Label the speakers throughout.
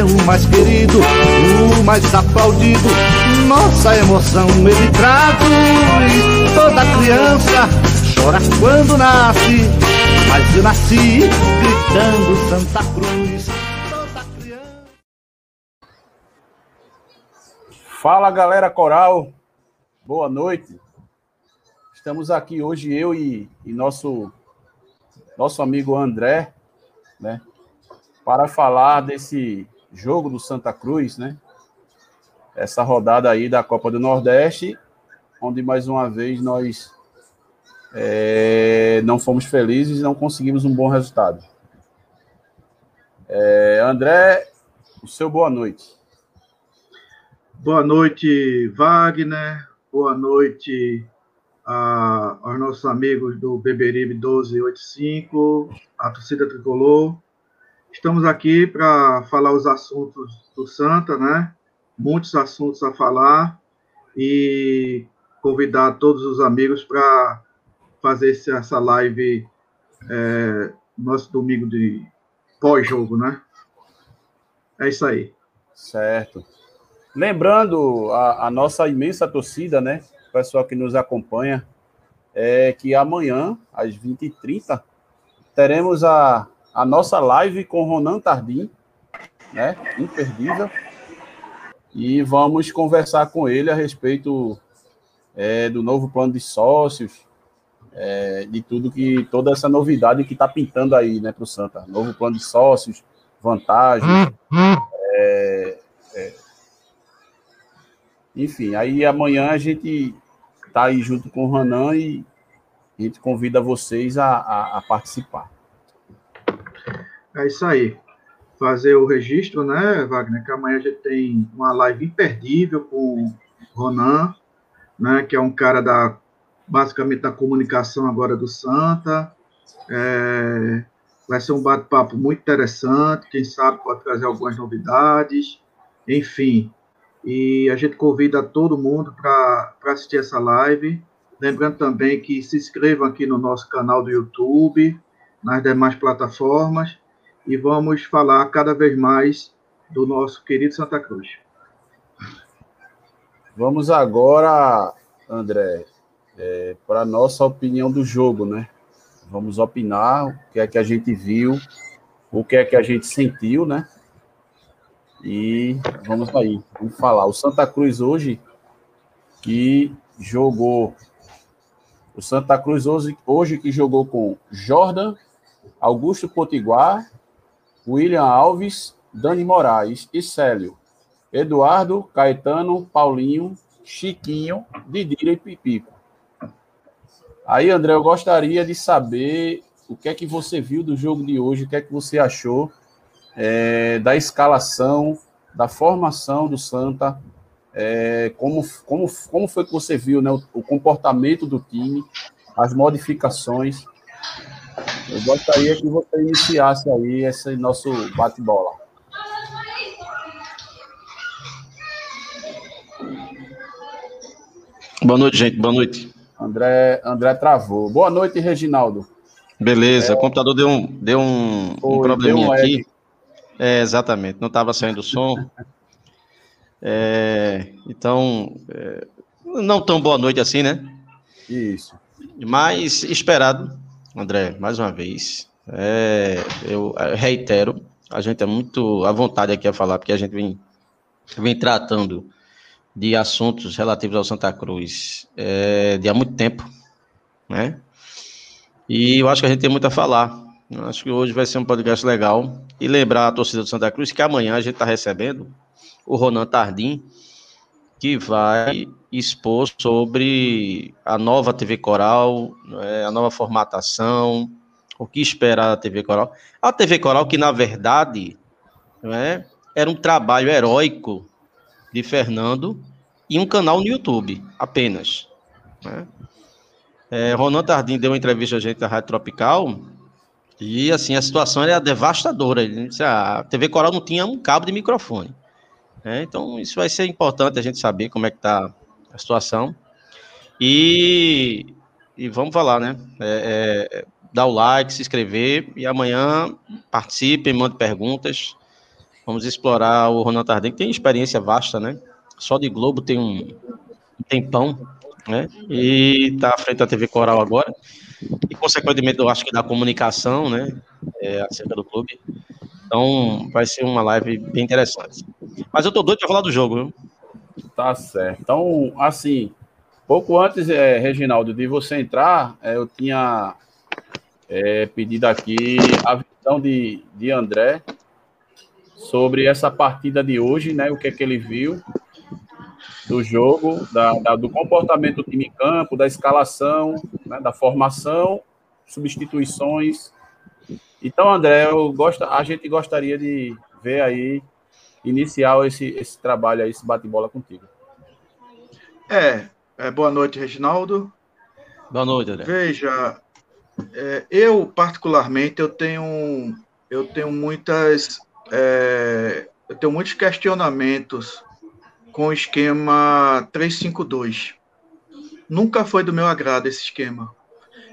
Speaker 1: é o mais querido, o mais aplaudido. Nossa emoção ele traduz. Toda criança chora quando nasce, mas eu nasci gritando Santa Cruz. Toda criança.
Speaker 2: Fala galera coral, boa noite. Estamos aqui hoje, eu e, e nosso, nosso amigo André, né, para falar desse jogo do Santa Cruz, né? Essa rodada aí da Copa do Nordeste, onde mais uma vez nós é, não fomos felizes e não conseguimos um bom resultado. É, André, o seu boa noite.
Speaker 3: Boa noite, Wagner. Boa noite a, aos nossos amigos do Beberibe 1285, a torcida tricolor. Estamos aqui para falar os assuntos do Santa, né? Muitos assuntos a falar e convidar todos os amigos para fazer essa live é, nosso domingo de pós-jogo, né? É isso aí.
Speaker 2: Certo. Lembrando a, a, nossa imensa torcida, né? O pessoal que nos acompanha, é que amanhã, às 20h30, teremos a a nossa live com Ronan Tardim, né? Imperdível. E vamos conversar com ele a respeito é, do novo plano de sócios, é, de tudo que toda essa novidade que está pintando aí, né, para o Santa. Novo plano de sócios, vantagens. É, é, enfim, aí amanhã a gente está aí junto com o Ronan e a gente convida vocês a, a, a participar.
Speaker 3: É isso aí. Fazer o registro, né, Wagner? Que amanhã a gente tem uma live imperdível com o Ronan, né? Que é um cara da basicamente da comunicação agora do Santa. É, vai ser um bate-papo muito interessante. Quem sabe pode trazer algumas novidades. Enfim. E a gente convida todo mundo para assistir essa live. Lembrando também que se inscrevam aqui no nosso canal do YouTube, nas demais plataformas e vamos falar cada vez mais do nosso querido Santa Cruz.
Speaker 2: Vamos agora, André, é, para a nossa opinião do jogo, né? Vamos opinar o que é que a gente viu, o que é que a gente sentiu, né? E vamos aí, vamos falar. O Santa Cruz hoje, que jogou. O Santa Cruz hoje, hoje que jogou com Jordan, Augusto Potiguar William Alves, Dani Moraes e Célio. Eduardo, Caetano, Paulinho, Chiquinho, Didira e Pipico. Aí, André, eu gostaria de saber o que é que você viu do jogo de hoje, o que é que você achou é, da escalação, da formação do Santa, é, como, como, como foi que você viu né, o, o comportamento do time, as modificações. Eu gostaria que você iniciasse aí esse nosso bate-bola.
Speaker 4: Boa noite, gente. Boa noite.
Speaker 2: André, André travou. Boa noite, Reginaldo.
Speaker 4: Beleza, é, o computador deu um, deu um, foi, um probleminha deu um aqui. É, exatamente, não estava saindo o som. É, então, é, não tão boa noite assim, né?
Speaker 2: Isso.
Speaker 4: Mas esperado, André, mais uma vez. É, eu reitero, a gente é muito à vontade aqui a falar, porque a gente vem, vem tratando de assuntos relativos ao Santa Cruz é, de há muito tempo, né? E eu acho que a gente tem muito a falar. Eu acho que hoje vai ser um podcast legal. E lembrar a torcida do Santa Cruz que amanhã a gente está recebendo o Ronan Tardim, que vai expor sobre a nova TV Coral, é, a nova formatação, o que esperar da TV Coral. A TV Coral, que na verdade é, era um trabalho heróico de Fernando e um canal no YouTube, apenas. Né? É, Ronan Tardim deu uma entrevista a gente na Rádio Tropical e assim a situação era devastadora. Ah, a TV Coral não tinha um cabo de microfone. É, então, isso vai ser importante a gente saber como é que está a situação. E, e vamos falar, né? É, é, dar o like, se inscrever e amanhã participem, mandem perguntas. Vamos explorar o Ronaldo Tarden, que tem experiência vasta, né? Só de Globo tem um, um tempão, né? E está à frente da TV Coral agora. E, consequentemente, eu acho que da comunicação, né? É, acerca do clube. Então, vai ser uma live bem interessante. Mas eu tô doido para falar do jogo, viu?
Speaker 2: Tá certo. Então, assim, pouco antes, é, Reginaldo, de você entrar, é, eu tinha é, pedido aqui a visão de, de André sobre essa partida de hoje, né? O que é que ele viu do jogo, da, da do comportamento do time em campo, da escalação, né, da formação, substituições então, André, eu gosto, a gente gostaria de ver aí, iniciar esse, esse trabalho aí, esse bate-bola contigo.
Speaker 3: É, é, boa noite, Reginaldo.
Speaker 4: Boa noite, André.
Speaker 3: Veja, é, eu particularmente, eu tenho, eu tenho muitas, é, eu tenho muitos questionamentos com o esquema 352. Nunca foi do meu agrado esse esquema.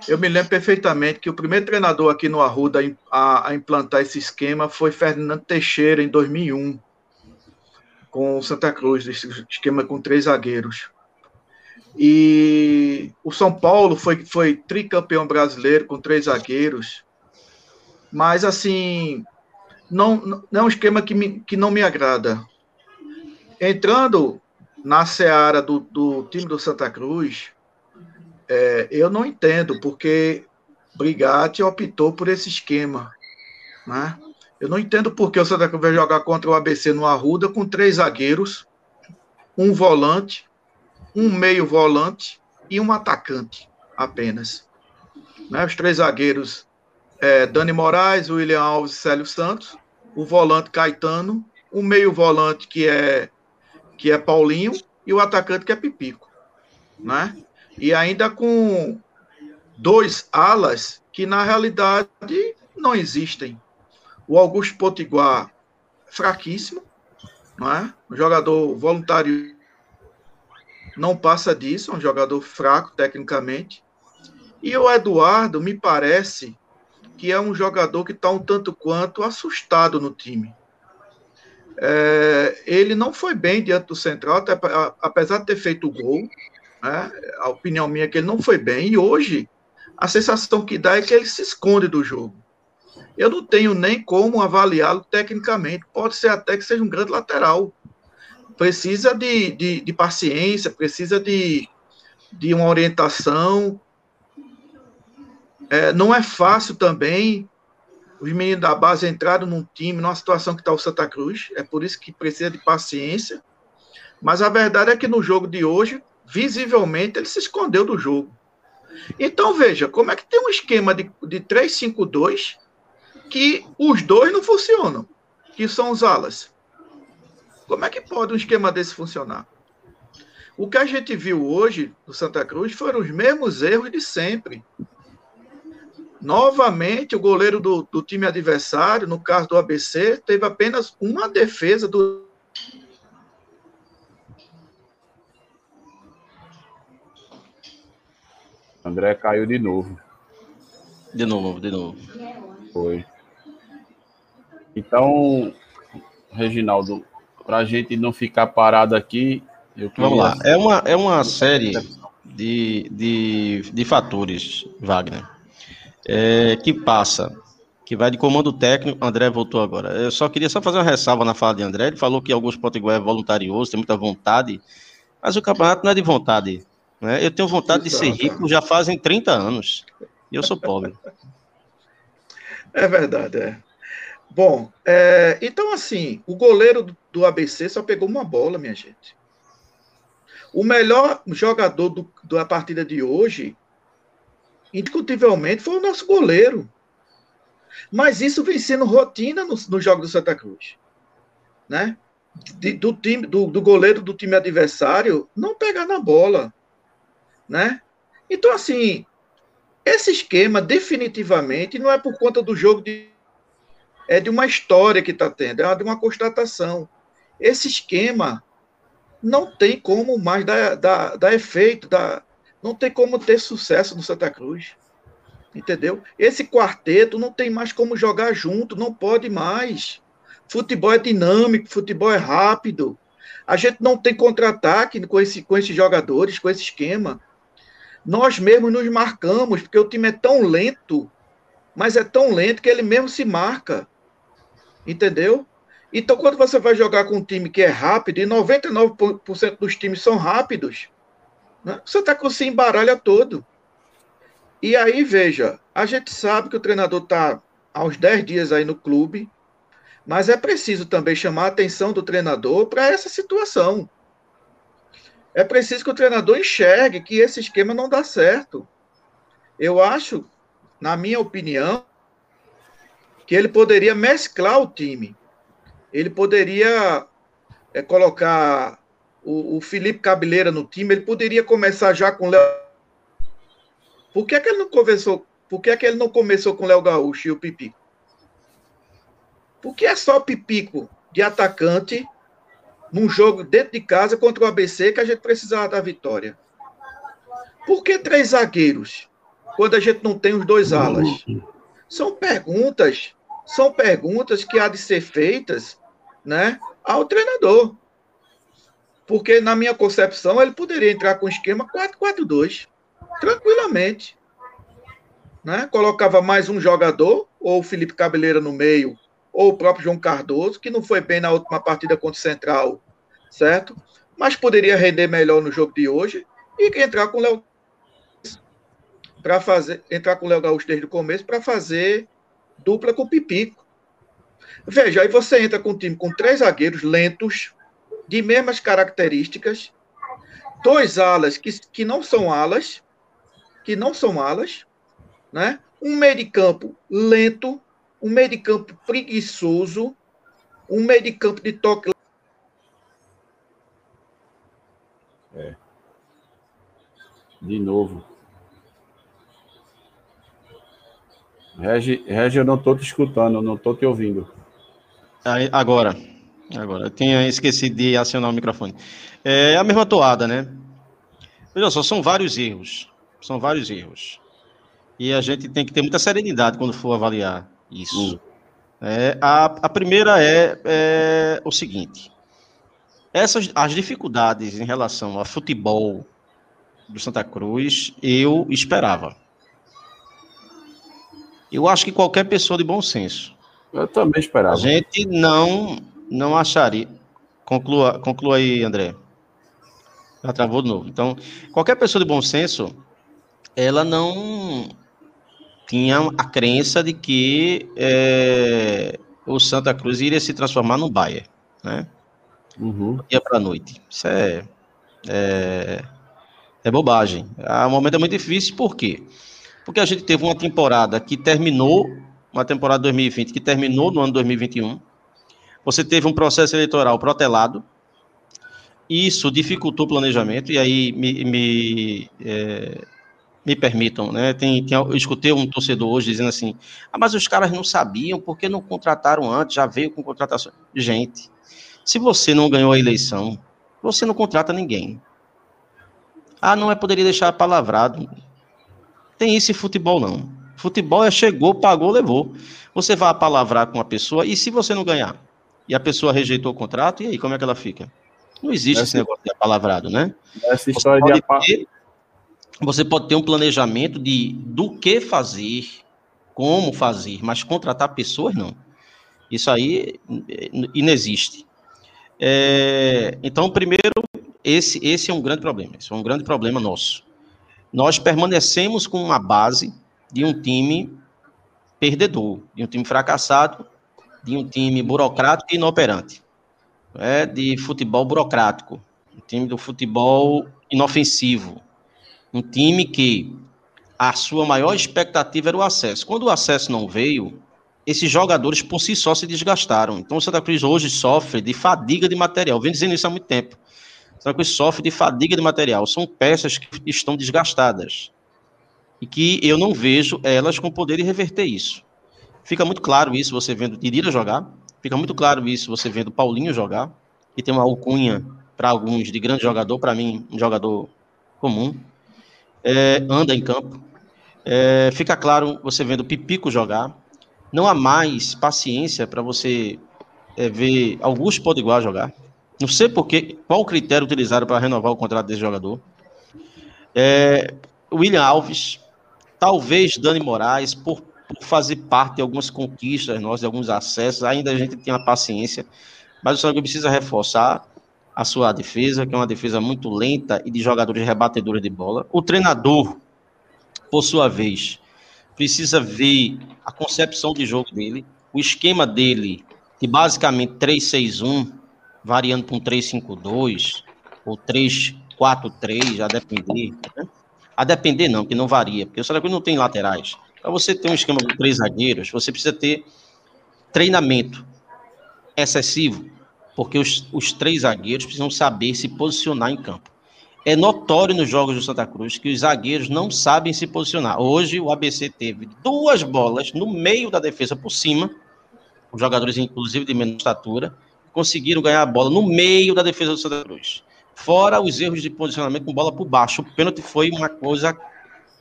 Speaker 3: Eu me lembro perfeitamente que o primeiro treinador aqui no Arruda a, a implantar esse esquema foi Fernando Teixeira, em 2001, com Santa Cruz, esse esquema com três zagueiros. E o São Paulo foi, foi tricampeão brasileiro com três zagueiros. Mas, assim, não, não é um esquema que, me, que não me agrada. Entrando na seara do, do time do Santa Cruz, é, eu não entendo porque Brigatti optou por esse esquema. Né? Eu não entendo porque o Santa Cruz vai jogar contra o ABC no Arruda com três zagueiros, um volante, um meio volante e um atacante apenas. Né? Os três zagueiros, é, Dani Moraes, William Alves e Célio Santos, o volante Caetano, o meio volante que é que é Paulinho e o atacante que é Pipico, né? e ainda com dois alas que na realidade não existem. O Augusto Potiguar, fraquíssimo, não é? Um jogador voluntário não passa disso, é um jogador fraco tecnicamente. E o Eduardo me parece que é um jogador que está um tanto quanto assustado no time. É, ele não foi bem diante do Central, até, apesar de ter feito o gol, né? A opinião minha é que ele não foi bem, e hoje a sensação que dá é que ele se esconde do jogo. Eu não tenho nem como avaliá-lo tecnicamente. Pode ser até que seja um grande lateral. Precisa de, de, de paciência, precisa de, de uma orientação. É, não é fácil também os meninos da base entraram num time, numa situação que está o Santa Cruz. É por isso que precisa de paciência. Mas a verdade é que no jogo de hoje, visivelmente ele se escondeu do jogo. Então veja, como é que tem um esquema de, de 3-5-2 que os dois não funcionam, que são os alas. Como é que pode um esquema desse funcionar? O que a gente viu hoje no Santa Cruz foram os mesmos erros de sempre. Novamente, o goleiro do, do time adversário, no caso do ABC, teve apenas uma defesa do
Speaker 2: André caiu de novo.
Speaker 4: De novo, de novo.
Speaker 2: Foi. Então, Reginaldo, para a gente não ficar parado aqui,
Speaker 4: eu queria... Vamos lá. É uma, é uma série de, de, de fatores, Wagner, é, que passa, que vai de comando técnico. André voltou agora. Eu só queria só fazer uma ressalva na fala de André. Ele falou que alguns potiguar é voluntarioso, tem muita vontade, mas o campeonato não é de vontade. Né? Eu tenho vontade de ser rico já fazem 30 anos. E eu sou pobre.
Speaker 3: É verdade, é. Bom, é, então assim, o goleiro do ABC só pegou uma bola, minha gente. O melhor jogador do, da partida de hoje, indiscutivelmente, foi o nosso goleiro. Mas isso vem sendo rotina no, no jogo do Santa Cruz. Né? De, do, time, do, do goleiro do time adversário não pegar na bola. Né? Então, assim, esse esquema definitivamente não é por conta do jogo de. É de uma história que está tendo, é de uma constatação. Esse esquema não tem como mais dar, dar, dar efeito, dar, não tem como ter sucesso no Santa Cruz. Entendeu? Esse quarteto não tem mais como jogar junto, não pode mais. Futebol é dinâmico, futebol é rápido. A gente não tem contra-ataque com, esse, com esses jogadores, com esse esquema. Nós mesmos nos marcamos, porque o time é tão lento, mas é tão lento que ele mesmo se marca. Entendeu? Então, quando você vai jogar com um time que é rápido, e 99% dos times são rápidos, né, você está com se embaralha todo. E aí, veja, a gente sabe que o treinador está há uns 10 dias aí no clube, mas é preciso também chamar a atenção do treinador para essa situação. É preciso que o treinador enxergue que esse esquema não dá certo. Eu acho, na minha opinião, que ele poderia mesclar o time ele poderia é, colocar o, o, Felipe Cabeleira no time, ele poderia começar já com o Léo. Por que, é que ele não começou? Por que, é que ele não começou com o Léo Gaúcho e o Pipico? Porque é só Pipico de atacante num jogo dentro de casa contra o ABC que a gente precisava da vitória. Por que três zagueiros quando a gente não tem os dois alas? São perguntas são perguntas que há de ser feitas né, ao treinador. Porque, na minha concepção, ele poderia entrar com o esquema 4-4-2, tranquilamente. Né? Colocava mais um jogador, ou o Felipe Cabeleira no meio, ou o próprio João Cardoso, que não foi bem na última partida contra o Central, certo? Mas poderia render melhor no jogo de hoje e entrar com o Léo para fazer entrar com o Léo Gaúcho desde o começo para fazer dupla com Pipico. Veja, aí você entra com um time com três zagueiros lentos, de mesmas características, dois alas que, que não são alas, que não são alas, né? um meio de campo lento, um meio de campo preguiçoso, um meio de campo de toque.
Speaker 2: É. De novo. Regi, Regi, eu não estou te escutando, não estou te ouvindo.
Speaker 4: Aí, agora, agora, eu tinha esquecido de acionar o microfone. É a mesma toada, né? Veja só, são vários erros, são vários erros. E a gente tem que ter muita serenidade quando for avaliar isso. Hum. É, a, a primeira é, é o seguinte: essas as dificuldades em relação ao futebol do Santa Cruz, eu esperava. Eu acho que qualquer pessoa de bom senso.
Speaker 2: Eu também esperava. A
Speaker 4: gente não, não acharia. Conclua, conclua aí, André. Já travou de novo. Então, qualquer pessoa de bom senso, ela não tinha a crença de que é, o Santa Cruz iria se transformar no Bayern, né? Uhum. Dia para noite. Isso é, é, é bobagem. O momento é muito difícil, por quê? Porque porque a gente teve uma temporada que terminou, uma temporada 2020 que terminou no ano 2021. Você teve um processo eleitoral protelado. Isso dificultou o planejamento, e aí me, me, é, me permitam, né? Tem, tem, eu escutei um torcedor hoje dizendo assim: ah, mas os caras não sabiam, porque não contrataram antes, já veio com contratação. Gente, se você não ganhou a eleição, você não contrata ninguém. Ah, não é poderia deixar palavrado. Tem esse futebol, não. Futebol é chegou, pagou, levou. Você vai palavrar com a pessoa e se você não ganhar? E a pessoa rejeitou o contrato, e aí como é que ela fica? Não existe essa, esse negócio de apalavrado, né?
Speaker 2: Essa história você
Speaker 4: pode, de ter, você pode ter um planejamento de do que fazer, como fazer, mas contratar pessoas não. Isso aí inexiste. É, então, primeiro, esse, esse é um grande problema. Esse é um grande problema nosso. Nós permanecemos com uma base de um time perdedor, de um time fracassado, de um time burocrático e inoperante. É de futebol burocrático, um time do futebol inofensivo, um time que a sua maior expectativa era o acesso. Quando o acesso não veio, esses jogadores por si só se desgastaram. Então o Santa Cruz hoje sofre de fadiga de material. Vem dizendo isso há muito tempo. O Santa Cruz sofre de fadiga de material. São peças que estão desgastadas. E que eu não vejo elas com poder de reverter isso. Fica muito claro isso você vendo Tirira jogar. Fica muito claro isso você vendo Paulinho jogar. E tem uma alcunha para alguns de grande jogador, para mim, um jogador comum. É, anda em campo. É, fica claro você vendo Pipico jogar. Não há mais paciência para você é, ver Augusto Podiguar jogar. Não sei porque, qual o critério utilizado para renovar o contrato desse jogador. É, William Alves, talvez Dani Moraes, por, por, fazer parte de algumas conquistas nós, de alguns acessos, ainda a gente tem a paciência, mas o Santa precisa reforçar a sua defesa, que é uma defesa muito lenta e de jogadores rebatedores de bola. O treinador por sua vez, precisa ver a concepção de jogo dele, o esquema dele, de basicamente 3-6-1, variando para um 3-5-2 ou 3-4-3, a depender. Né? A depender não, que não varia, porque o Santa não tem laterais. Para você ter um esquema com três zagueiros, você precisa ter treinamento excessivo, porque os, os três zagueiros precisam saber se posicionar em campo. É notório nos jogos do Santa Cruz que os zagueiros não sabem se posicionar. Hoje o ABC teve duas bolas no meio da defesa por cima, os jogadores inclusive de menos estatura, conseguiram ganhar a bola no meio da defesa do Santa Cruz. Fora os erros de posicionamento com bola por baixo. O pênalti foi uma coisa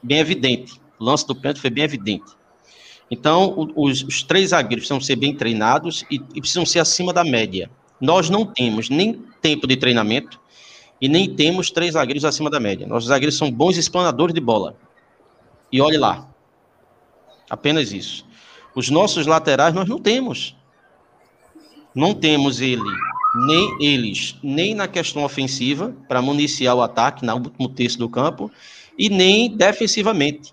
Speaker 4: bem evidente. O lance do pênalti foi bem evidente. Então, os, os três zagueiros precisam ser bem treinados e, e precisam ser acima da média. Nós não temos nem tempo de treinamento, e nem temos três zagueiros acima da média. Nossos zagueiros são bons explanadores de bola. E olhe lá. Apenas isso. Os nossos laterais nós não temos. Não temos ele, nem eles, nem na questão ofensiva, para municiar o ataque no último terço do campo, e nem defensivamente,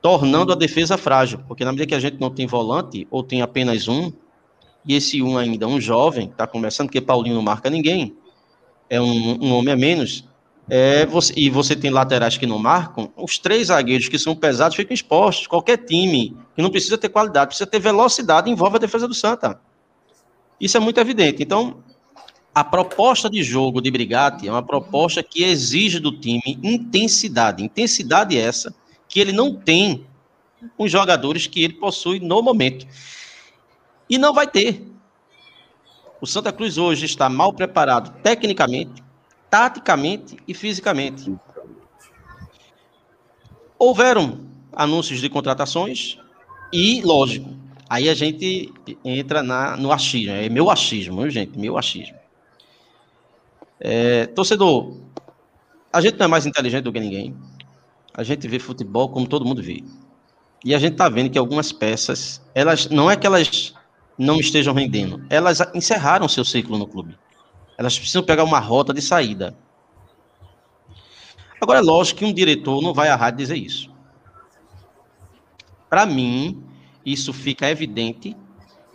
Speaker 4: tornando a defesa frágil. Porque na medida que a gente não tem volante, ou tem apenas um, e esse um ainda um jovem, está começando, porque Paulinho não marca ninguém, é um, um homem a menos, é, você, e você tem laterais que não marcam, os três zagueiros que são pesados ficam expostos. Qualquer time que não precisa ter qualidade, precisa ter velocidade, envolve a defesa do Santa. Isso é muito evidente. Então, a proposta de jogo de Brigatti é uma proposta que exige do time intensidade. Intensidade essa que ele não tem com os jogadores que ele possui no momento. E não vai ter. O Santa Cruz hoje está mal preparado tecnicamente, taticamente e fisicamente. Houveram anúncios de contratações e, lógico, aí a gente entra na, no achismo. É meu achismo, viu, gente? Meu achismo. É, torcedor, a gente não é mais inteligente do que ninguém. A gente vê futebol como todo mundo vê. E a gente está vendo que algumas peças, elas não é que elas não estejam rendendo. Elas encerraram seu ciclo no clube. Elas precisam pegar uma rota de saída. Agora, é lógico que um diretor não vai errar de dizer isso. Para mim, isso fica evidente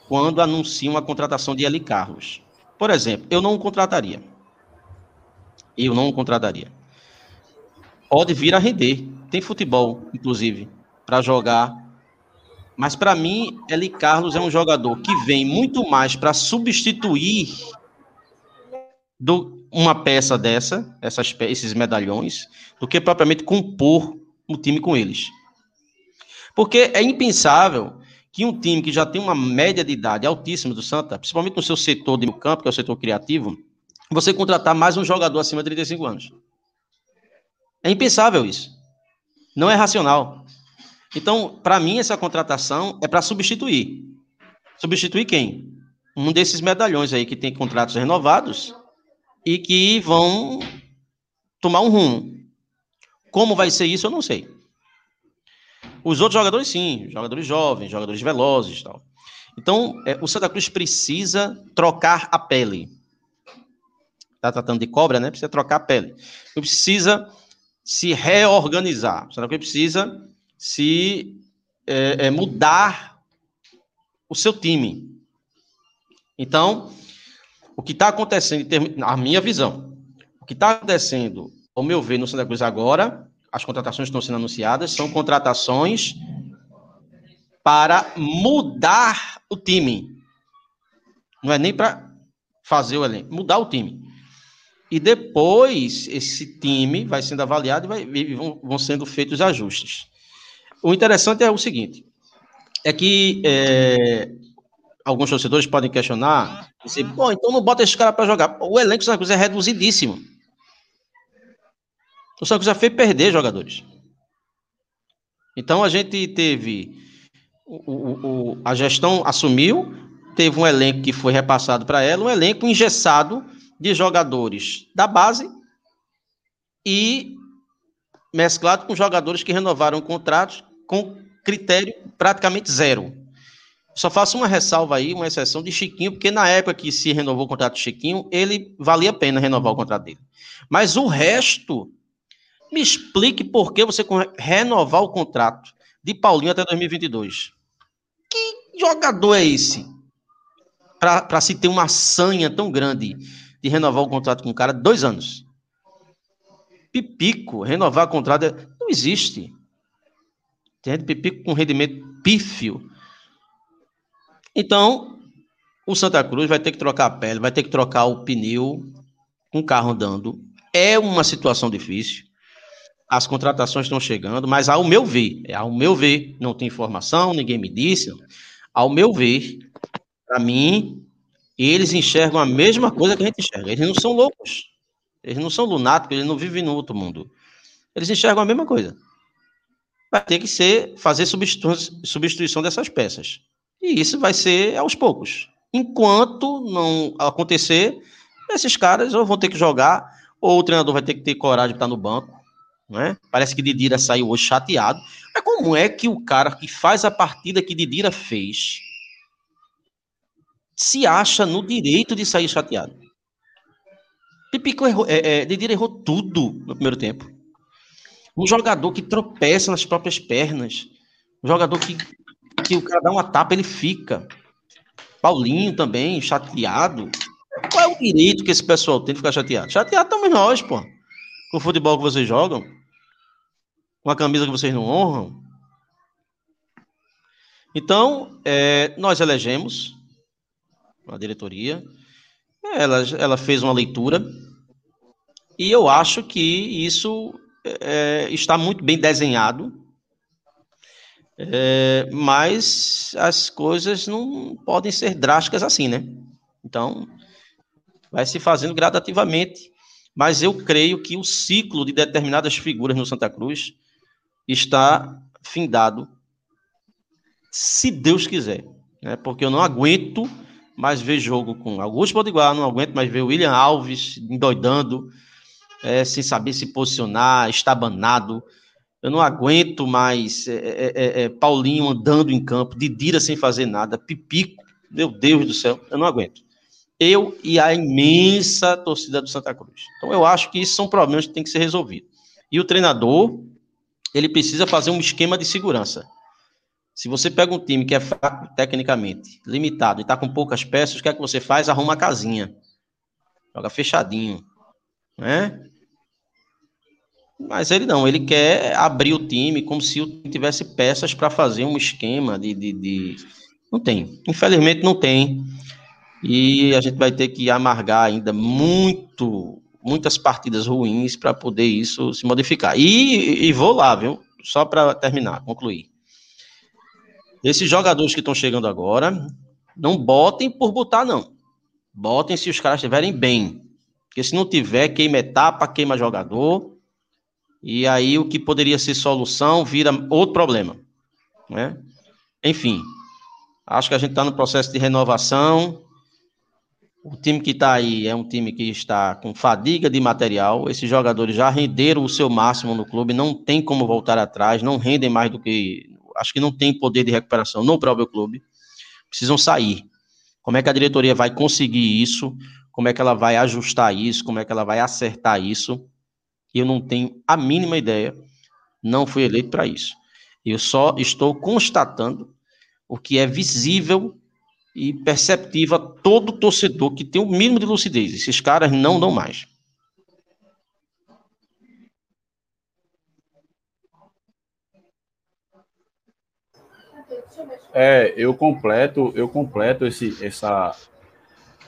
Speaker 4: quando anuncia uma contratação de Eli Carlos. Por exemplo, eu não o contrataria. Eu não o contrataria. Pode vir a render. Tem futebol, inclusive, para jogar mas para mim, Eli Carlos é um jogador que vem muito mais para substituir do, uma peça dessa, essas, esses medalhões, do que propriamente compor o time com eles. Porque é impensável que um time que já tem uma média de idade altíssima do Santa, principalmente no seu setor de campo, que é o setor criativo, você contratar mais um jogador acima de 35 anos. É impensável isso. Não é racional. Então, para mim, essa contratação é para substituir. Substituir quem? Um desses medalhões aí que tem contratos renovados e que vão tomar um rumo. Como vai ser isso, eu não sei. Os outros jogadores, sim, jogadores jovens, jogadores velozes tal. Então, é, o Santa Cruz precisa trocar a pele. Está tratando de cobra, né? Precisa trocar a pele. Precisa se reorganizar. O Santa Cruz precisa se é, é, mudar o seu time. Então, o que está acontecendo, a minha visão, o que está acontecendo, ao meu ver, no Santa Cruz agora, as contratações que estão sendo anunciadas são contratações para mudar o time. Não é nem para fazer o elenco, mudar o time. E depois esse time vai sendo avaliado e, vai, e vão, vão, sendo feitos ajustes. O interessante é o seguinte: é que é, alguns torcedores podem questionar, dizer, bom, então não bota esse cara para jogar. O elenco é reduzidíssimo. O Santa já fez perder jogadores. Então a gente teve o, o, o, a gestão assumiu, teve um elenco que foi repassado para ela, um elenco engessado de jogadores da base e mesclado com jogadores que renovaram contratos com critério praticamente zero. Só faço uma ressalva aí, uma exceção de Chiquinho, porque na época que se renovou o contrato de Chiquinho, ele valia a pena renovar o contrato dele. Mas o resto, me explique por que você renovar o contrato de Paulinho até 2022. Que jogador é esse? Para se ter uma sanha tão grande de renovar o contrato com o cara dois anos. Pipico, renovar o contrato é, não existe. Tem pipico com rendimento pífio. Então, o Santa Cruz vai ter que trocar a pele, vai ter que trocar o pneu com o carro andando. É uma situação difícil. As contratações estão chegando, mas ao meu ver, é ao meu ver, não tem informação, ninguém me disse. Ao meu ver, para mim, eles enxergam a mesma coisa que a gente enxerga. Eles não são loucos. Eles não são lunáticos, eles não vivem no outro mundo. Eles enxergam a mesma coisa vai ter que ser fazer substituição dessas peças. E isso vai ser aos poucos. Enquanto não acontecer, esses caras ou vão ter que jogar, ou o treinador vai ter que ter coragem de estar no banco. Né? Parece que Didira saiu hoje chateado. Mas como é que o cara que faz a partida que Didira fez se acha no direito de sair chateado? Pipico errou, é, é, Didira errou tudo no primeiro tempo. Um jogador que tropeça nas próprias pernas. Um jogador que, que o cara dá uma tapa, ele fica. Paulinho também, chateado. Qual é o direito que esse pessoal tem de ficar chateado? Chateado também nós, pô. Com o futebol que vocês jogam. Com a camisa que vocês não honram. Então, é, nós elegemos a diretoria. Ela, ela fez uma leitura. E eu acho que isso é, está muito bem desenhado, é, mas as coisas não podem ser drásticas assim, né? Então, vai se fazendo gradativamente, mas eu creio que o ciclo de determinadas figuras no Santa Cruz está findado, se Deus quiser, né? Porque eu não aguento mais ver jogo com Augusto Potiguar, não aguento mais ver William Alves endoidando, é, sem saber se posicionar, estabanado. Eu não aguento mais é, é, é, é Paulinho andando em campo, Didira sem fazer nada, Pipico, meu Deus do céu, eu não aguento. Eu e a imensa torcida do Santa Cruz. Então eu acho que isso são problemas que têm que ser resolvidos. E o treinador, ele precisa fazer um esquema de segurança. Se você pega um time que é fraco tecnicamente, limitado e está com poucas peças, o que é que você faz? Arruma a casinha. Joga fechadinho né? Mas ele não, ele quer abrir o time como se o time tivesse peças para fazer um esquema de, de, de, Não tem. Infelizmente não tem. E a gente vai ter que amargar ainda muito, muitas partidas ruins para poder isso se modificar. E, e vou lá, viu? Só para terminar, concluir. Esses jogadores que estão chegando agora, não botem por botar, não. Botem se os caras estiverem bem. Porque se não tiver, queima etapa, queima jogador. E aí o que poderia ser solução vira outro problema. né? Enfim, acho que a gente está no processo de renovação. O time que está aí é um time que está com fadiga de material. Esses jogadores já renderam o seu máximo no clube, não tem como voltar atrás, não rendem mais do que. Acho que não tem poder de recuperação no próprio clube. Precisam sair. Como é que a diretoria vai conseguir isso? Como é que ela vai ajustar isso? Como é que ela vai acertar isso? Eu não tenho a mínima ideia. Não fui eleito para isso. Eu só estou constatando o que é visível e perceptível a todo torcedor que tem o mínimo de lucidez. Esses caras não dão mais.
Speaker 2: É, eu completo, eu completo esse, essa,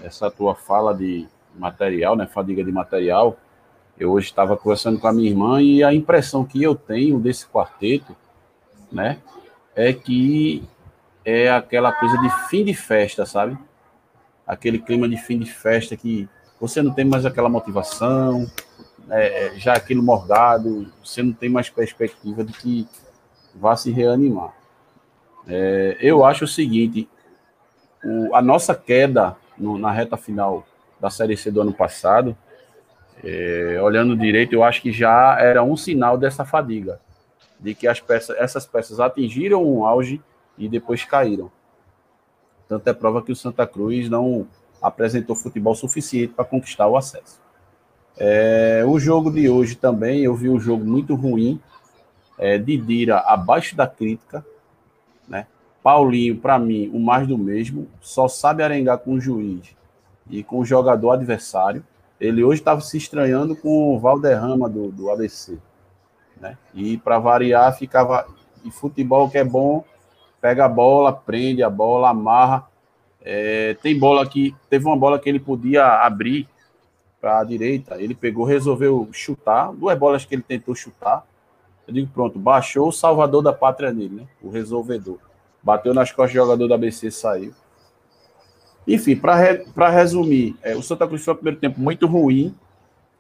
Speaker 2: essa tua fala de material, né? Fadiga de material. Eu hoje estava conversando com a minha irmã e a impressão que eu tenho desse quarteto, né, é que é aquela coisa de fim de festa, sabe? Aquele clima de fim de festa que você não tem mais aquela motivação, é, já aquilo morgado, você não tem mais perspectiva de que vá se reanimar. É, eu acho o seguinte: o, a nossa queda no, na reta final da Série C do ano passado, é, olhando direito, eu acho que já era um sinal dessa fadiga, de que as peças, essas peças atingiram um auge e depois caíram. Tanto é prova que o Santa Cruz não apresentou futebol suficiente para conquistar o acesso. É, o jogo de hoje também, eu vi um jogo muito ruim, é, Didira abaixo da crítica, né? Paulinho, para mim, o mais do mesmo, só sabe arengar com o juiz e com o jogador adversário. Ele hoje estava se estranhando com o Valderrama do, do ABC. Né? E para variar, ficava. E futebol que é bom, pega a bola, prende a bola, amarra. É, tem bola que. Teve uma bola que ele podia abrir para a direita. Ele pegou, resolveu chutar. Duas bolas que ele tentou chutar. Eu digo, pronto, baixou o salvador da pátria dele, né? O resolvedor. Bateu nas costas do jogador da ABC e saiu. Enfim, para re, resumir, é, o Santa Cruz foi o primeiro tempo muito ruim.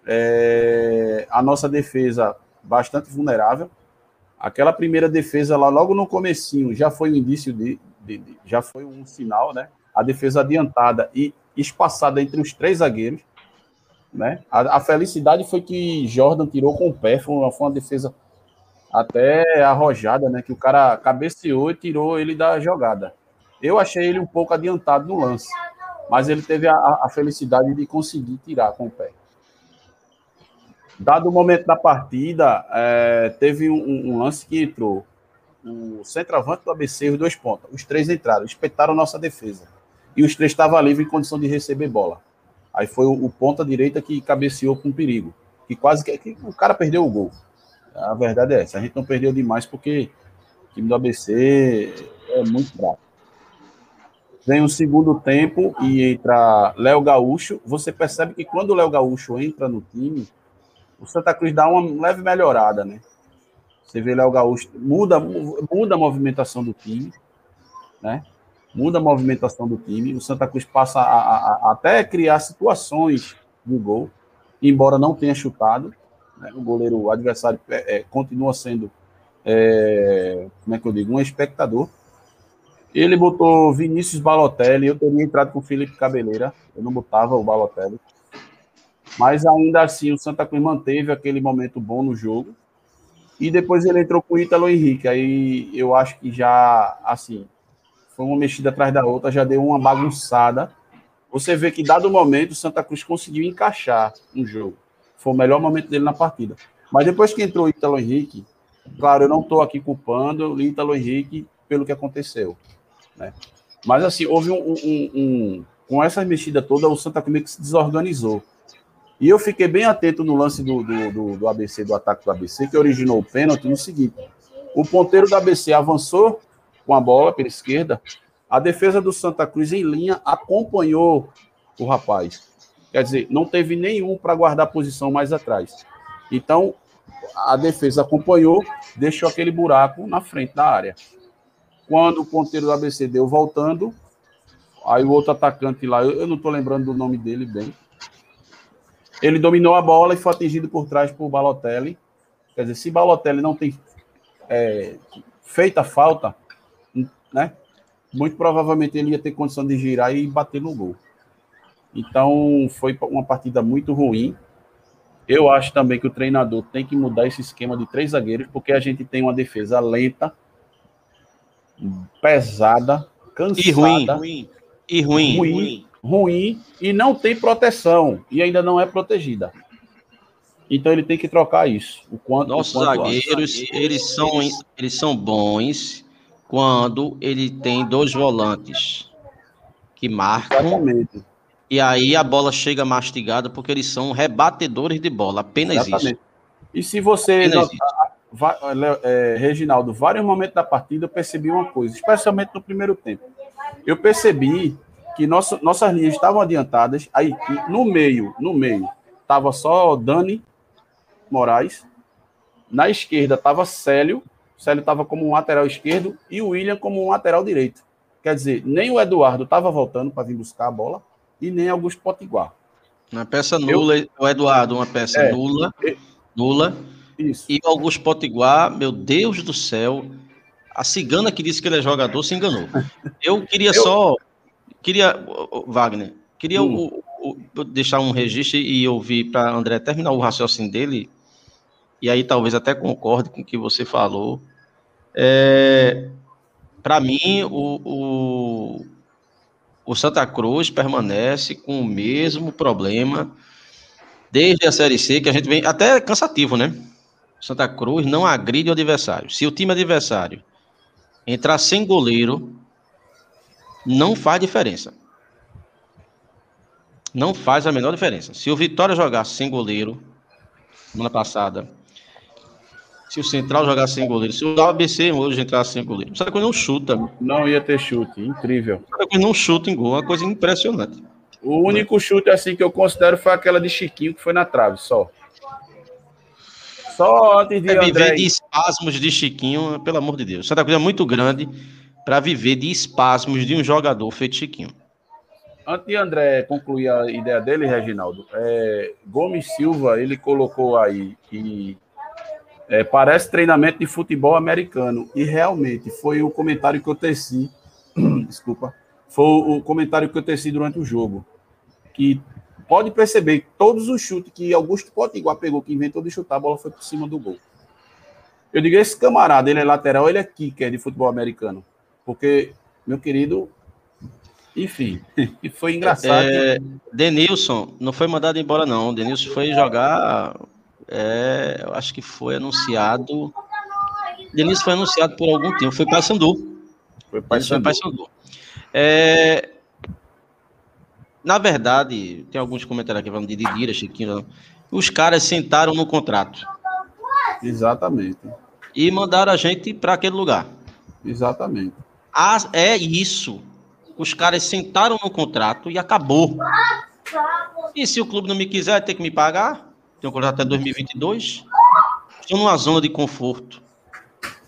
Speaker 2: É, a nossa defesa bastante vulnerável. Aquela primeira defesa lá, logo no comecinho, já foi um indício de, de, de, já foi um sinal, né? A defesa adiantada e espaçada entre os três zagueiros, né? A, a felicidade foi que Jordan tirou com o pé, foi uma, foi uma defesa até arrojada, né? Que o cara cabeceou e tirou ele da jogada. Eu achei ele um pouco adiantado no lance, mas ele teve a, a felicidade de conseguir tirar com o pé. Dado o momento da partida, é, teve um, um, lance que entrou o centroavante do ABC os dois pontos. Os três entraram, espetaram nossa defesa. E os três estavam livres em condição de receber bola. Aí foi o, o ponta direita que cabeceou com perigo. Que quase que, que, o cara perdeu o gol. A verdade é essa. A gente não perdeu demais porque o time do ABC é muito fraco. Vem o segundo tempo e entra Léo Gaúcho. Você percebe que quando o Léo Gaúcho entra no time, o Santa Cruz dá uma leve melhorada, né? Você vê Léo Gaúcho, muda, muda a movimentação do time, né? Muda a movimentação do time. O Santa Cruz passa a, a, a até criar situações de gol, embora não tenha chutado. Né? O goleiro o adversário é, é, continua sendo, é, como é que eu digo, um espectador. Ele botou Vinícius Balotelli, eu teria entrado com o Felipe Cabeleira, eu não botava o Balotelli. Mas ainda assim, o Santa Cruz manteve aquele momento bom no jogo. E depois ele entrou com o Ítalo Henrique. Aí eu acho que já, assim, foi uma mexida atrás da outra, já deu uma bagunçada. Você vê que, dado o momento, o Santa Cruz conseguiu encaixar um jogo. Foi o melhor momento dele na partida. Mas depois que entrou o Ítalo Henrique, claro, eu não estou aqui culpando o Ítalo Henrique pelo que aconteceu. Né? Mas, assim, houve um, um, um Com essa mexida toda, o Santa Cruz se desorganizou. E eu fiquei bem atento no lance do, do, do, do ABC, do ataque do ABC, que originou o pênalti no seguinte: o ponteiro do ABC avançou com a bola pela esquerda, a defesa do Santa Cruz em linha acompanhou o rapaz. Quer dizer, não teve nenhum para guardar posição mais atrás. Então, a defesa acompanhou, deixou aquele buraco na frente da área. Quando o ponteiro do ABC deu voltando, aí o outro atacante lá, eu, não estou lembrando do nome dele bem, ele dominou a bola e foi atingido por trás por Balotelli. Quer dizer, se Balotelli não tem é, feito a falta, né? Muito provavelmente ele ia ter condição de girar e bater no gol. Então, foi uma partida muito ruim. Eu acho também que o treinador tem que mudar esse esquema de três zagueiros, porque a gente tem uma defesa lenta, pesada, cansada.
Speaker 4: E ruim. ruim. E ruim.
Speaker 2: ruim. ruim ruim e não tem proteção e ainda não é protegida. Então ele tem que trocar isso. O quanto,
Speaker 4: Nossos
Speaker 2: o quanto
Speaker 4: zagueiros, antes. eles são, eles são bons quando ele tem dois volantes que marcam. Exatamente. E aí a bola chega mastigada porque eles são rebatedores de bola. Apenas Exatamente. isso.
Speaker 2: E se você. Não, é, Reginaldo, vários momentos da partida eu percebi uma coisa, especialmente no primeiro tempo. Eu percebi que nossa, nossas linhas estavam adiantadas, aí no meio, no meio, estava só Dani Moraes, na esquerda estava Célio, Célio estava como um lateral esquerdo e o William como um lateral direito. Quer dizer, nem o Eduardo estava voltando para vir buscar a bola e nem Augusto Potiguar.
Speaker 4: Uma peça nula, eu, o Eduardo, uma peça é, nula, nula. Isso. E o Augusto Potiguar, meu Deus do céu, a cigana que disse que ele é jogador se enganou. Eu queria eu, só Queria, Wagner, queria hum. o, o, deixar um registro e ouvir para André terminar o raciocínio dele, e aí talvez até concorde com o que você falou. É, para mim, o, o, o Santa Cruz permanece com o mesmo problema desde a Série C, que a gente vem. Até cansativo, né? Santa Cruz não agride o adversário. Se o time adversário entrar sem goleiro, não faz diferença. Não faz a menor diferença. Se o Vitória jogar sem goleiro, semana passada, se o Central jogar sem goleiro, se o ABC hoje entrar sem goleiro, sabe que não chuta.
Speaker 2: Não ia ter chute, incrível.
Speaker 4: Não chuta em gol, é uma coisa impressionante.
Speaker 2: O único chute assim que eu considero foi aquela de Chiquinho que foi na trave, só.
Speaker 4: Só antes de é viver de espasmos de Chiquinho, pelo amor de Deus. Santa Cruz é muito grande para viver de espasmos de um jogador feito Chiquinho.
Speaker 2: Antes de André concluir a ideia dele, Reginaldo, é, Gomes Silva, ele colocou aí que é, parece treinamento de futebol americano. E realmente foi o comentário que eu teci. desculpa. Foi o comentário que eu teci durante o jogo. Que pode perceber que todos os chutes que Augusto Potiguar pegou, que inventou de chutar, a bola foi por cima do gol. Eu digo, esse camarada, ele é lateral, ele é kicker de futebol americano. Porque, meu querido, enfim, foi engraçado.
Speaker 4: É, Denilson não foi mandado embora, não. Denilson foi jogar. É, eu acho que foi anunciado. Denilson foi anunciado por algum tempo. Foi para Sandu. Foi para Sandu. É, na verdade, tem alguns comentários aqui falando de Didira, Chiquinho. Os caras sentaram no contrato.
Speaker 2: Exatamente.
Speaker 4: E mandaram a gente para aquele lugar.
Speaker 2: Exatamente.
Speaker 4: Ah, é isso. Os caras sentaram no contrato e acabou. E se o clube não me quiser, tem que me pagar. Tem um contrato até 2022. Estou numa zona de conforto.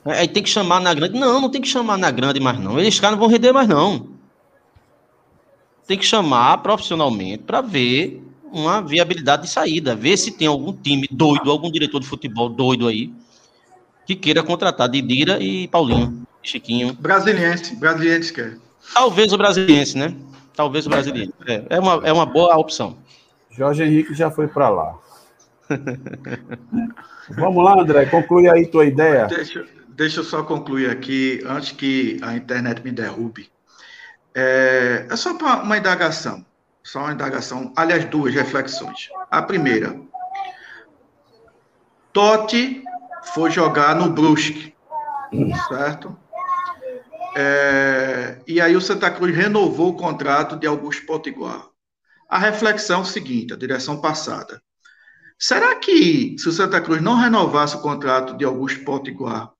Speaker 4: Aí tem que chamar na grande. Não, não tem que chamar na grande mais não. Eles caras não vão render mais não. Tem que chamar profissionalmente para ver uma viabilidade de saída. Ver se tem algum time doido, algum diretor de futebol doido aí que queira contratar Didira e Paulinho. Chiquinho.
Speaker 3: Brasiliense, brasiliense quer.
Speaker 4: Talvez o brasiliense, né? Talvez o brasiliense. É, é, uma, é uma boa opção.
Speaker 2: Jorge Henrique já foi para lá. Vamos lá, André, conclui aí tua ideia.
Speaker 3: Deixa, deixa eu só concluir aqui, antes que a internet me derrube. É, é só uma indagação. Só uma indagação. Aliás, duas reflexões. A primeira. Totti foi jogar no Brusque, certo? É, e aí o Santa Cruz renovou o contrato de Augusto Potiguar. A reflexão é seguinte, a direção passada. Será que se o Santa Cruz não renovasse o contrato de Augusto Potiguar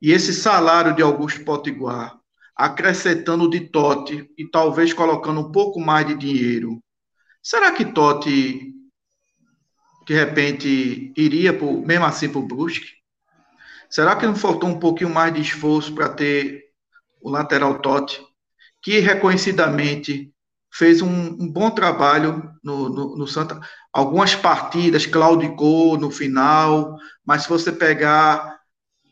Speaker 3: e esse salário de Augusto Potiguar acrescentando de Totti e talvez colocando um pouco mais de dinheiro, será que Totti de repente iria por, mesmo assim para o Brusque? Será que não faltou um pouquinho mais de esforço para ter o lateral Totti, que reconhecidamente fez um, um bom trabalho no, no, no, Santa. Algumas partidas claudicou no final, mas se você pegar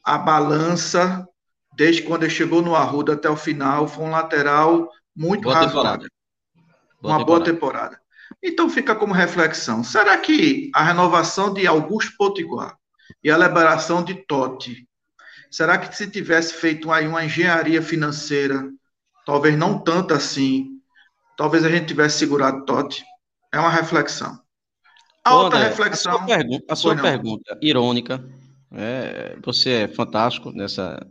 Speaker 3: a balança desde quando ele chegou no Arruda até o final, foi um lateral muito boa razoável. Uma temporada. boa temporada. Então fica como reflexão: será que a renovação de Augusto Potiguar e a liberação de Totti, será que se tivesse feito aí uma engenharia financeira, talvez não tanto assim, talvez a gente tivesse segurado Totti? É uma reflexão.
Speaker 4: A outra André, reflexão. A sua, pergunta, a sua pergunta irônica, é, você é fantástico nessa.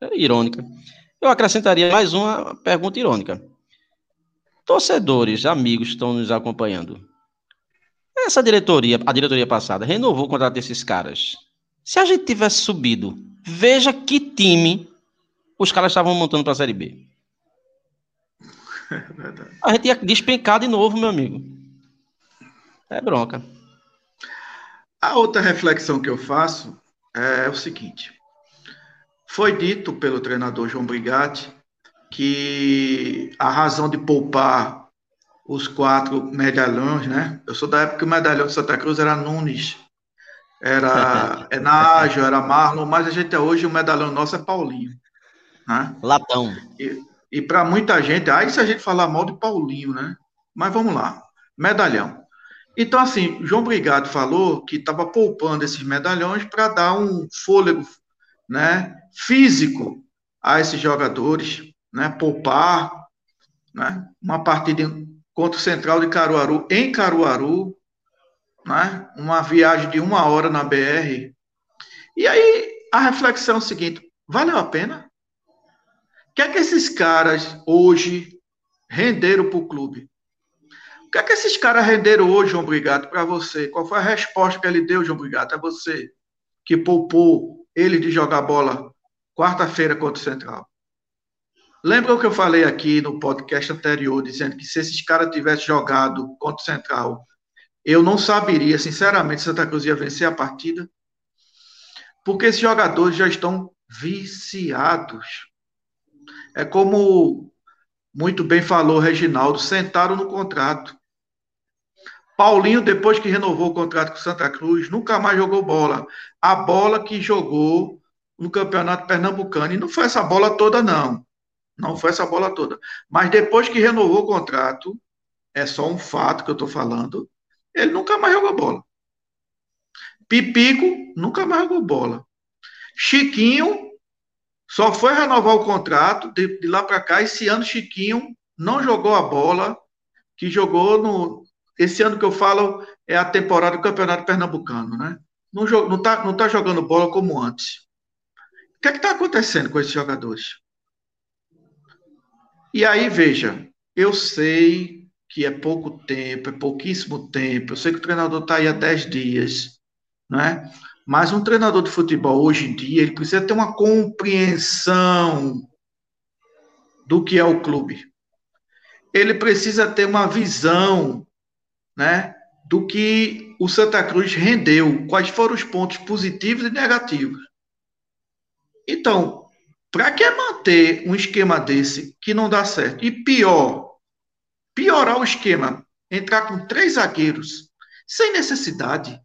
Speaker 4: É, irônica. Eu acrescentaria mais uma pergunta irônica. Torcedores, amigos estão nos acompanhando. Essa diretoria, a diretoria passada, renovou o contrato desses caras. Se a gente tivesse subido, veja que time os caras estavam montando para a Série B. a gente ia despencar de novo, meu amigo. É bronca.
Speaker 3: A outra reflexão que eu faço é o seguinte: foi dito pelo treinador João Brigatti que a razão de poupar os quatro medalhões, né? Eu sou da época que o medalhão de Santa Cruz era Nunes, era Enágio, era Marlon, mas a gente é hoje o medalhão nosso é Paulinho. Né?
Speaker 4: Latão.
Speaker 3: E, e para muita gente, aí se a gente falar mal de Paulinho, né? Mas vamos lá, medalhão. Então, assim, João Brigado falou que estava poupando esses medalhões para dar um fôlego né, físico a esses jogadores, né, poupar né, uma partida contra o Central de Caruaru em Caruaru, né, uma viagem de uma hora na BR. E aí a reflexão é o seguinte: valeu a pena? O que é que esses caras hoje renderam para o clube? que é que esses caras renderam hoje, João Brigado, para você? Qual foi a resposta que ele deu, João Brigado, a você, que poupou ele de jogar bola quarta-feira contra o Central? Lembra o que eu falei aqui no podcast anterior, dizendo que se esses caras tivessem jogado contra o Central, eu não saberia, sinceramente, se Santa Cruz ia vencer a partida? Porque esses jogadores já estão viciados. É como muito bem falou Reginaldo, sentaram no contrato. Paulinho, depois que renovou o contrato com Santa Cruz, nunca mais jogou bola. A bola que jogou no Campeonato Pernambucano. E não foi essa bola toda, não. Não foi essa bola toda. Mas depois que renovou o contrato, é só um fato que eu estou falando, ele nunca mais jogou bola. Pipico nunca mais jogou bola. Chiquinho só foi renovar o contrato de, de lá para cá. Esse ano, Chiquinho não jogou a bola que jogou no, esse ano que eu falo é a temporada do Campeonato Pernambucano, né? Não, não, tá, não tá jogando bola como antes. O que é que está acontecendo com esses jogadores? E aí, veja, eu sei que é pouco tempo, é pouquíssimo tempo, eu sei que o treinador está aí há 10 dias, né? Mas um treinador de futebol hoje em dia, ele precisa ter uma compreensão do que é o clube. Ele precisa ter uma visão né, do que o Santa Cruz rendeu, quais foram os pontos positivos e negativos. Então, para que manter um esquema desse que não dá certo? E pior, piorar o esquema, entrar com três zagueiros, sem necessidade,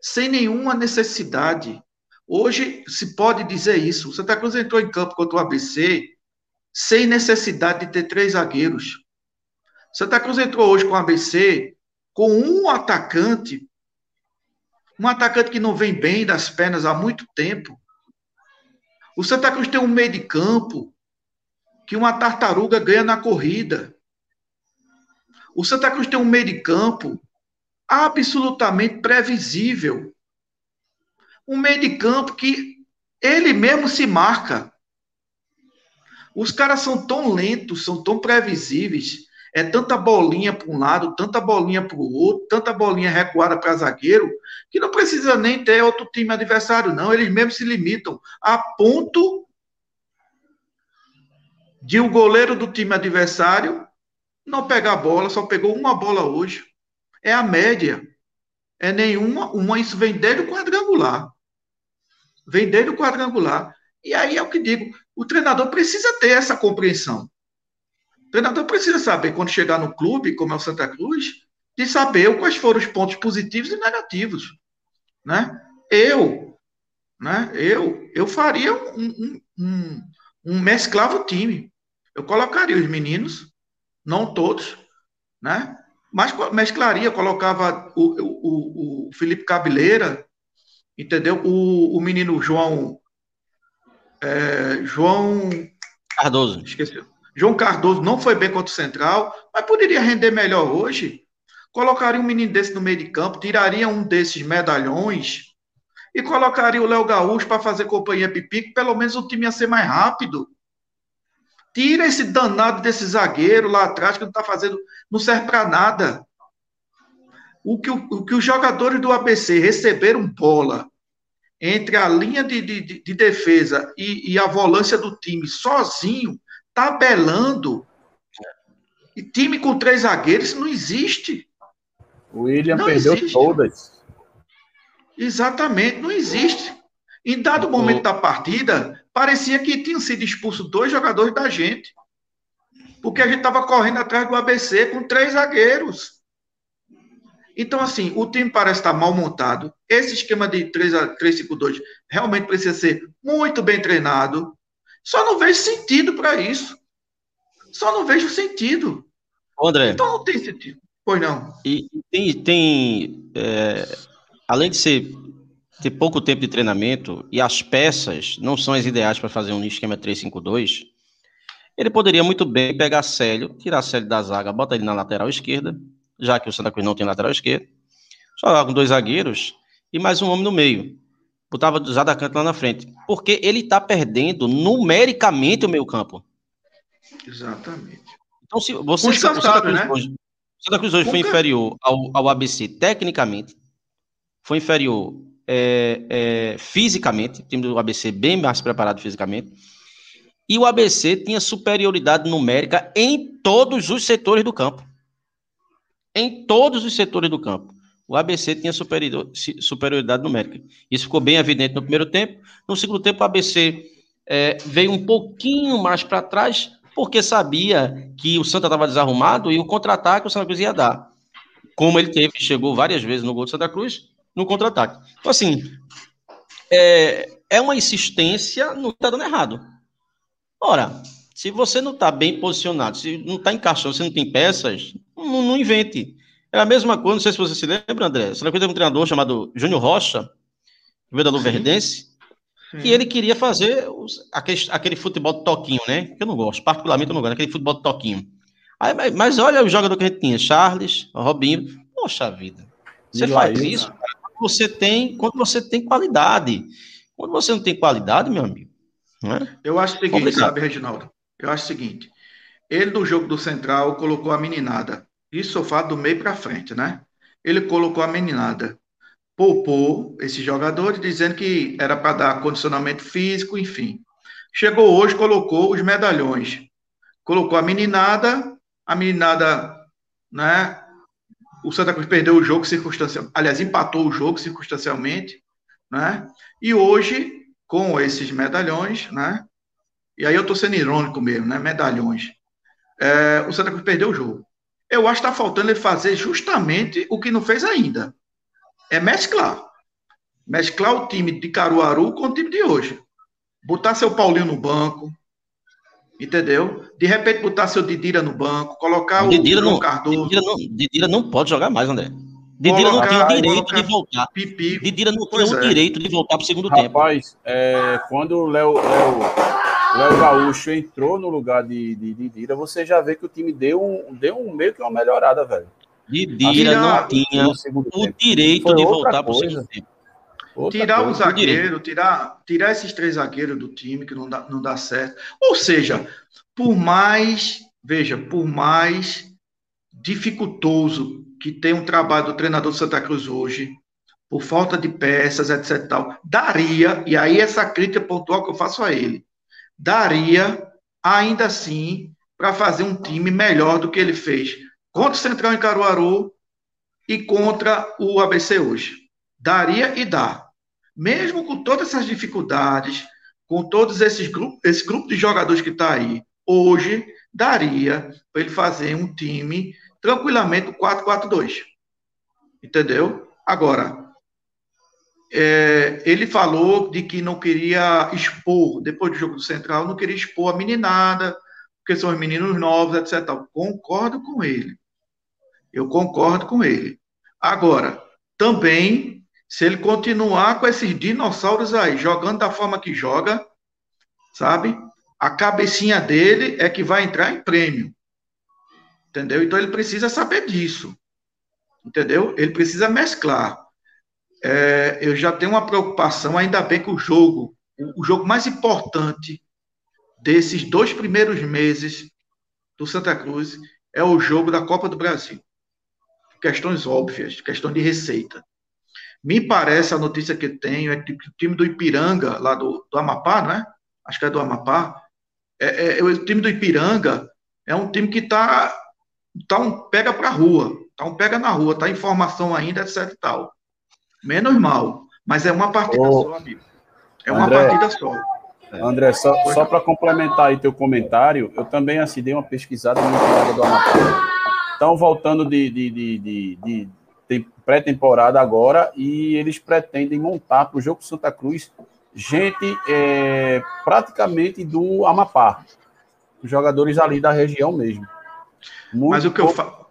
Speaker 3: sem nenhuma necessidade. Hoje se pode dizer isso. O Santa Cruz entrou em campo contra o ABC sem necessidade de ter três zagueiros. Santa Cruz entrou hoje com o ABC com um atacante, um atacante que não vem bem das pernas há muito tempo. O Santa Cruz tem um meio de campo que uma tartaruga ganha na corrida. O Santa Cruz tem um meio de campo absolutamente previsível. Um meio de campo que ele mesmo se marca. Os caras são tão lentos, são tão previsíveis, é tanta bolinha para um lado, tanta bolinha para o outro, tanta bolinha recuada para zagueiro, que não precisa nem ter outro time adversário, não. Eles mesmos se limitam a ponto de o goleiro do time adversário não pegar a bola, só pegou uma bola hoje. É a média. É nenhuma, uma, isso vem desde o quadrangular. Vem desde o quadrangular. E aí é o que digo, o treinador precisa ter essa compreensão. O treinador precisa saber, quando chegar no clube, como é o Santa Cruz, de saber quais foram os pontos positivos e negativos. Né? Eu, né? eu, eu faria um, um, um, um mesclava o time. Eu colocaria os meninos, não todos, né? Mas mesclaria, colocava o, o, o Felipe Cabeleira, entendeu? O, o menino João. É, João.
Speaker 4: Cardoso.
Speaker 3: Esqueci. João Cardoso não foi bem contra o Central, mas poderia render melhor hoje. Colocaria um menino desse no meio de campo, tiraria um desses medalhões e colocaria o Léo Gaúcho para fazer companhia pipico, pelo menos o time ia ser mais rápido. Tira esse danado desse zagueiro lá atrás que não está fazendo, não serve para nada. O que, o, o que os jogadores do ABC receberam bola entre a linha de, de, de defesa e, e, a volância do time sozinho, tabelando. E time com três zagueiros não existe.
Speaker 2: O William não perdeu existe. todas.
Speaker 3: Exatamente, não existe. Em dado momento da partida, parecia que tinham sido expulsos dois jogadores da gente. Porque a gente estava correndo atrás do ABC com três zagueiros. Então, assim, o time parece estar mal montado. Esse esquema de 3-5-2 realmente precisa ser muito bem treinado. Só não vejo sentido para isso. Só não vejo sentido.
Speaker 4: André.
Speaker 3: Então não tem sentido. Pois não.
Speaker 4: E tem, tem é, além de ser ter pouco tempo de treinamento e as peças não são as ideais para fazer um esquema 3-5-2, ele poderia muito bem pegar Célio, tirar Célio da zaga, botar ele na lateral esquerda, já que o Santa Cruz não tem lateral esquerda, jogar com dois zagueiros e mais um homem no meio. Botava o Zadacante lá na frente. Porque ele está perdendo numericamente o meio campo.
Speaker 3: Exatamente.
Speaker 4: Então, se você. O Santa Cruz, né? hoje, Santa Cruz hoje foi inferior ao, ao ABC tecnicamente, foi inferior é, é, fisicamente, o time do ABC bem mais preparado fisicamente, e o ABC tinha superioridade numérica em todos os setores do campo. Em todos os setores do campo. O ABC tinha superior, superioridade numérica. Isso ficou bem evidente no primeiro tempo. No segundo tempo, o ABC é, veio um pouquinho mais para trás, porque sabia que o Santa estava desarrumado e o contra-ataque o Santa Cruz ia dar. Como ele teve, chegou várias vezes no gol do Santa Cruz, no contra-ataque. Então, assim, é, é uma insistência no que está dando errado. Ora, se você não está bem posicionado, se não está encaixando, você não tem peças, não, não, invente. É a mesma coisa, não sei se você se lembra, André. Você lembra de um treinador chamado Júnior Rocha, que veio da Luverdense, que ele queria fazer os, aquele, aquele futebol de toquinho, né? Que eu não gosto, particularmente eu não gosto, aquele futebol de toquinho. Aí, mas, mas, olha o jogador que a gente tinha, Charles, Robinho. Poxa vida. Você faz isso, você tem, quando você tem qualidade. Quando você não tem qualidade, meu amigo.
Speaker 3: Né? Eu acho o seguinte, Complicado. sabe, Reginaldo? Eu acho o seguinte. Ele no jogo do Central colocou a meninada. Isso sofá do meio para frente, né? Ele colocou a meninada. Poupou esses jogadores, dizendo que era para dar condicionamento físico, enfim. Chegou hoje, colocou os medalhões. Colocou a meninada, a meninada, né? O Santa Cruz perdeu o jogo circunstancialmente, aliás, empatou o jogo circunstancialmente, né? E hoje, com esses medalhões, né? E aí eu estou sendo irônico mesmo, né? Medalhões. É, o Santa Cruz perdeu o jogo. Eu acho que está faltando ele fazer justamente o que não fez ainda. É mesclar. Mesclar o time de Caruaru com o time de hoje. Botar seu Paulinho no banco, Entendeu? De repente botar seu Didira no banco, colocar o
Speaker 4: Didira não, Cardoso. Didira não, Didira não pode jogar mais, André. Didira não tem o direito de voltar. Pipi. Didira não tem o é. direito de voltar para o segundo
Speaker 2: Rapaz,
Speaker 4: tempo.
Speaker 2: Rapaz, é, quando o Léo, Léo, Gaúcho entrou no lugar de, de Didira, você já vê que o time deu um, deu um meio que uma melhorada, velho.
Speaker 4: Didira não tinha o direito de voltar para o segundo tempo.
Speaker 3: Outra tirar coisa, o zagueiro, tirar, tirar esses três zagueiros do time que não dá, não dá certo. Ou seja, por mais, veja, por mais dificultoso que tem um trabalho do treinador do Santa Cruz hoje, por falta de peças, etc. Tal, daria, e aí essa crítica pontual que eu faço a ele, daria ainda assim para fazer um time melhor do que ele fez contra o Central em Caruaru e contra o ABC hoje. Daria e dá mesmo com todas essas dificuldades, com todos esses grupos, esse grupo de jogadores que está aí, hoje daria para ele fazer um time tranquilamente 4-4-2. Entendeu? Agora, é, ele falou de que não queria expor, depois do jogo do Central, não queria expor a meninada, porque são os meninos novos, etc. Concordo com ele. Eu concordo com ele. Agora, também, se ele continuar com esses dinossauros aí, jogando da forma que joga, sabe? A cabecinha dele é que vai entrar em prêmio. Entendeu? Então ele precisa saber disso. Entendeu? Ele precisa mesclar é, eu já tenho uma preocupação, ainda bem que o jogo, o jogo mais importante desses dois primeiros meses do Santa Cruz é o jogo da Copa do Brasil. Questões óbvias, questão de receita. Me parece, a notícia que tenho é que o time do Ipiranga, lá do, do Amapá, não é? Acho que é do Amapá. É, é, é o time do Ipiranga é um time que está tá um pega para a rua, tá um pega na rua, tá informação ainda, etc e tal. Menos mal. Mas é uma partida Ô, só, amigo. É uma André, partida só.
Speaker 2: André, só, só para complementar aí teu comentário, eu também assim, dei uma pesquisada no Tirada do Amapá. Estão voltando de, de, de, de, de pré-temporada agora e eles pretendem montar para o jogo Santa Cruz gente é, praticamente do Amapá. Jogadores ali da região mesmo.
Speaker 3: Muito Mas o que eu falo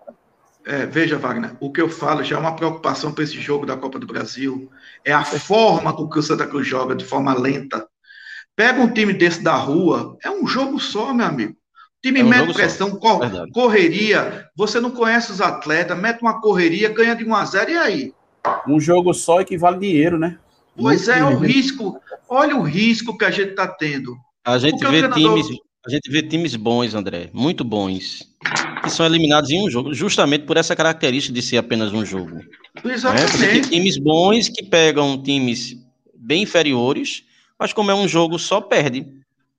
Speaker 3: é, veja, Wagner, o que eu falo já é uma preocupação para esse jogo da Copa do Brasil. É a forma com que o Santa Cruz joga, de forma lenta. Pega um time desse da rua, é um jogo só, meu amigo. Time é um mete pressão, cor, correria. Você não conhece os atletas, mete uma correria, ganha de 1 a 0 e aí?
Speaker 2: Um jogo só equivale dinheiro, né?
Speaker 3: Pois Muito é, dinheiro. o risco. Olha o risco que a gente está tendo.
Speaker 4: A gente Porque vê treinador... times a gente vê times bons, André, muito bons, que são eliminados em um jogo, justamente por essa característica de ser apenas um jogo.
Speaker 3: Exatamente. Né?
Speaker 4: Times bons que pegam times bem inferiores, mas como é um jogo, só perde.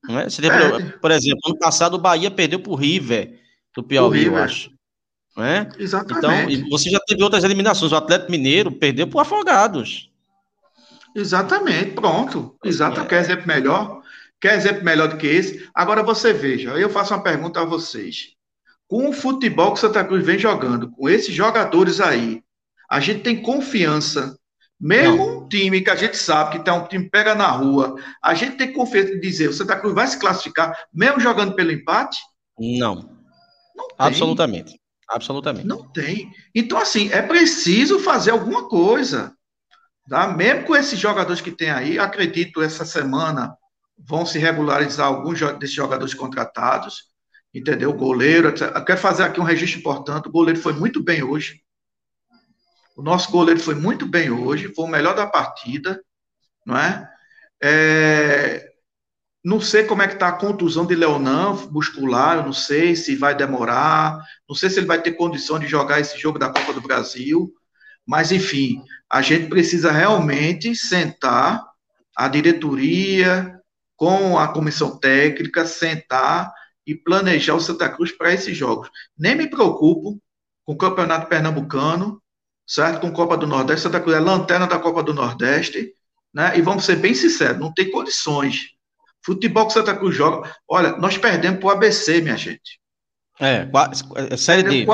Speaker 4: Né? Você tem, perde. Por exemplo, ano passado o Bahia perdeu para o River, do Piauí, eu acho. Né? Exatamente. Então, você já teve outras eliminações. O Atlético Mineiro perdeu para o Afogados.
Speaker 3: Exatamente, pronto. Exato. É. Quer exemplo melhor? Quer exemplo melhor do que esse? Agora você veja, eu faço uma pergunta a vocês. Com o futebol que o Santa Cruz vem jogando, com esses jogadores aí, a gente tem confiança, mesmo não. um time que a gente sabe que tem um time pega na rua, a gente tem confiança de dizer o Santa Cruz vai se classificar, mesmo jogando pelo empate?
Speaker 4: Não. Não. Absolutamente. Absolutamente.
Speaker 3: Não tem. Então, assim, é preciso fazer alguma coisa. Tá? Mesmo com esses jogadores que tem aí, acredito, essa semana vão se regularizar alguns desses jogadores contratados, entendeu? Goleiro, etc. Eu quero fazer aqui um registro importante. O goleiro foi muito bem hoje. O nosso goleiro foi muito bem hoje, foi o melhor da partida, não é? é não sei como é que está a contusão de Leonan muscular, não sei se vai demorar, não sei se ele vai ter condição de jogar esse jogo da Copa do Brasil, mas enfim, a gente precisa realmente sentar a diretoria, com a comissão técnica, sentar e planejar o Santa Cruz para esses jogos. Nem me preocupo com o Campeonato Pernambucano, certo? Com Copa do Nordeste, Santa Cruz é lanterna da Copa do Nordeste, né? E vamos ser bem sinceros, não tem condições. Futebol que Santa Cruz joga, olha, nós perdemos para o ABC, minha gente.
Speaker 4: É, é Série D.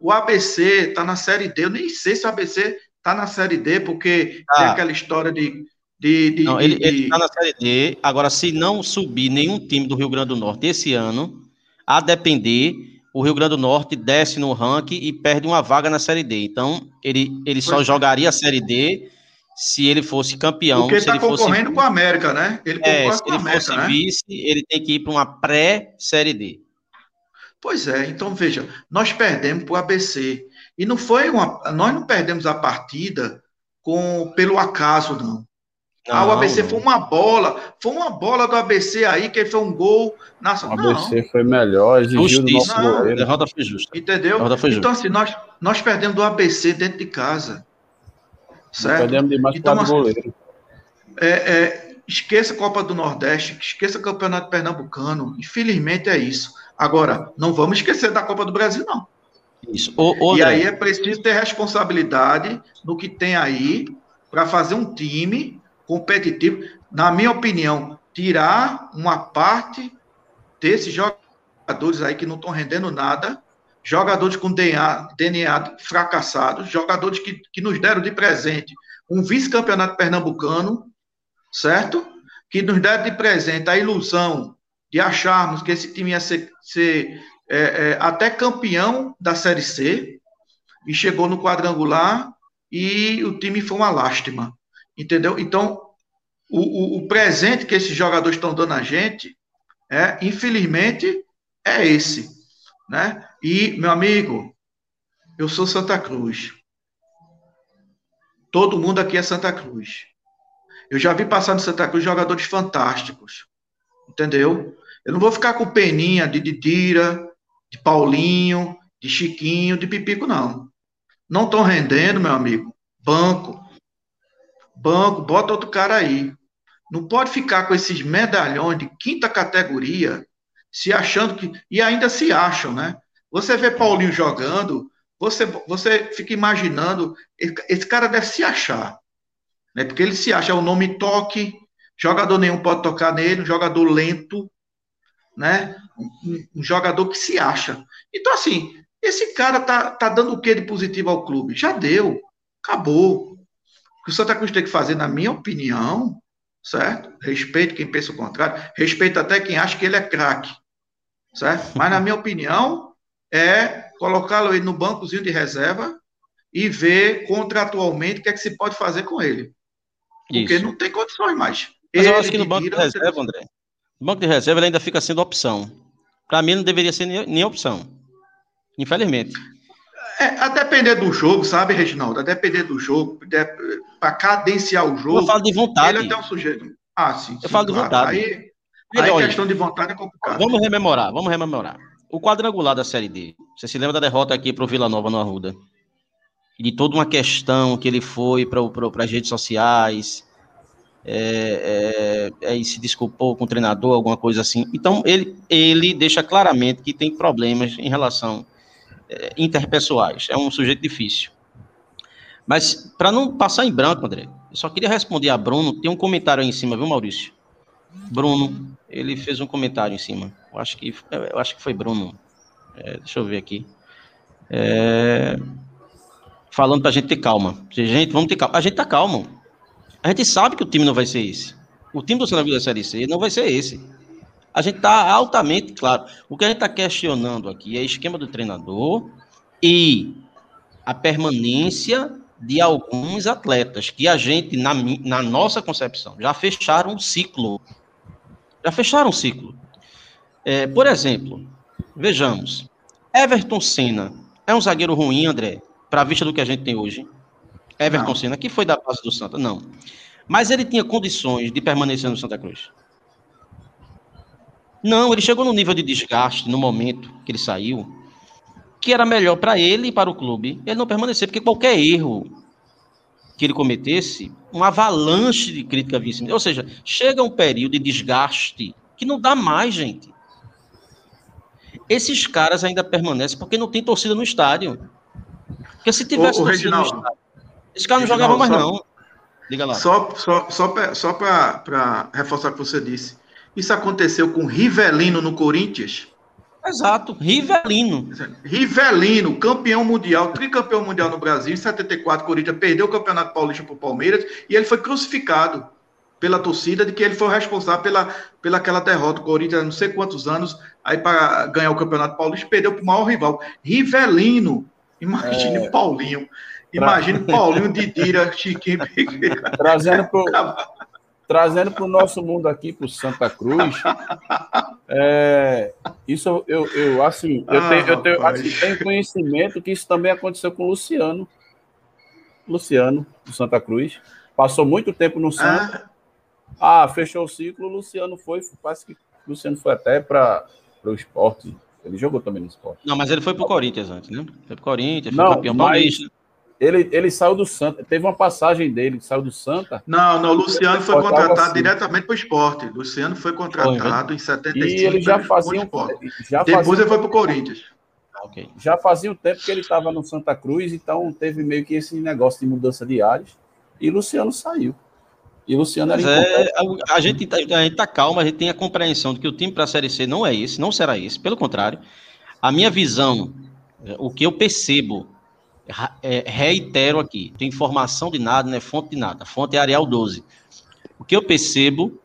Speaker 3: O ABC está na Série D, eu nem sei se o ABC está na Série D, porque ah. tem aquela história de de, de,
Speaker 4: não, ele, está na Série D. Agora, se não subir nenhum time do Rio Grande do Norte esse ano, a depender, o Rio Grande do Norte desce no ranking e perde uma vaga na Série D. Então, ele, ele só é. jogaria a Série D se ele fosse campeão.
Speaker 3: Porque
Speaker 4: está
Speaker 3: concorrendo fosse... com a América, né?
Speaker 4: Ele é, se ele América, fosse né? vice, ele tem que ir para uma pré-Série D.
Speaker 3: Pois é, então veja, nós perdemos para o ABC. E não foi uma. Nós não perdemos a partida com pelo acaso, não. Não, ah, o ABC não. foi uma bola, foi uma bola do ABC aí, que foi um gol.
Speaker 2: Nossa, o ABC não. foi melhor, exigiu do nosso
Speaker 4: goleiro. A derrota foi justa.
Speaker 3: Entendeu? Foi
Speaker 4: então,
Speaker 3: justa. assim, nós, nós perdemos do ABC dentro de casa. Certo?
Speaker 2: perdemos demais então, assim, goleiro.
Speaker 3: É, é, esqueça a Copa do Nordeste, esqueça o Campeonato Pernambucano. Infelizmente é isso. Agora, não vamos esquecer da Copa do Brasil, não.
Speaker 4: Isso. O,
Speaker 3: e aí é preciso ter responsabilidade no que tem aí para fazer um time competitivo. Na minha opinião, tirar uma parte desses jogadores aí que não estão rendendo nada, jogadores com DNA, DNA fracassados, jogadores que, que nos deram de presente um vice-campeonato pernambucano, certo? Que nos deve de presente a ilusão de acharmos que esse time ia ser, ser é, é, até campeão da Série C, e chegou no quadrangular e o time foi uma lástima, entendeu? Então, o, o, o presente que esses jogadores estão dando a gente, é, infelizmente, é esse, né? E, meu amigo, eu sou Santa Cruz. Todo mundo aqui é Santa Cruz. Eu já vi passar no Santa Cruz jogadores fantásticos. Entendeu? Eu não vou ficar com peninha de Didira, de Paulinho, de Chiquinho, de Pipico, não. Não estão rendendo, meu amigo. Banco. Banco, bota outro cara aí. Não pode ficar com esses medalhões de quinta categoria, se achando que. E ainda se acham, né? Você vê Paulinho jogando, você, você fica imaginando, esse cara deve se achar. Né? Porque ele se acha, o nome toque, jogador nenhum pode tocar nele, um jogador lento, né? Um, um, jogador que se acha. Então, assim, esse cara tá, tá dando o que de positivo ao clube? Já deu, acabou. O que o Santa Cruz tem que fazer, na minha opinião, certo? Respeito quem pensa o contrário, respeito até quem acha que ele é craque, certo? Mas, na minha opinião, é colocá-lo aí no bancozinho de reserva e ver contratualmente o que é que se pode fazer com ele. Porque Isso. não tem condições mais.
Speaker 4: Mas ele eu acho que no banco de reserva, André, no banco de reserva ele ainda fica sendo opção. Para mim não deveria ser nem, nem opção. Infelizmente.
Speaker 3: É, a depender do jogo, sabe, Reginaldo? A depender do jogo, para cadenciar o jogo.
Speaker 4: Eu falo de vontade.
Speaker 3: Ele é até um sujeito. Ah, sim.
Speaker 4: Eu sim, falo de claro. vontade.
Speaker 3: Aí, aí olha, questão de vontade é complicado.
Speaker 4: Vamos rememorar, vamos rememorar. O quadrangular da Série D. Você se lembra da derrota aqui para o Vila Nova no Arruda? De toda uma questão que ele foi para as redes sociais, é, é, é, se desculpou com o treinador, alguma coisa assim. Então, ele, ele deixa claramente que tem problemas em relação interpessoais. É um sujeito difícil. Mas, para não passar em branco, André, eu só queria responder a Bruno. Tem um comentário aí em cima, viu, Maurício? Bruno, ele fez um comentário em cima. Eu acho que, eu acho que foi Bruno. É, deixa eu ver aqui. É, falando para a gente ter calma. Gente, vamos ter calma. A gente tá calmo. A gente sabe que o time não vai ser esse. O time do Santa da Série C não vai ser esse. A gente está altamente claro. O que a gente está questionando aqui é esquema do treinador e a permanência de alguns atletas que a gente, na, na nossa concepção, já fecharam um ciclo. Já fecharam um ciclo. É, por exemplo, vejamos, Everton Senna é um zagueiro ruim, André, para a vista do que a gente tem hoje. Everton não. Senna, que foi da base do Santa, não. Mas ele tinha condições de permanecer no Santa Cruz. Não, ele chegou no nível de desgaste no momento que ele saiu, que era melhor para ele e para o clube ele não permanecer, porque qualquer erro que ele cometesse, uma avalanche de crítica vinha. Ou seja, chega um período de desgaste que não dá mais, gente. Esses caras ainda permanecem porque não tem torcida no estádio. Porque se tivesse
Speaker 3: ô, ô, torcida Reginaldo, no estádio,
Speaker 4: esses caras não jogavam mais, só, não.
Speaker 3: Diga lá. Só, só, só, só para reforçar o que você disse. Isso aconteceu com Rivelino no Corinthians.
Speaker 4: Exato, Rivelino.
Speaker 3: Rivelino, campeão mundial, tricampeão mundial no Brasil. Em 74, o Corinthians perdeu o Campeonato Paulista para o Palmeiras e ele foi crucificado pela torcida de que ele foi responsável pela, pela aquela derrota. O Corinthians, não sei quantos anos, aí para ganhar o Campeonato Paulista, perdeu para o maior rival. Rivelino, imagine é... Paulinho. Imagine Paulinho, Didira, Chiquinho.
Speaker 2: Trazendo para trazendo o nosso mundo aqui, para o Santa Cruz, é, isso eu, eu, assim, eu, ah, tenho, eu tenho, assim, tenho conhecimento que isso também aconteceu com o Luciano. Luciano, do Santa Cruz. Passou muito tempo no Santa. Ah ah, fechou o ciclo, o Luciano foi, parece que o Luciano foi até para o esporte. Ele jogou também no esporte.
Speaker 4: Não, mas ele foi para o Corinthians antes, né? Foi para o Corinthians,
Speaker 2: foi não, campeão paulista. Ele, ele saiu do Santa, teve uma passagem dele, saiu do Santa.
Speaker 3: Não, não, o Luciano foi contratado assim. diretamente para o esporte. Luciano foi contratado foi, em 75. E
Speaker 2: ele já fazia um,
Speaker 3: já Depois fazia ele foi para o Corinthians.
Speaker 2: Okay. Já fazia um tempo que ele estava no Santa Cruz, então teve meio que esse negócio de mudança de áreas. E Luciano saiu. E Luciano era
Speaker 4: é, a, a, gente tá, a gente tá calma, a gente tem a compreensão de que o time para a Série C não é esse, não será esse. Pelo contrário, a minha visão, o que eu percebo é, reitero aqui, tem informação de nada, não é fonte de nada. Fonte é Arial 12. O que eu percebo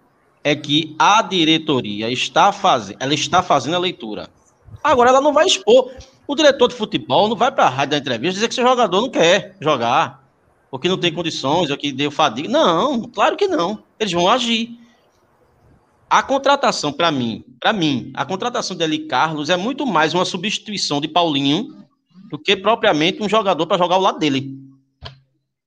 Speaker 4: é que a diretoria está fazendo, ela está fazendo a leitura. Agora ela não vai expor. O diretor de futebol não vai para a rádio da entrevista dizer que seu jogador não quer jogar, ou que não tem condições, ou que deu fadiga. Não, claro que não. Eles vão agir. A contratação, para mim, para mim, a contratação de Eli Carlos é muito mais uma substituição de Paulinho do que propriamente um jogador para jogar ao lado dele.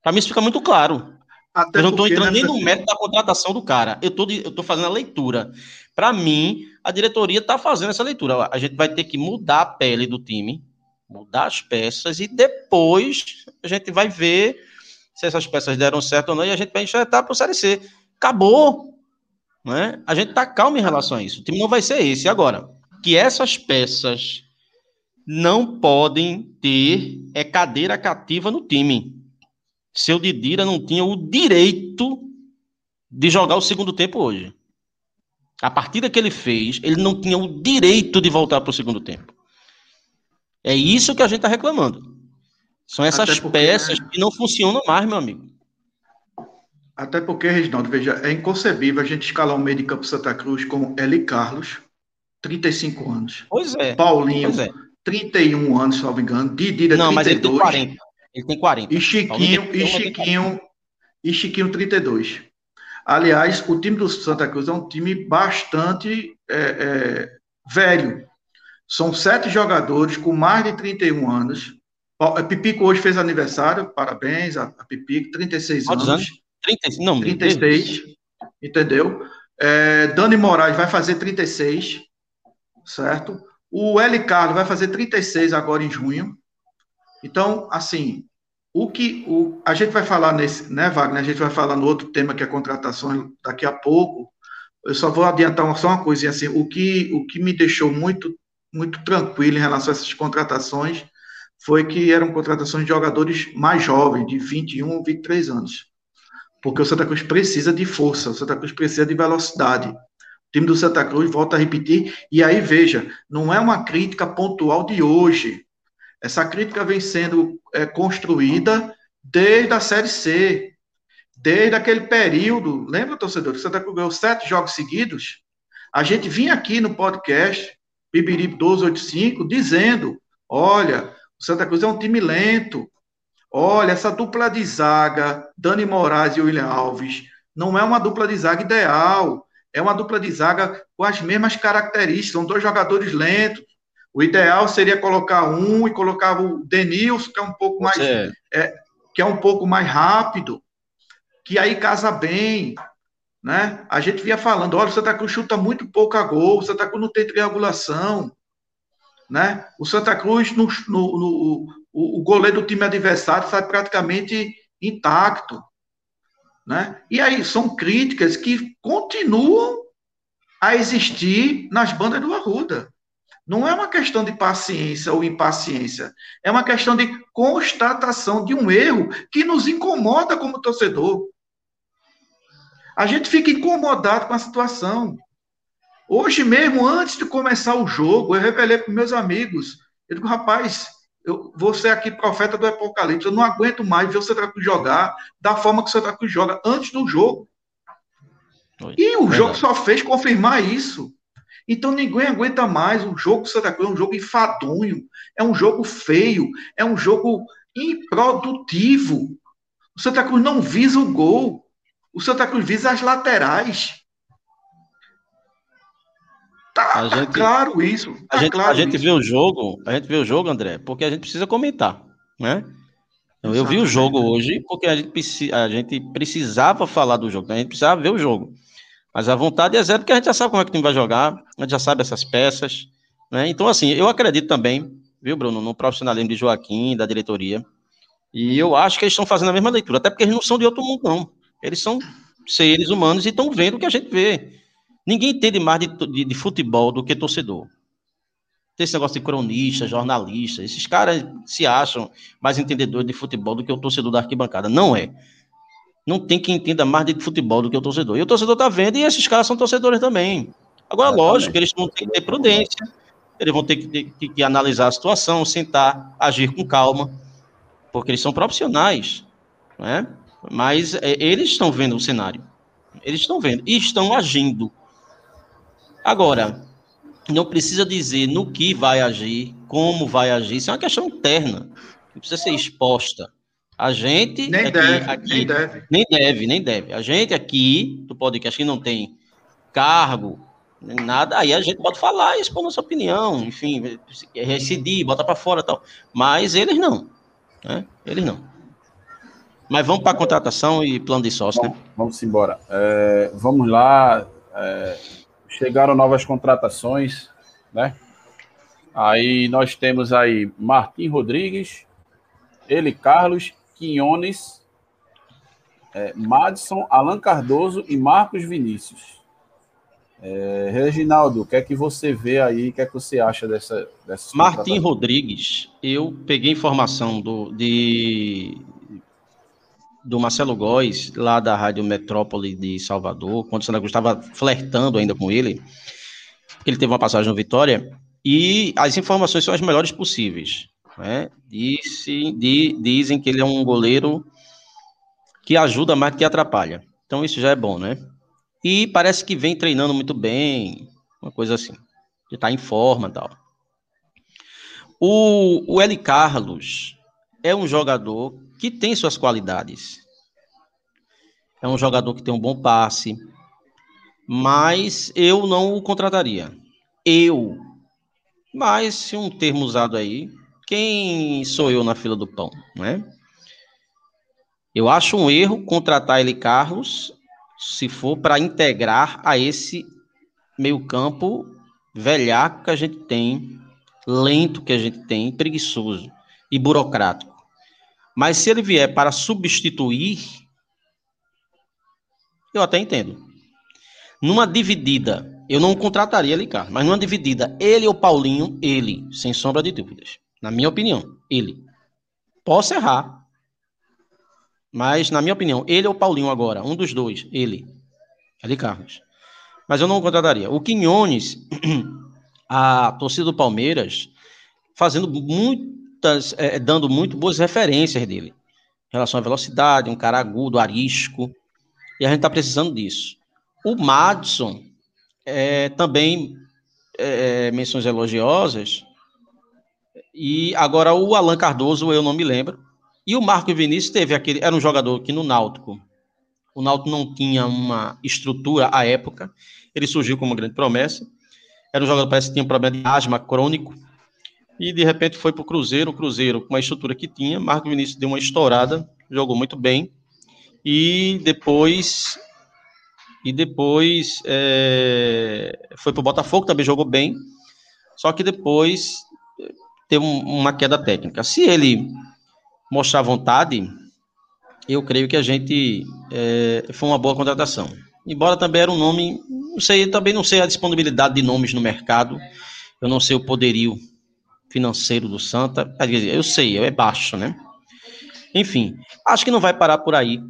Speaker 4: Para mim isso fica muito claro. Até eu não estou entrando nem no mérito da contratação do cara. Eu estou fazendo a leitura. Para mim, a diretoria está fazendo essa leitura. A gente vai ter que mudar a pele do time, mudar as peças e depois a gente vai ver se essas peças deram certo ou não e a gente vai enxertar para o Série C. Acabou. Né? A gente está calmo em relação a isso. O time não vai ser esse. Agora, que essas peças não podem ter é cadeira cativa no time. Seu Didira não tinha o direito de jogar o segundo tempo hoje. A partida que ele fez, ele não tinha o direito de voltar para o segundo tempo. É isso que a gente está reclamando. São essas porque, peças que não funcionam mais, meu amigo.
Speaker 3: Até porque, Reginaldo, veja, é inconcebível a gente escalar um meio de campo Santa Cruz com Eli Carlos, 35 anos.
Speaker 4: Pois é.
Speaker 3: Paulinho, pois é. 31 anos, se não me engano. Didi,
Speaker 4: não, 32. mas ele tem 40. Ele tem 40.
Speaker 3: E Chiquinho, e Chiquinho, e Chiquinho 32. Aliás, o time do Santa Cruz é um time bastante é, é, velho. São sete jogadores com mais de 31 anos. A Pipico hoje fez aniversário, parabéns a, a Pipico, 36 Quantos anos. anos?
Speaker 4: 30, não,
Speaker 3: 36, entendeu? É, Dani Moraes vai fazer 36, certo? O L. Carlos vai fazer 36 agora em junho. Então, assim, o que o, a gente vai falar nesse, né, Wagner? A gente vai falar no outro tema que é contratações daqui a pouco. Eu só vou adiantar uma, só uma coisinha assim. O que, o que me deixou muito, muito tranquilo em relação a essas contratações foi que eram contratações de jogadores mais jovens, de 21, 23 anos. Porque o Santa Cruz precisa de força, o Santa Cruz precisa de velocidade time do Santa Cruz, volta a repetir, e aí veja, não é uma crítica pontual de hoje. Essa crítica vem sendo é, construída desde a Série C, desde aquele período. Lembra, torcedor, que o Santa Cruz ganhou sete jogos seguidos? A gente vinha aqui no podcast, Bibiribe 1285, dizendo: olha, o Santa Cruz é um time lento. Olha, essa dupla de zaga, Dani Moraes e William Alves, não é uma dupla de zaga ideal é uma dupla de zaga com as mesmas características, são dois jogadores lentos. O ideal seria colocar um e colocar o Denilson, que é um pouco mais é, que é um pouco mais rápido, que aí casa bem. Né? A gente via falando, olha, o Santa Cruz chuta muito pouco a gol, o Santa Cruz não tem triangulação. Né? O Santa Cruz, no, no, no o, o goleiro do time adversário sai praticamente intacto. Né? E aí são críticas que continuam a existir nas bandas do Arruda. Não é uma questão de paciência ou impaciência, é uma questão de constatação de um erro que nos incomoda como torcedor. A gente fica incomodado com a situação. Hoje mesmo, antes de começar o jogo, eu revelei para meus amigos. Eu digo, rapaz, eu vou ser aqui profeta do Apocalipse. Eu não aguento mais ver o Santa Cruz jogar da forma que o Santa Cruz joga antes do jogo. Oi, e o verdade. jogo só fez confirmar isso. Então ninguém aguenta mais. O jogo do Santa Cruz é um jogo enfadonho, é um jogo feio, é um jogo improdutivo. O Santa Cruz não visa o gol. O Santa Cruz visa as laterais. Tá, a tá gente, claro isso.
Speaker 4: Tá a gente,
Speaker 3: claro
Speaker 4: a gente vê o jogo, a gente vê o jogo, André, porque a gente precisa comentar, né? Então, eu vi o jogo hoje porque a gente, a gente precisava falar do jogo, né? a gente precisava ver o jogo. Mas a vontade é zero, porque a gente já sabe como é que o time vai jogar, a gente já sabe essas peças, né? Então, assim, eu acredito também, viu, Bruno, no profissionalismo de Joaquim, da diretoria, e eu acho que eles estão fazendo a mesma leitura, até porque eles não são de outro mundo, não. Eles são seres humanos e estão vendo o que a gente vê. Ninguém entende mais de, de, de futebol do que torcedor. Tem esse negócio de cronista, jornalista. Esses caras se acham mais entendedores de futebol do que o torcedor da arquibancada. Não é. Não tem quem entenda mais de futebol do que o torcedor. E o torcedor tá vendo e esses caras são torcedores também. Agora, lógico, eles vão ter que ter prudência. Eles vão ter que, ter, que, que analisar a situação, sentar, agir com calma. porque eles são profissionais, né? Mas é, eles estão vendo o cenário. Eles estão vendo e estão agindo. Agora, não precisa dizer no que vai agir, como vai agir. Isso é uma questão interna. Não precisa ser exposta. A gente.
Speaker 3: Nem
Speaker 4: aqui,
Speaker 3: deve,
Speaker 4: aqui,
Speaker 3: nem deve.
Speaker 4: Nem deve, nem deve. A gente aqui, do podcast, que não tem cargo, nem nada, aí a gente pode falar e expor nossa opinião, enfim, residir, bota para fora tal. Mas eles não. Né? Eles não. Mas vamos para a contratação e plano de sócio,
Speaker 2: Bom,
Speaker 4: né?
Speaker 2: Vamos embora. É, vamos lá. é, chegaram novas contratações, né? Aí nós temos aí Martim Rodrigues, ele Carlos, Quinones, é, Madison, Alan Cardoso e Marcos Vinícius. É, Reginaldo, o que é que você vê aí? O que é que você acha dessa, dessas
Speaker 4: Martim? Rodrigues, eu peguei informação do, de, do Marcelo Góes, lá da Rádio Metrópole de Salvador, quando o Santa Cruz estava flertando ainda com ele, ele teve uma passagem no Vitória, e as informações são as melhores possíveis. Né? Disse, di- dizem que ele é um goleiro que ajuda mais que atrapalha. Então isso já é bom, né? E parece que vem treinando muito bem, uma coisa assim. Ele está em forma e tal. O, o Eli Carlos é um jogador que tem suas qualidades. É um jogador que tem um bom passe, mas eu não o contrataria. Eu. Mas, se um termo usado aí, quem sou eu na fila do pão, né? Eu acho um erro contratar ele Carlos se for para integrar a esse meio-campo velhaco que a gente tem, lento que a gente tem, preguiçoso e burocrático. Mas se ele vier para substituir, eu até entendo. Numa dividida, eu não contrataria ele, Carlos, mas numa dividida, ele ou Paulinho, ele, sem sombra de dúvidas. Na minha opinião, ele. Posso errar, mas, na minha opinião, ele ou Paulinho agora, um dos dois, ele. Ali Carlos. Mas eu não contrataria. O Quinones, a torcida do Palmeiras, fazendo muitas, eh, dando muito boas referências dele. Em relação à velocidade, um cara agudo, arisco. E a gente está precisando disso. O Madison, eh, também eh, menções elogiosas. E agora o Alan Cardoso, eu não me lembro. E o Marco Vinícius teve aquele. Era um jogador que no Náutico. O Náutico não tinha uma estrutura à época. Ele surgiu como uma grande promessa. Era um jogador que parece que tinha um problema de asma crônico. E de repente foi para o Cruzeiro. O Cruzeiro, com a estrutura que tinha, Marco Vinícius deu uma estourada, jogou muito bem. E depois. E depois é, foi para o Botafogo, também jogou bem. Só que depois teve um- uma queda técnica. Se ele mostrar vontade, eu creio que a gente é, foi uma boa contratação. Embora também era um nome, não sei, também não sei a disponibilidade de nomes no mercado, eu não sei o poderio financeiro do Santa, eu sei, é baixo, né? Enfim, acho que não vai parar por aí.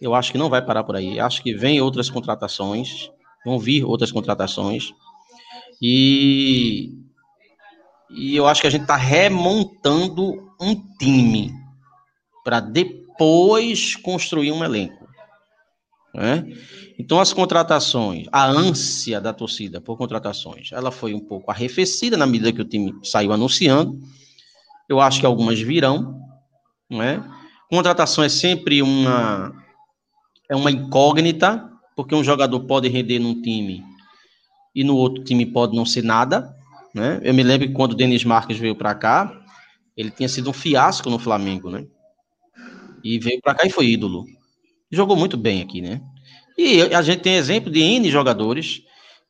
Speaker 4: Eu acho que não vai parar por aí. Acho que vem outras contratações, vão vir outras contratações. E e eu acho que a gente está remontando um time para depois construir um elenco. Né? Então, as contratações, a ânsia da torcida por contratações, ela foi um pouco arrefecida na medida que o time saiu anunciando. Eu acho que algumas virão. Não é? Contratação é sempre uma, é uma incógnita, porque um jogador pode render num time e no outro time pode não ser nada. Né? Eu me lembro que quando o Denis Marques veio para cá, ele tinha sido um fiasco no Flamengo, né? E veio para cá e foi ídolo. Jogou muito bem aqui, né? E a gente tem exemplo de N jogadores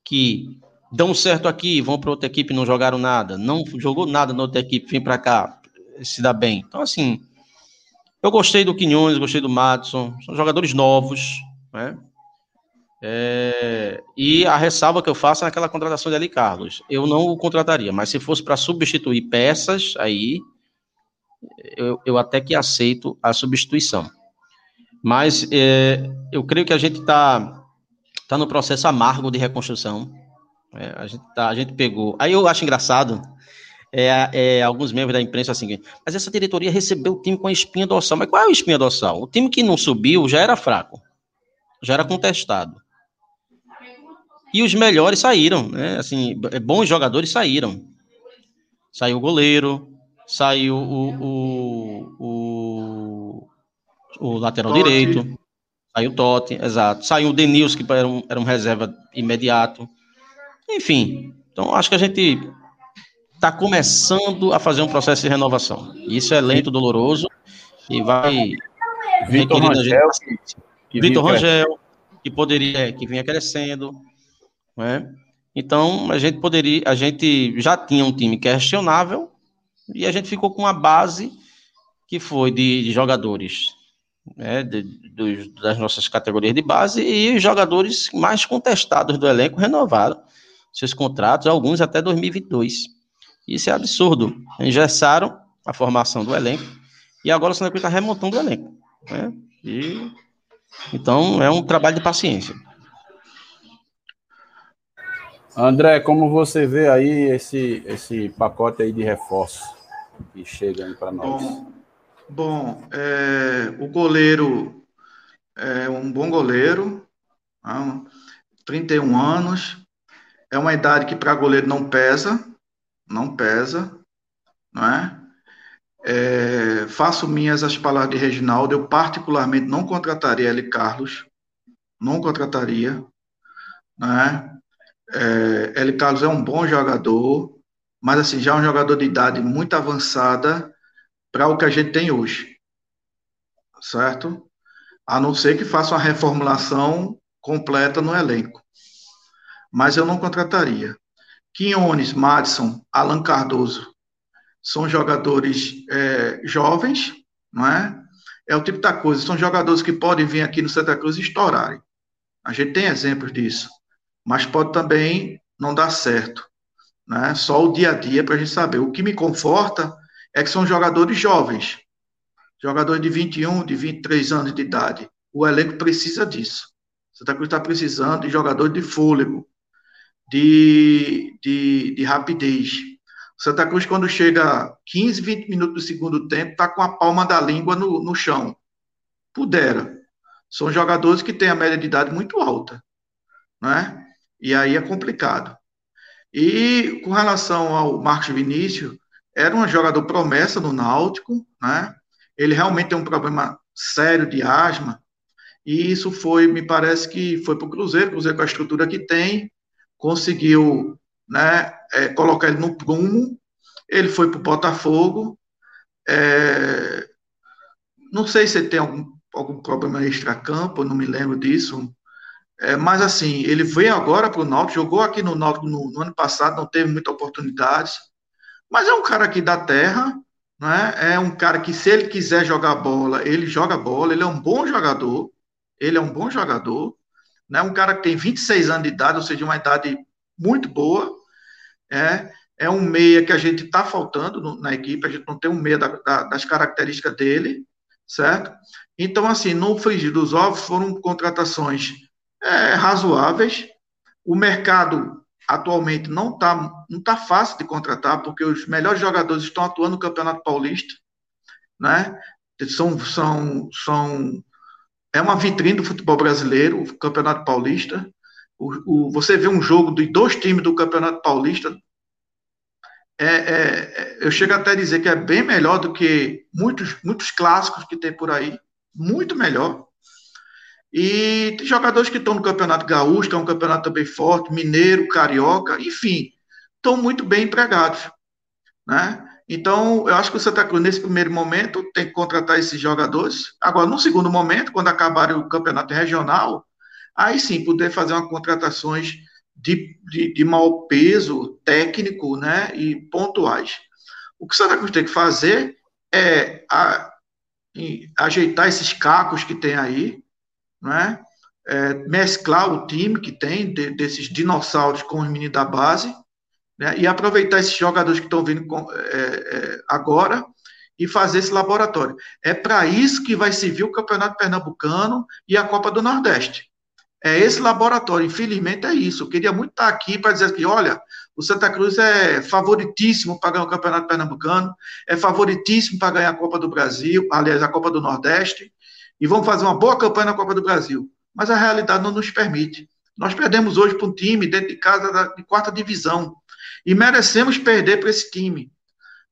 Speaker 4: que dão certo aqui, vão para outra equipe não jogaram nada, não jogou nada na outra equipe, vem para cá, se dá bem. Então, assim, eu gostei do Quinhones, gostei do Madison, são jogadores novos, né? É, e a ressalva que eu faço é naquela contratação de Ali Carlos. Eu não o contrataria, mas se fosse para substituir peças, aí eu, eu até que aceito a substituição. Mas é, eu creio que a gente está tá no processo amargo de reconstrução. É, a, gente tá, a gente pegou. Aí eu acho engraçado é, é, alguns membros da imprensa assim, mas essa diretoria recebeu o time com a espinha dorsal. Mas qual é a espinha dorsal? O time que não subiu já era fraco, já era contestado. E os melhores saíram, né? Assim, bons jogadores saíram. Saiu o goleiro, saiu o, o, o, o lateral Totti. direito, saiu o Totti, exato. Saiu o Denilson, que era um, era um reserva imediato. Enfim, então acho que a gente está começando a fazer um processo de renovação. Isso é lento, doloroso e vai
Speaker 2: Vitor Rangel,
Speaker 4: Vitor Rangel, que poderia, que vinha crescendo, né? Então a gente poderia, a gente já tinha um time questionável e a gente ficou com uma base que foi de, de jogadores né, de, das nossas categorias de base e os jogadores mais contestados do elenco renovaram seus contratos, alguns até 2022. Isso é absurdo. Engessaram a formação do elenco e agora o Santa Cruz está remontando o elenco. Né? E, então é um trabalho de paciência.
Speaker 2: André, como você vê aí esse, esse pacote aí de reforço que chega para nós?
Speaker 3: Bom, bom é, o goleiro é um bom goleiro, 31 né? anos, é uma idade que para goleiro não pesa, não pesa, não é? é? Faço minhas as palavras de Reginaldo, eu particularmente não contrataria ele Carlos, não contrataria, não é? É, L. Carlos é um bom jogador, mas assim, já é um jogador de idade muito avançada para o que a gente tem hoje. Certo? A não ser que faça uma reformulação completa no elenco. Mas eu não contrataria. Quinones, Madison, Alan Cardoso são jogadores é, jovens, não é? É o tipo da coisa, são jogadores que podem vir aqui no Santa Cruz e estourarem. A gente tem exemplos disso, mas pode também não dar certo, né? Só o dia a dia para a gente saber. O que me conforta é que são jogadores jovens, jogadores de 21, de 23 anos de idade. O elenco precisa disso. Santa Cruz está precisando de jogador de fôlego, de, de, de rapidez. Santa Cruz, quando chega 15, 20 minutos do segundo tempo, está com a palma da língua no, no chão. Pudera. São jogadores que têm a média de idade muito alta. Né? E aí é complicado. E com relação ao Marcos Vinícius, era um jogador promessa no Náutico, né? Ele realmente tem um problema sério de asma, e isso foi, me parece que foi para o Cruzeiro, Cruzeiro com a estrutura que tem, conseguiu né, é, colocar ele no prumo, ele foi para o Botafogo, é, não sei se tem algum, algum problema extra-campo, não me lembro disso, é, mas assim, ele veio agora para o Náutico, jogou aqui no Náutico no, no, ano passado, não teve muita oportunidade, mas é um cara aqui da terra, né? é um cara que se ele quiser jogar bola, ele joga bola, ele é um bom jogador, ele é um bom jogador, né? Um cara que tem 26 anos de idade, ou seja, uma idade muito boa. É, é um meia que a gente está faltando no, na equipe, a gente não tem um meia da, da, das características dele, certo? Então, assim, no frigir dos ovos foram contratações é, razoáveis. O mercado atualmente não está não tá fácil de contratar, porque os melhores jogadores estão atuando no Campeonato Paulista, né? São, são, são é uma vitrine do futebol brasileiro, o Campeonato Paulista. O, o, você vê um jogo de dois times do Campeonato Paulista, é, é, eu chego até a dizer que é bem melhor do que muitos, muitos clássicos que tem por aí, muito melhor. E tem jogadores que estão no Campeonato Gaúcho, que é um campeonato também forte, Mineiro, Carioca, enfim, estão muito bem empregados. Né? Então, eu acho que o Santa Cruz, nesse primeiro momento, tem que contratar esses jogadores. Agora, no segundo momento, quando acabar o campeonato regional, aí sim poder fazer uma contratações de, de, de mau peso técnico né, e pontuais. O que o Santa Cruz tem que fazer é a, ajeitar esses cacos que tem aí, né, é, mesclar o time que tem de, desses dinossauros com os meninos da base né, e aproveitar esses jogadores que estão vindo com, é, é, agora e fazer esse laboratório. É para isso que vai servir o Campeonato Pernambucano e a Copa do Nordeste. É esse laboratório, infelizmente é isso. Eu queria muito estar aqui para dizer que, olha, o Santa Cruz é favoritíssimo para ganhar o Campeonato Pernambucano, é favoritíssimo para ganhar a Copa do Brasil, aliás, a Copa do Nordeste, e vamos fazer uma boa campanha na Copa do Brasil. Mas a realidade não nos permite. Nós perdemos hoje para um time dentro de casa da, de quarta divisão. E merecemos perder para esse time.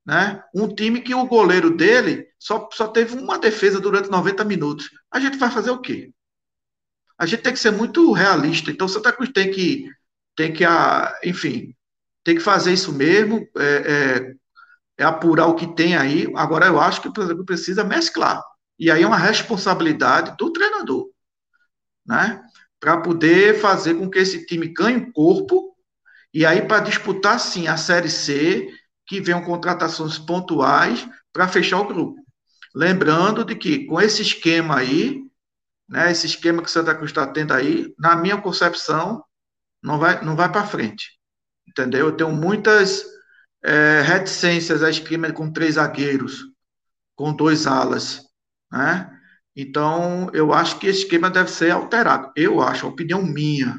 Speaker 3: Né? Um time que o goleiro dele só, só teve uma defesa durante 90 minutos. A gente vai fazer o quê? A gente tem que ser muito realista. Então, Santa Cruz tem que, tem que ah, enfim, tem que fazer isso mesmo, é, é, é apurar o que tem aí. Agora, eu acho que o precisa mesclar. E aí é uma responsabilidade do treinador, né? Para poder fazer com que esse time ganhe corpo e aí para disputar sim a Série C, que venham contratações pontuais para fechar o grupo. Lembrando de que com esse esquema aí, né, esse esquema que Santa Cruz está tendo aí, na minha concepção, não vai, não vai para frente. Entendeu? Eu tenho muitas é, reticências a esquema com três zagueiros, com dois alas. Né? Então, eu acho que esse esquema deve ser alterado. Eu acho, a opinião minha.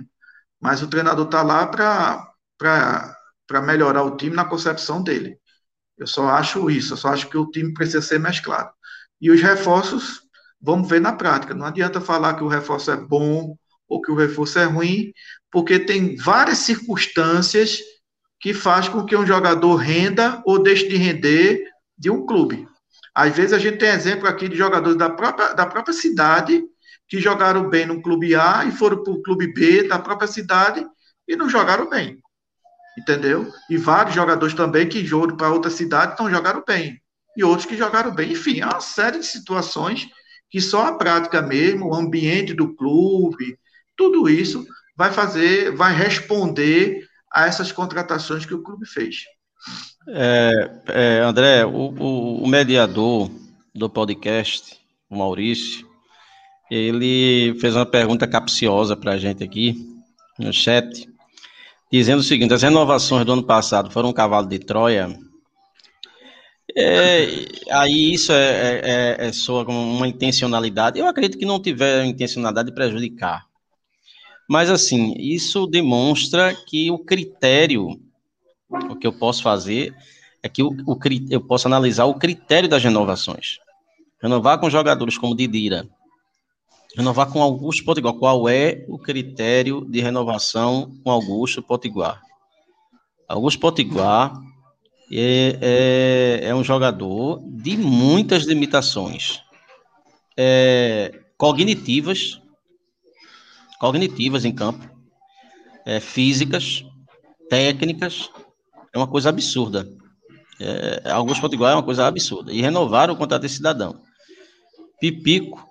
Speaker 3: Mas o treinador está lá para melhorar o time na concepção dele. Eu só acho isso, eu só acho que o time precisa ser mesclado. E os reforços, vamos ver na prática. Não adianta falar que o reforço é bom ou que o reforço é ruim, porque tem várias circunstâncias que faz com que um jogador renda ou deixe de render de um clube. Às vezes a gente tem exemplo aqui de jogadores da própria, da própria cidade que jogaram bem no clube A e foram para o clube B da própria cidade e não jogaram bem. Entendeu? E vários jogadores também que jogam para outra cidade não jogaram bem. E outros que jogaram bem. Enfim, é uma série de situações que só a prática mesmo, o ambiente do clube, tudo isso vai fazer, vai responder a essas contratações que o clube fez.
Speaker 4: É, é, André, o, o, o, mediador do podcast, o Maurício, ele fez uma pergunta capciosa para a gente aqui no chat, dizendo o seguinte: as renovações do ano passado foram um cavalo de Troia. É, aí isso é, é, é, é soa como uma intencionalidade. Eu acredito que não tiver intencionalidade de prejudicar. Mas assim, isso demonstra que o critério o que eu posso fazer é que o, o, eu posso analisar o critério das renovações. Renovar com jogadores como Didira, renovar com Augusto Potiguar. Qual é o critério de renovação com Augusto Potiguar? Augusto Potiguar é, é, é um jogador de muitas limitações é, cognitivas, cognitivas em campo, é, físicas, técnicas é uma coisa absurda. É, Augusto Potiguar é uma coisa absurda. E renovaram o contrato desse cidadão. Pipico,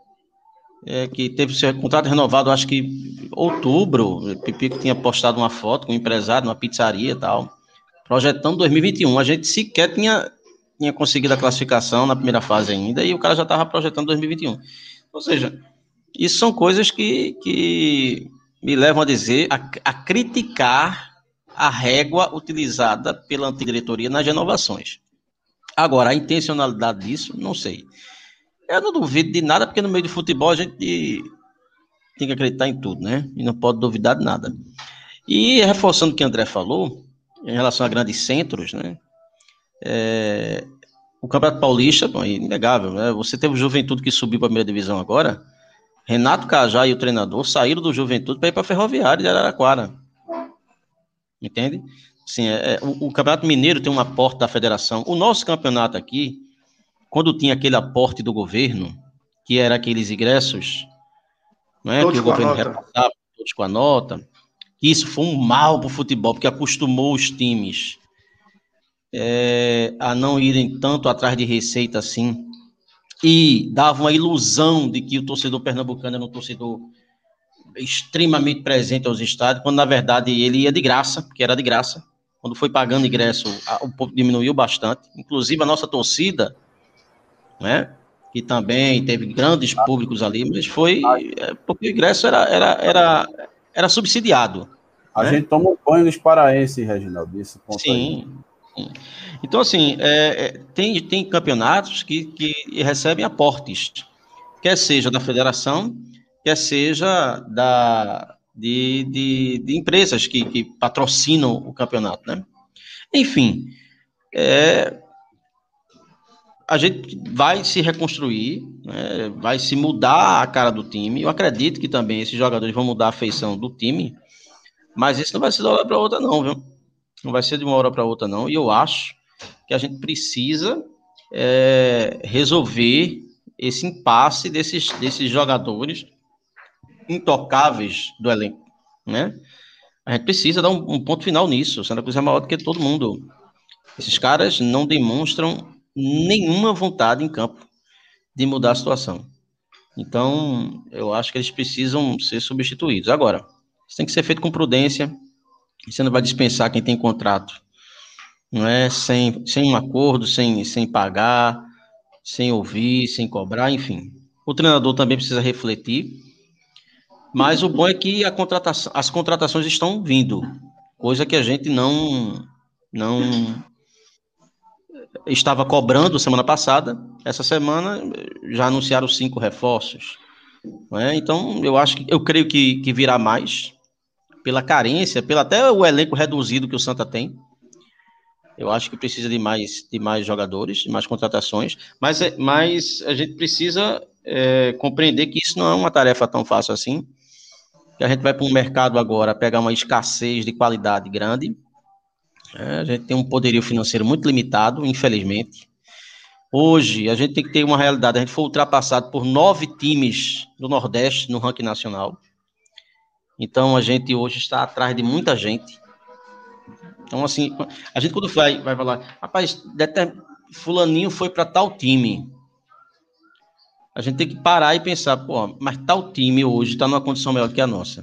Speaker 4: é, que teve seu contrato renovado, acho que outubro. Pipico tinha postado uma foto com um empresário numa pizzaria e tal, projetando 2021. A gente sequer tinha, tinha conseguido a classificação na primeira fase ainda, e o cara já estava projetando 2021. Ou seja, isso são coisas que, que me levam a dizer, a, a criticar a régua utilizada pela antiga diretoria nas renovações. Agora, a intencionalidade disso, não sei. Eu não duvido de nada, porque no meio de futebol a gente tem que acreditar em tudo, né? E não pode duvidar de nada. E reforçando o que o André falou, em relação a grandes centros, né? É, o Campeonato Paulista, bom, é inegável, né? Você teve o Juventude que subiu para a primeira divisão agora. Renato Cajá e o treinador saíram do Juventude para ir para Ferroviária de Araraquara entende? Sim, é, é, o, o, Campeonato Mineiro tem um aporte da federação. O nosso campeonato aqui, quando tinha aquele aporte do governo, que era aqueles ingressos, é que o governo repassava, todos com a nota, isso foi um mal para o futebol, porque acostumou os times é, a não irem tanto atrás de receita assim, e dava uma ilusão de que o torcedor pernambucano era um torcedor extremamente presente aos estádios, quando na verdade ele ia de graça, porque era de graça. Quando foi pagando ingresso, o pouco diminuiu bastante. Inclusive a nossa torcida, né? Que também teve grandes públicos ali, mas foi é, porque o ingresso era, era, era, era subsidiado.
Speaker 2: A né? gente toma um banho dos paraenses, Reginaldo, isso
Speaker 4: Sim. Sim. Então, assim, é, é, tem, tem campeonatos que, que recebem aportes, quer seja da federação, quer seja da, de, de, de empresas que, que, patrocinam o campeonato, né? Enfim, é, a gente vai se reconstruir, né, vai se mudar a cara do time. Eu acredito que também esses jogadores vão mudar a feição do time, mas isso não vai ser de uma hora para outra, não, viu? Não vai ser de uma hora para outra, não. E eu acho que a gente precisa é, resolver esse impasse desses, desses jogadores intocáveis do elenco, né? A gente precisa dar um, um ponto final nisso. O Santa Cruz é maior do que todo mundo. Esses caras não demonstram nenhuma vontade em campo de mudar a situação. Então, eu acho que eles precisam ser substituídos. Agora, isso tem que ser feito com prudência. Você não vai dispensar quem tem contrato, não é? Sem, sem um acordo, sem, sem pagar, sem ouvir, sem cobrar, enfim. O treinador também precisa refletir. Mas o bom é que contratação, as contratações estão vindo, coisa que a gente não não estava cobrando semana passada, essa semana já anunciaram cinco reforços. É? Então, eu acho que eu creio que, que virá mais, pela carência, pelo até o elenco reduzido que o Santa tem. Eu acho que precisa de mais, de mais jogadores, de mais contratações, mas, é, mas a gente precisa é, compreender que isso não é uma tarefa tão fácil assim. A gente vai para um mercado agora pegar uma escassez de qualidade grande, é, a gente tem um poderio financeiro muito limitado, infelizmente. Hoje, a gente tem que ter uma realidade. A gente foi ultrapassado por nove times do Nordeste no ranking nacional. Então, a gente hoje está atrás de muita gente. Então, assim, a gente quando vai, vai falar, rapaz, fulaninho foi para tal time. A gente tem que parar e pensar, pô, mas tal time hoje está numa condição melhor que a nossa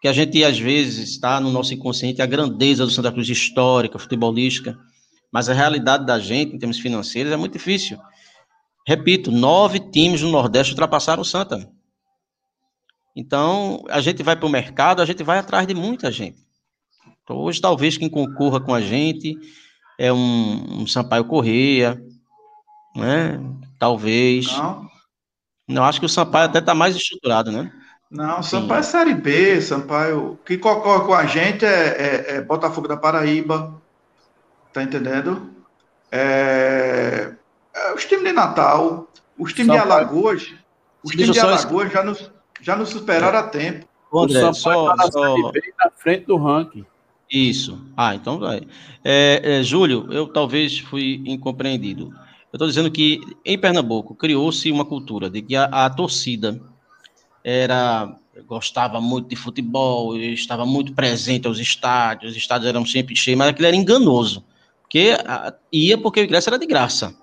Speaker 4: que a gente às vezes está no nosso inconsciente a grandeza do Santa Cruz histórica, futebolística, mas a realidade da gente em termos financeiros é muito difícil. Repito, nove times no Nordeste ultrapassaram o Santa. Então, a gente vai para o mercado, a gente vai atrás de muita gente. Então, hoje, talvez quem concorra com a gente é um, um Sampaio Correia, né? Talvez. Não. Não, acho que o Sampaio até está mais estruturado, né?
Speaker 3: Não, Sampaio Sim. é Série B, Sampaio. que concorre com a gente é, é, é, Botafogo da Paraíba, tá entendendo? É, é os times de Natal, os times de Alagoas, os times de Alagoas já nos, já nos superaram a tempo.
Speaker 2: André, o Sampaio só, tá na só... Série B na frente do ranking.
Speaker 4: Isso. Ah, então vai. É, é, Júlio, eu talvez fui incompreendido. Eu estou dizendo que em Pernambuco criou-se uma cultura de que a, a torcida era gostava muito de futebol, estava muito presente aos estádios, os estádios eram sempre cheios, mas aquilo era enganoso, porque ia porque o ingresso era de graça.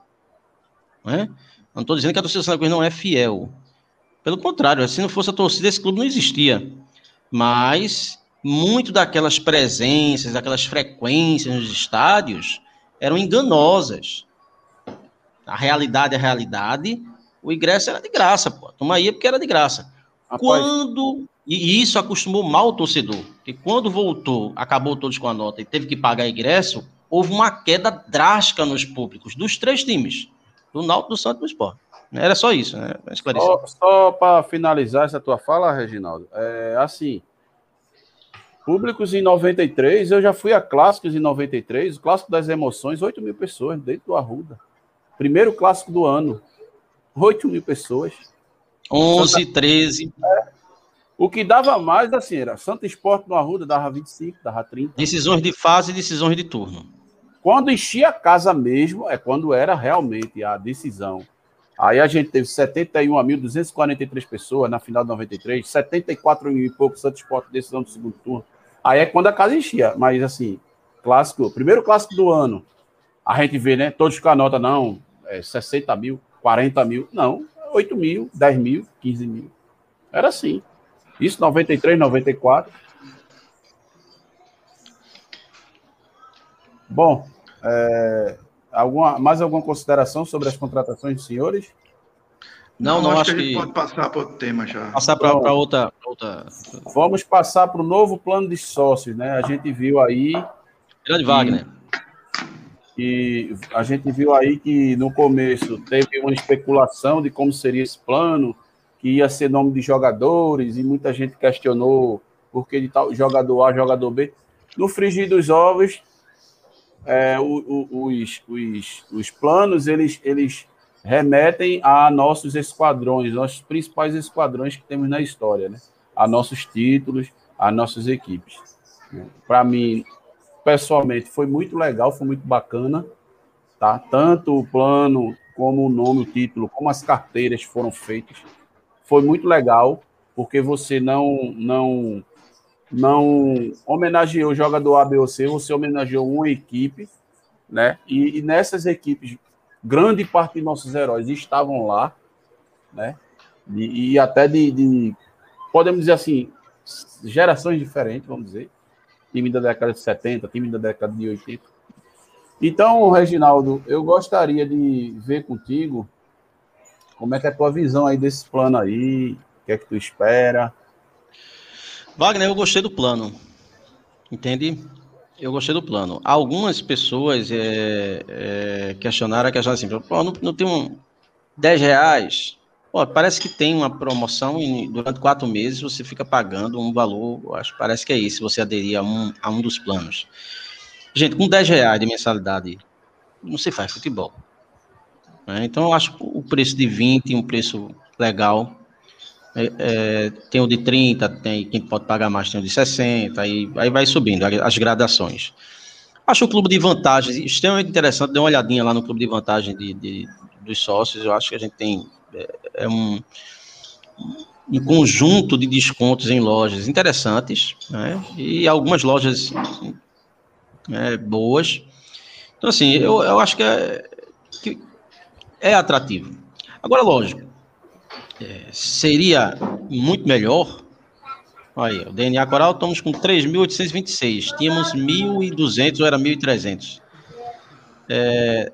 Speaker 4: Né? Não estou dizendo que a torcida Santa Cruz não é fiel. Pelo contrário, se não fosse a torcida, esse clube não existia. Mas muito daquelas presenças, daquelas frequências nos estádios eram enganosas. A realidade é a realidade, o ingresso era de graça, pô. Toma aí porque era de graça. Quando. E isso acostumou mal o torcedor. Porque quando voltou, acabou todos com a nota e teve que pagar ingresso, houve uma queda drástica nos públicos dos três times. Do Náutico, do Santos e do Sport. Era só isso, né?
Speaker 2: Só, só para finalizar essa tua fala, Reginaldo, é assim. Públicos em 93, eu já fui a clássicos em 93, o clássico das emoções, 8 mil pessoas dentro do Arruda. Primeiro clássico do ano, 8 mil pessoas.
Speaker 4: 11, 13. É.
Speaker 2: O que dava mais, assim, era Santa Esporte no Arruda, dava 25, dava 30.
Speaker 4: Decisões de fase e decisões de turno.
Speaker 2: Quando enchia a casa mesmo, é quando era realmente a decisão. Aí a gente teve 71.243 pessoas na final de 93, 74 mil e pouco Santa Esporte decisão do segundo turno. Aí é quando a casa enchia. Mas assim, clássico, primeiro clássico do ano. A gente vê, né? Todos com a nota, não, é 60 mil, 40 mil. Não, 8 mil, 10 mil, 15 mil. Era assim. Isso 93, 94. Bom, é, alguma, mais alguma consideração sobre as contratações dos senhores?
Speaker 3: Não, não, não acho, que a gente que... pode passar para outro tema já.
Speaker 4: Passar para então, outra, outra.
Speaker 2: Vamos passar para o novo plano de sócios, né? A gente viu aí.
Speaker 4: Grande Wagner
Speaker 2: que a gente viu aí que no começo teve uma especulação de como seria esse plano, que ia ser nome de jogadores, e muita gente questionou por que de tal jogador A, jogador B. No frigir dos ovos, é, o, o, os, os, os planos, eles, eles remetem a nossos esquadrões, nossos principais esquadrões que temos na história, né? a nossos títulos, a nossas equipes. Para mim, pessoalmente, foi muito legal, foi muito bacana, tá? Tanto o plano, como o nome, o título, como as carteiras foram feitas, foi muito legal, porque você não não não homenageou o jogador A, ou C, você homenageou uma equipe, né? E, e nessas equipes, grande parte de nossos heróis estavam lá, né? E, e até de, de, podemos dizer assim, gerações diferentes, vamos dizer. Time da década de 70, time da década de 80. Então, Reginaldo, eu gostaria de ver contigo como é que é a tua visão aí desse plano aí, o que é que tu espera,
Speaker 4: Wagner, eu gostei do plano. Entende? Eu gostei do plano. Algumas pessoas é, é, questionaram a questão assim, não, não tem um 10 reais. Pô, parece que tem uma promoção e durante quatro meses você fica pagando um valor, acho parece que é isso, se você aderir a um, a um dos planos. Gente, com 10 reais de mensalidade, não se faz futebol. Né? Então, eu acho o preço de 20 um preço legal. É, é, tem o de 30, tem quem pode pagar mais, tem o de 60, aí, aí vai subindo as gradações. Acho o clube de vantagens extremamente interessante. Dê uma olhadinha lá no clube de vantagem de, de dos sócios. Eu acho que a gente tem é, é um, um conjunto de descontos em lojas interessantes, né? E algumas lojas é, boas. Então, assim, eu, eu acho que é, que é atrativo. Agora, lógico, é, seria muito melhor. Aí, o DNA Coral estamos com 3.826. Tínhamos 1.200 ou era 1.300 é,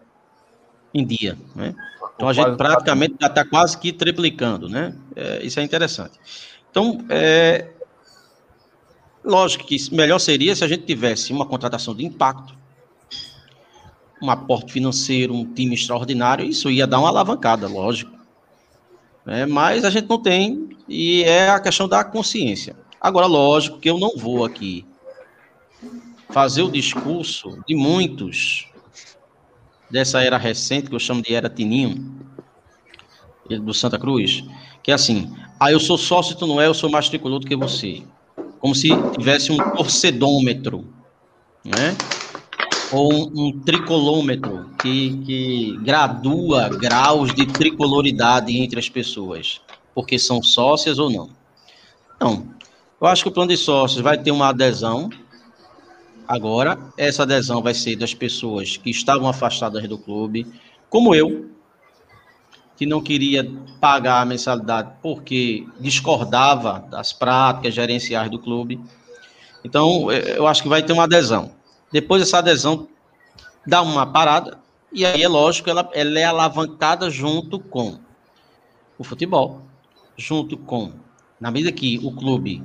Speaker 4: em dia, né? Então a gente praticamente já está quase que triplicando, né? É, isso é interessante. Então, é, lógico que melhor seria se a gente tivesse uma contratação de impacto, um aporte financeiro, um time extraordinário, isso ia dar uma alavancada, lógico né? mas a gente não tem, e é a questão da consciência. Agora, lógico que eu não vou aqui fazer o discurso de muitos dessa era recente, que eu chamo de era Tininho, do Santa Cruz, que é assim, ah, eu sou sócio, tu não é, eu sou mais tricolor do que você. Como se tivesse um torcedômetro, né? ou um, um tricolômetro que, que gradua graus de tricoloridade entre as pessoas, porque são sócias ou não. Não. Eu acho que o plano de sócios vai ter uma adesão. Agora, essa adesão vai ser das pessoas que estavam afastadas do clube, como eu, que não queria pagar a mensalidade porque discordava das práticas gerenciais do clube. Então, eu acho que vai ter uma adesão. Depois essa adesão dá uma parada, e aí é lógico, ela, ela é alavancada junto com o futebol, junto com, na medida que o clube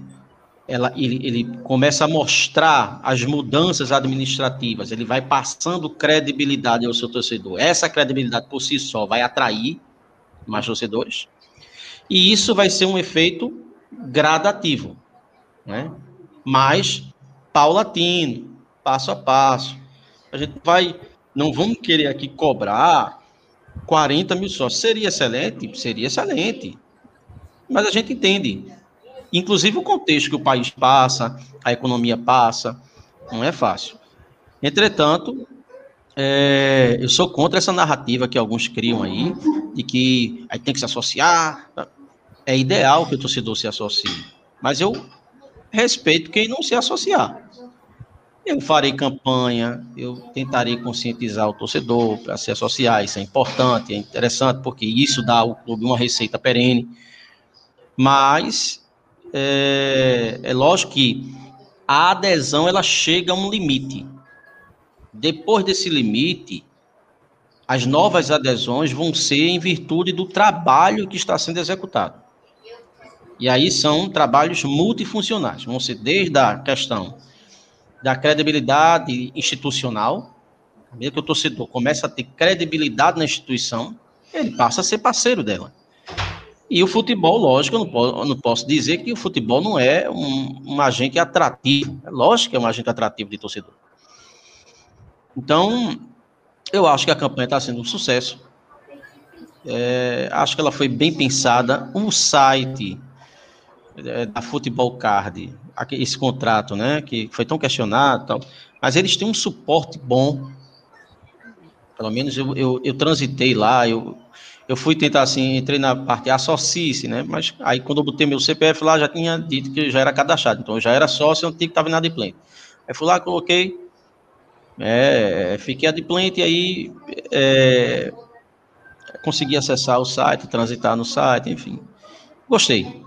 Speaker 4: ela, ele, ele começa a mostrar as mudanças administrativas, ele vai passando credibilidade ao seu torcedor. Essa credibilidade por si só vai atrair mais torcedores, e isso vai ser um efeito gradativo, né? mas paulatino, passo a passo. A gente vai, não vamos querer aqui cobrar 40 mil sócios. Seria excelente? Seria excelente. Mas a gente entende. Inclusive o contexto que o país passa, a economia passa, não é fácil. Entretanto, é, eu sou contra essa narrativa que alguns criam aí, de que aí tem que se associar. É ideal que o torcedor se associe. Mas eu respeito quem não se associar. Eu farei campanha, eu tentarei conscientizar o torcedor para se associar, isso é importante, é interessante, porque isso dá ao clube uma receita perene. Mas é, é lógico que a adesão ela chega a um limite. Depois desse limite, as novas adesões vão ser em virtude do trabalho que está sendo executado. E aí são trabalhos multifuncionais, vão ser desde a questão da credibilidade institucional, mesmo que o torcedor comece a ter credibilidade na instituição, ele passa a ser parceiro dela. E o futebol, lógico, eu não posso, eu não posso dizer que o futebol não é um, um agente atrativo. É lógico que é um agente atrativo de torcedor. Então, eu acho que a campanha está sendo um sucesso. É, acho que ela foi bem pensada. O site é, da Futebol Card, esse contrato, né, que foi tão questionado, tal, mas eles têm um suporte bom. Pelo menos eu, eu, eu transitei lá, eu, eu fui tentar assim, entrei na parte associe né? Mas aí quando eu botei meu CPF lá, já tinha dito que já era cadastrado, então eu já era sócio, eu não tinha que estar inadimplente. Aí fui lá, coloquei, é, fiquei adimplente e aí é, consegui acessar o site, transitar no site, enfim. Gostei.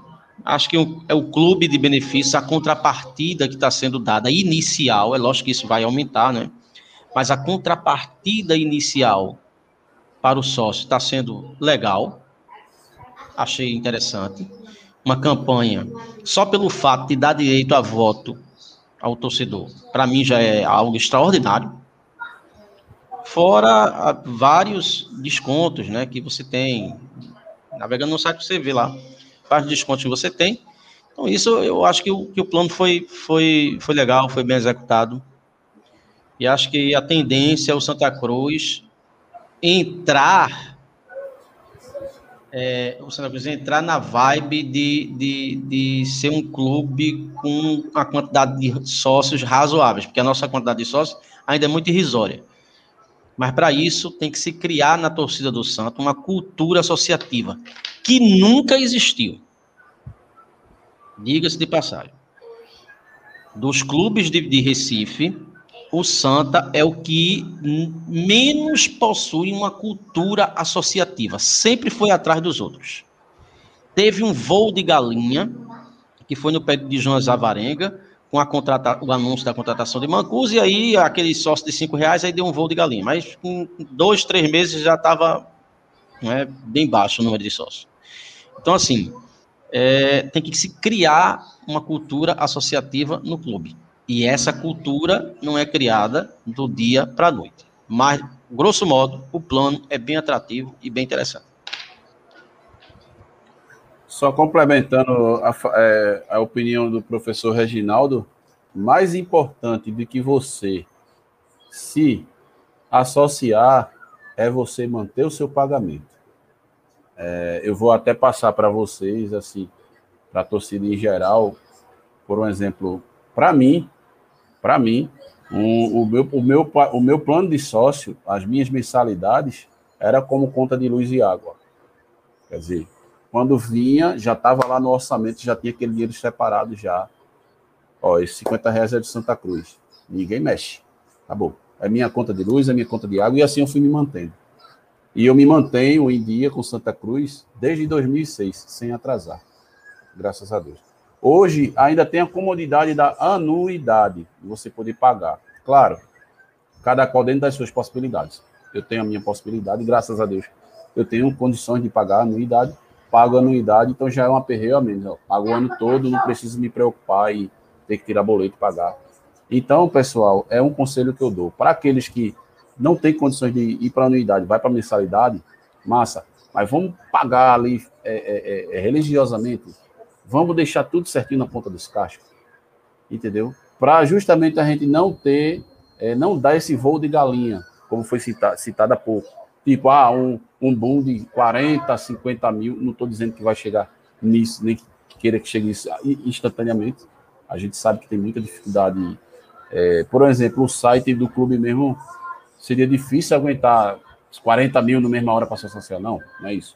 Speaker 4: Acho que é o clube de benefícios, a contrapartida que está sendo dada inicial, é lógico que isso vai aumentar, né? Mas a contrapartida inicial para o sócio está sendo legal, achei interessante. Uma campanha só pelo fato de dar direito a voto ao torcedor, para mim já é algo extraordinário. Fora ah, vários descontos né, que você tem. Navegando no site você vê lá vários descontos que você tem. Então, isso eu acho que o, que o plano foi, foi, foi legal, foi bem executado. E acho que a tendência é o Santa Cruz entrar é, o Santa Cruz entrar na vibe de, de, de ser um clube com a quantidade de sócios razoáveis, porque a nossa quantidade de sócios ainda é muito irrisória. Mas para isso tem que se criar na torcida do Santo uma cultura associativa que nunca existiu. Diga-se de passagem. Dos clubes de, de Recife, o Santa é o que menos possui uma cultura associativa. Sempre foi atrás dos outros. Teve um voo de galinha, que foi no pé de João Zavarenga, com a contrata, o anúncio da contratação de Mancus, e aí aquele sócio de cinco reais, aí deu um voo de galinha. Mas em dois, três meses já estava é, bem baixo o número de sócios. Então, assim, é, tem que se criar uma cultura associativa no clube. E essa cultura não é criada do dia para a noite. Mas, grosso modo, o plano é bem atrativo e bem interessante.
Speaker 2: Só complementando a, é, a opinião do professor Reginaldo, mais importante do que você se associar é você manter o seu pagamento. É, eu vou até passar para vocês, assim, para a torcida em geral, por um exemplo, para mim, para mim, um, o, meu, o, meu, o meu plano de sócio, as minhas mensalidades, era como conta de luz e água. Quer dizer, quando vinha, já estava lá no orçamento, já tinha aquele dinheiro separado já. Ó, esses 50 reais é de Santa Cruz. Ninguém mexe. Acabou. É minha conta de luz, é minha conta de água, e assim eu fui me mantendo. E eu me mantenho em dia com Santa Cruz desde 2006, sem atrasar. Graças a Deus. Hoje ainda tem a comodidade da anuidade, você poder pagar. Claro, cada qual dentro das suas possibilidades. Eu tenho a minha possibilidade, graças a Deus. Eu tenho condições de pagar a anuidade, pago a anuidade, então já é um aperreio a menos. Pago o ano todo, não preciso me preocupar e ter que tirar boleto e pagar. Então, pessoal, é um conselho que eu dou. Para aqueles que não têm condições de ir para a anuidade, vai para a mensalidade, massa. Mas vamos pagar ali é, é, é, é religiosamente Vamos deixar tudo certinho na ponta dos cachos. Entendeu? Para justamente a gente não ter, é, não dar esse voo de galinha, como foi citado, há pouco. Tipo, ah, um, um boom de 40, 50 mil. Não estou dizendo que vai chegar nisso, nem que queira que chegue isso instantaneamente. A gente sabe que tem muita dificuldade. É, por exemplo, o site do clube mesmo seria difícil aguentar 40 mil na mesma hora para associação. Não, não é isso.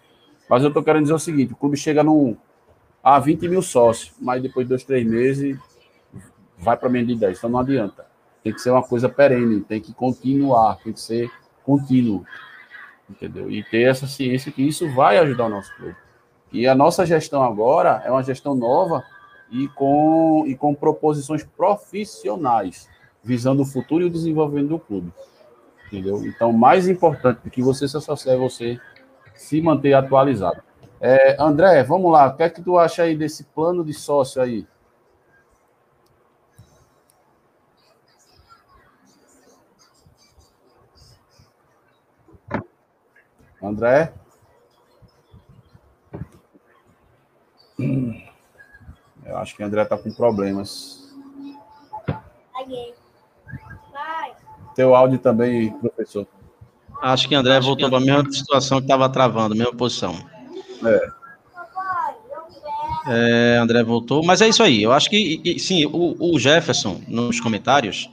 Speaker 2: Mas eu estou querendo dizer o seguinte: o clube chega num, ah, 20 mil sócios, mas depois de dois, três meses vai para menos de 10. Então não adianta. Tem que ser uma coisa perene, tem que continuar, tem que ser contínuo. Entendeu? E ter essa ciência que isso vai ajudar o nosso clube. E a nossa gestão agora é uma gestão nova e com, e com proposições profissionais, visando o futuro e o desenvolvimento do clube. Entendeu? Então, mais importante do que você se associar é você se manter atualizado. É, André, vamos lá. O que é que tu acha aí desse plano de sócio aí? André? Acho que o André está com problemas. Teu áudio também, professor.
Speaker 4: Acho que André voltou para a mesma situação que estava travando, mesma posição. É. é. André voltou, mas é isso aí. Eu acho que, sim, o, o Jefferson, nos comentários,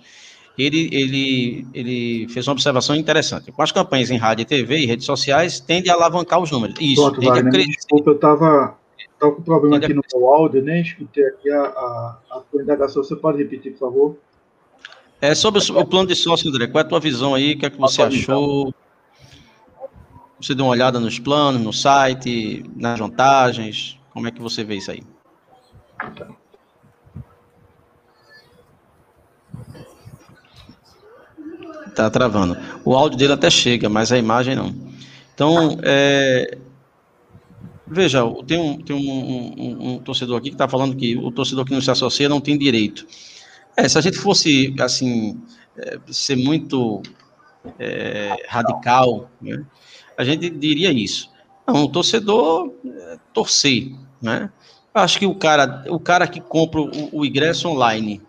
Speaker 4: ele, ele, ele fez uma observação interessante. Com as campanhas em rádio, TV e redes sociais, tende a alavancar os números. Isso, Pronto, tende
Speaker 3: Wagner, a crescer. Eu estava com problema tende aqui no meu áudio, nem escutei aqui a, a, a tua indagação. Você pode repetir, por favor?
Speaker 4: É sobre o, o plano de sócio, André. Qual é a tua visão aí? O que é que você achou? Você deu uma olhada nos planos, no site, nas vantagens? Como é que você vê isso aí? Tá travando. O áudio dele até chega, mas a imagem não. Então, é, veja, tem, um, tem um, um, um torcedor aqui que está falando que o torcedor que não se associa não tem direito. É, se a gente fosse, assim, é, ser muito é, radical, né, a gente diria isso. Não, o torcedor é, torcer, né? Acho que o cara, o cara que compra o, o ingresso online,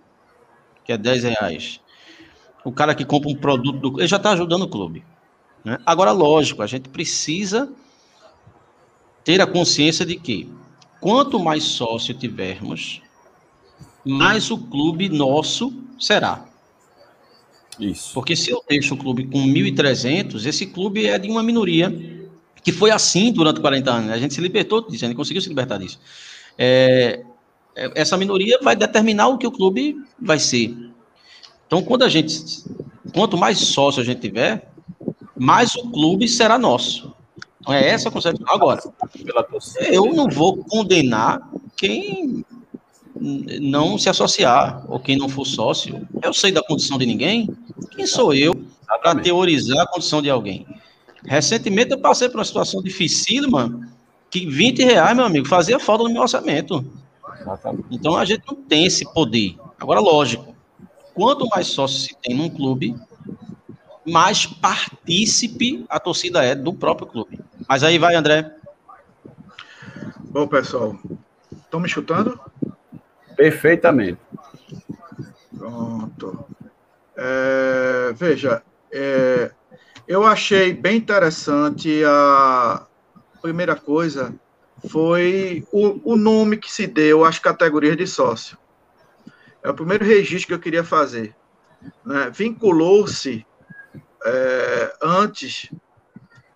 Speaker 4: que é 10 reais, o cara que compra um produto do ele já está ajudando o clube. Né? Agora, lógico, a gente precisa ter a consciência de que quanto mais sócio tivermos, mais o clube nosso será. Isso. Porque se eu deixo o clube com 1.300, esse clube é de uma minoria que foi assim durante 40 anos. A gente se libertou disso, a gente conseguiu se libertar disso. É, é essa minoria vai determinar o que o clube vai ser. Então, quando a gente, quanto mais sócio a gente tiver, mais o clube será nosso. Então, é essa a concepção. Agora, eu não vou condenar quem não se associar, ou quem não for sócio. Eu sei da condição de ninguém. Quem sou eu para teorizar a condição de alguém? Recentemente eu passei por uma situação dificílima que 20 reais, meu amigo, fazia falta no meu orçamento. Então a gente não tem esse poder. Agora, lógico, quanto mais sócios se tem num clube, mais partícipe a torcida é do próprio clube. Mas aí vai, André.
Speaker 3: Bom, pessoal, estão me chutando?
Speaker 2: Perfeitamente.
Speaker 3: Pronto. É, veja, é, eu achei bem interessante a primeira coisa foi o, o nome que se deu às categorias de sócio. É o primeiro registro que eu queria fazer. Né? Vinculou-se é, antes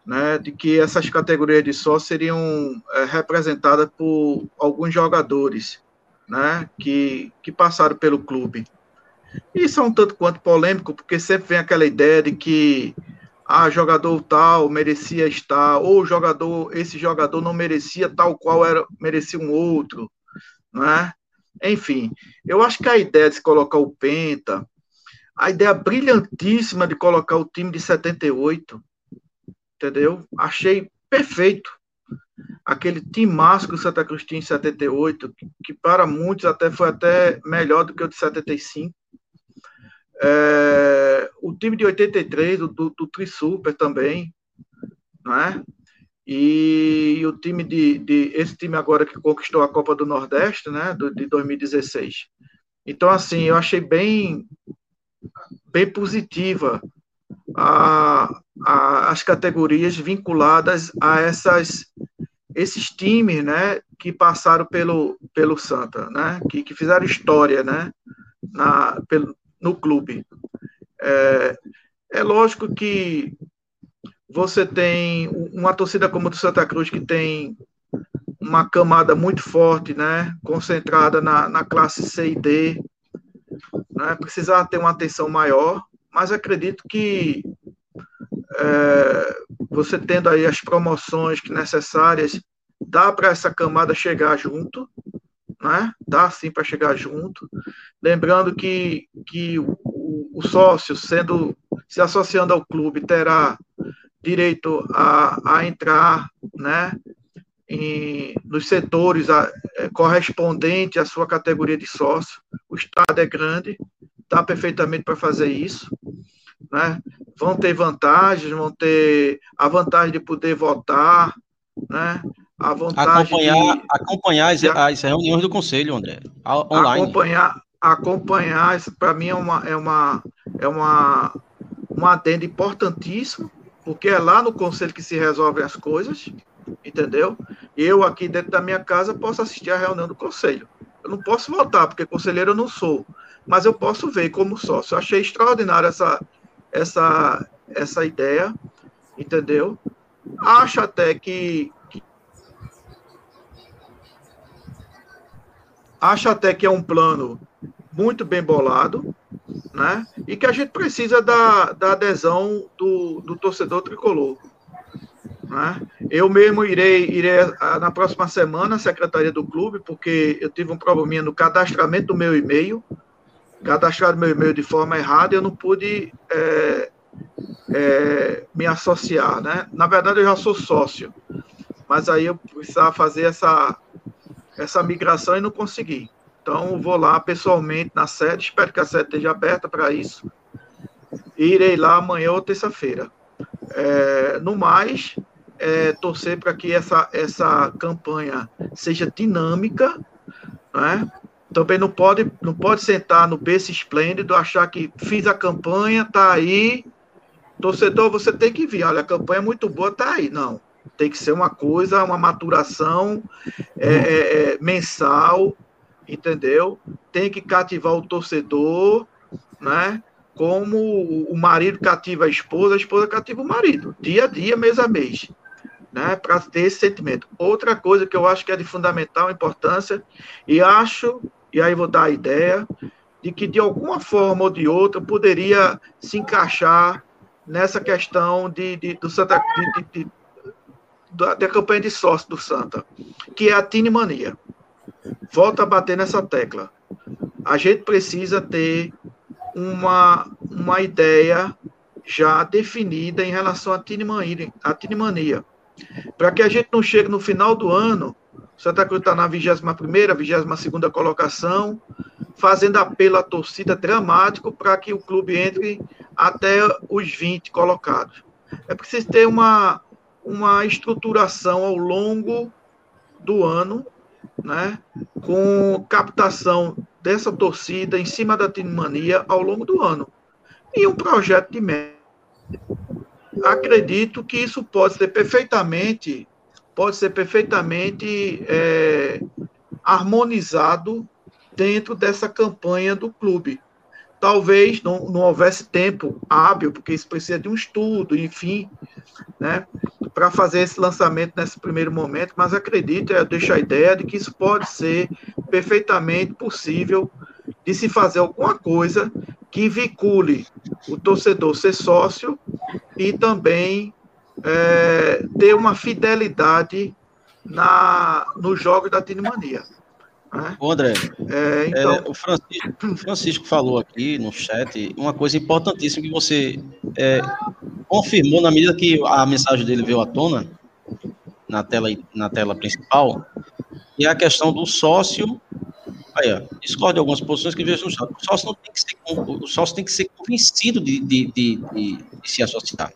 Speaker 3: né, de que essas categorias de sócio seriam é, representadas por alguns jogadores né, que, que passaram pelo clube. Isso é um tanto quanto polêmico, porque sempre vem aquela ideia de que ah, jogador tal merecia estar, ou jogador, esse jogador não merecia tal qual era, merecia um outro, né? Enfim, eu acho que a ideia de se colocar o Penta, a ideia brilhantíssima de colocar o time de 78, entendeu? Achei perfeito. Aquele time másculo Santa Cruz em 78, que, que para muitos até foi até melhor do que o de 75. É, o time de 83, do, do, do Tri Super também, né? E, e o time de, de, esse time agora que conquistou a Copa do Nordeste, né, do, de 2016. Então, assim, eu achei bem, bem positiva a, a, as categorias vinculadas a essas, esses times, né, que passaram pelo, pelo Santa, né, que, que fizeram história, né, na, pelo, no clube. É, é lógico que você tem uma torcida como a do Santa Cruz, que tem uma camada muito forte, né, concentrada na, na classe C e D, né, precisar ter uma atenção maior, mas acredito que é, você tendo aí as promoções que necessárias, dá para essa camada chegar junto, né? Dá sim para chegar junto. Lembrando que, que o, o, sócio, sendo se associando ao clube, terá direito a, a entrar né, em, nos setores a, é, correspondentes à sua categoria de sócio. O Estado é grande, dá perfeitamente para fazer isso. Né? Vão ter vantagens, vão ter a vantagem de poder votar, né? a vontade
Speaker 4: acompanhar, de, acompanhar as, as, reuniões do conselho, André, online.
Speaker 3: Acompanhar, acompanhar, para mim é uma é uma é uma um adendo importantíssimo, porque é lá no conselho que se resolvem as coisas, entendeu? Eu aqui dentro da minha casa posso assistir a reunião do conselho. Eu não posso votar, porque conselheiro eu não sou, mas eu posso ver como sócio. Eu achei extraordinária essa essa essa ideia, entendeu? Acho até que acho até que é um plano muito bem bolado, né? E que a gente precisa da, da adesão do, do torcedor tricolor. Né? Eu mesmo irei, irei na próxima semana à secretaria do clube, porque eu tive um probleminha no cadastramento do meu e-mail, cadastrado meu e-mail de forma errada, e eu não pude é, é, me associar, né? Na verdade, eu já sou sócio, mas aí eu precisava fazer essa, essa migração e não consegui. Então, vou lá pessoalmente na sede, espero que a sede esteja aberta para isso. E irei lá amanhã ou terça-feira. É, no mais, é, torcer para que essa, essa campanha seja dinâmica, né? Também não pode, não pode sentar no berço esplêndido, achar que fiz a campanha, tá aí. Torcedor, você tem que vir. Olha, a campanha é muito boa, tá aí. Não. Tem que ser uma coisa, uma maturação é, é, é mensal, entendeu? Tem que cativar o torcedor, né? Como o marido cativa a esposa, a esposa cativa o marido, dia a dia, mês a mês, né? Para ter esse sentimento. Outra coisa que eu acho que é de fundamental importância, e acho, e aí vou dar a ideia, de que de alguma forma ou de outra poderia se encaixar nessa questão de, de do Santa de, de, da, da campanha de sócio do Santa, que é a Tine Mania volta a bater nessa tecla. A gente precisa ter uma, uma ideia já definida em relação à tinimania, à. Para que a gente não chegue no final do ano, Santa Cruz está na 21ª, 22ª colocação, fazendo apelo à torcida dramático para que o clube entre até os 20 colocados. É preciso ter uma, uma estruturação ao longo do ano né, com captação dessa torcida em cima da Tinimania ao longo do ano. E um projeto de média. Acredito que isso pode ser perfeitamente, pode ser perfeitamente é, harmonizado dentro dessa campanha do clube. Talvez não, não houvesse tempo hábil, porque isso precisa de um estudo, enfim, né? para fazer esse lançamento nesse primeiro momento, mas acredito, eu deixo a ideia de que isso pode ser perfeitamente possível de se fazer alguma coisa que vincule o torcedor ser sócio e também é, ter uma fidelidade na, nos jogos da Tinimania.
Speaker 4: Né? Ô André, é, então... É, o, Francisco, o, Francisco, falou aqui no chat uma coisa importantíssima que você é, confirmou na medida que a mensagem dele veio à tona na tela, na tela principal, e é a questão do sócio. Aí, ó, discorda de algumas posições que vejo no chat. O sócio, não tem que ser, o sócio tem que ser convencido de, de, de, de, de se associar.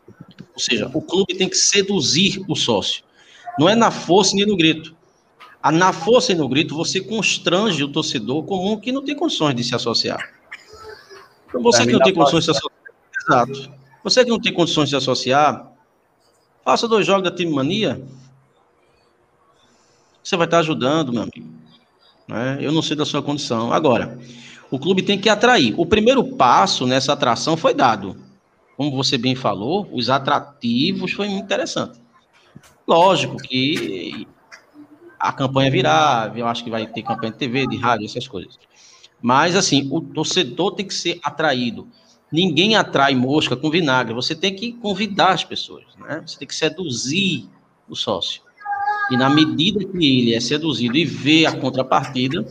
Speaker 4: Ou seja, o clube tem que seduzir o sócio. Não é na força nem no grito. Na força e no grito, você constrange o torcedor comum que não tem condições de se associar. Então, você que não tem condições de se associar. Exato. Você que não tem condições de se associar, faça dois jogos da Time Mania. Você vai estar ajudando, meu amigo. Né? Eu não sei da sua condição. Agora, o clube tem que atrair. O primeiro passo nessa atração foi dado. Como você bem falou, os atrativos foi muito interessante. Lógico que a campanha virar, eu acho que vai ter campanha de TV, de rádio, essas coisas. Mas, assim, o torcedor tem que ser atraído. Ninguém atrai mosca com vinagre. Você tem que convidar as pessoas, né? Você tem que seduzir o sócio. E na medida que ele é seduzido e vê a contrapartida,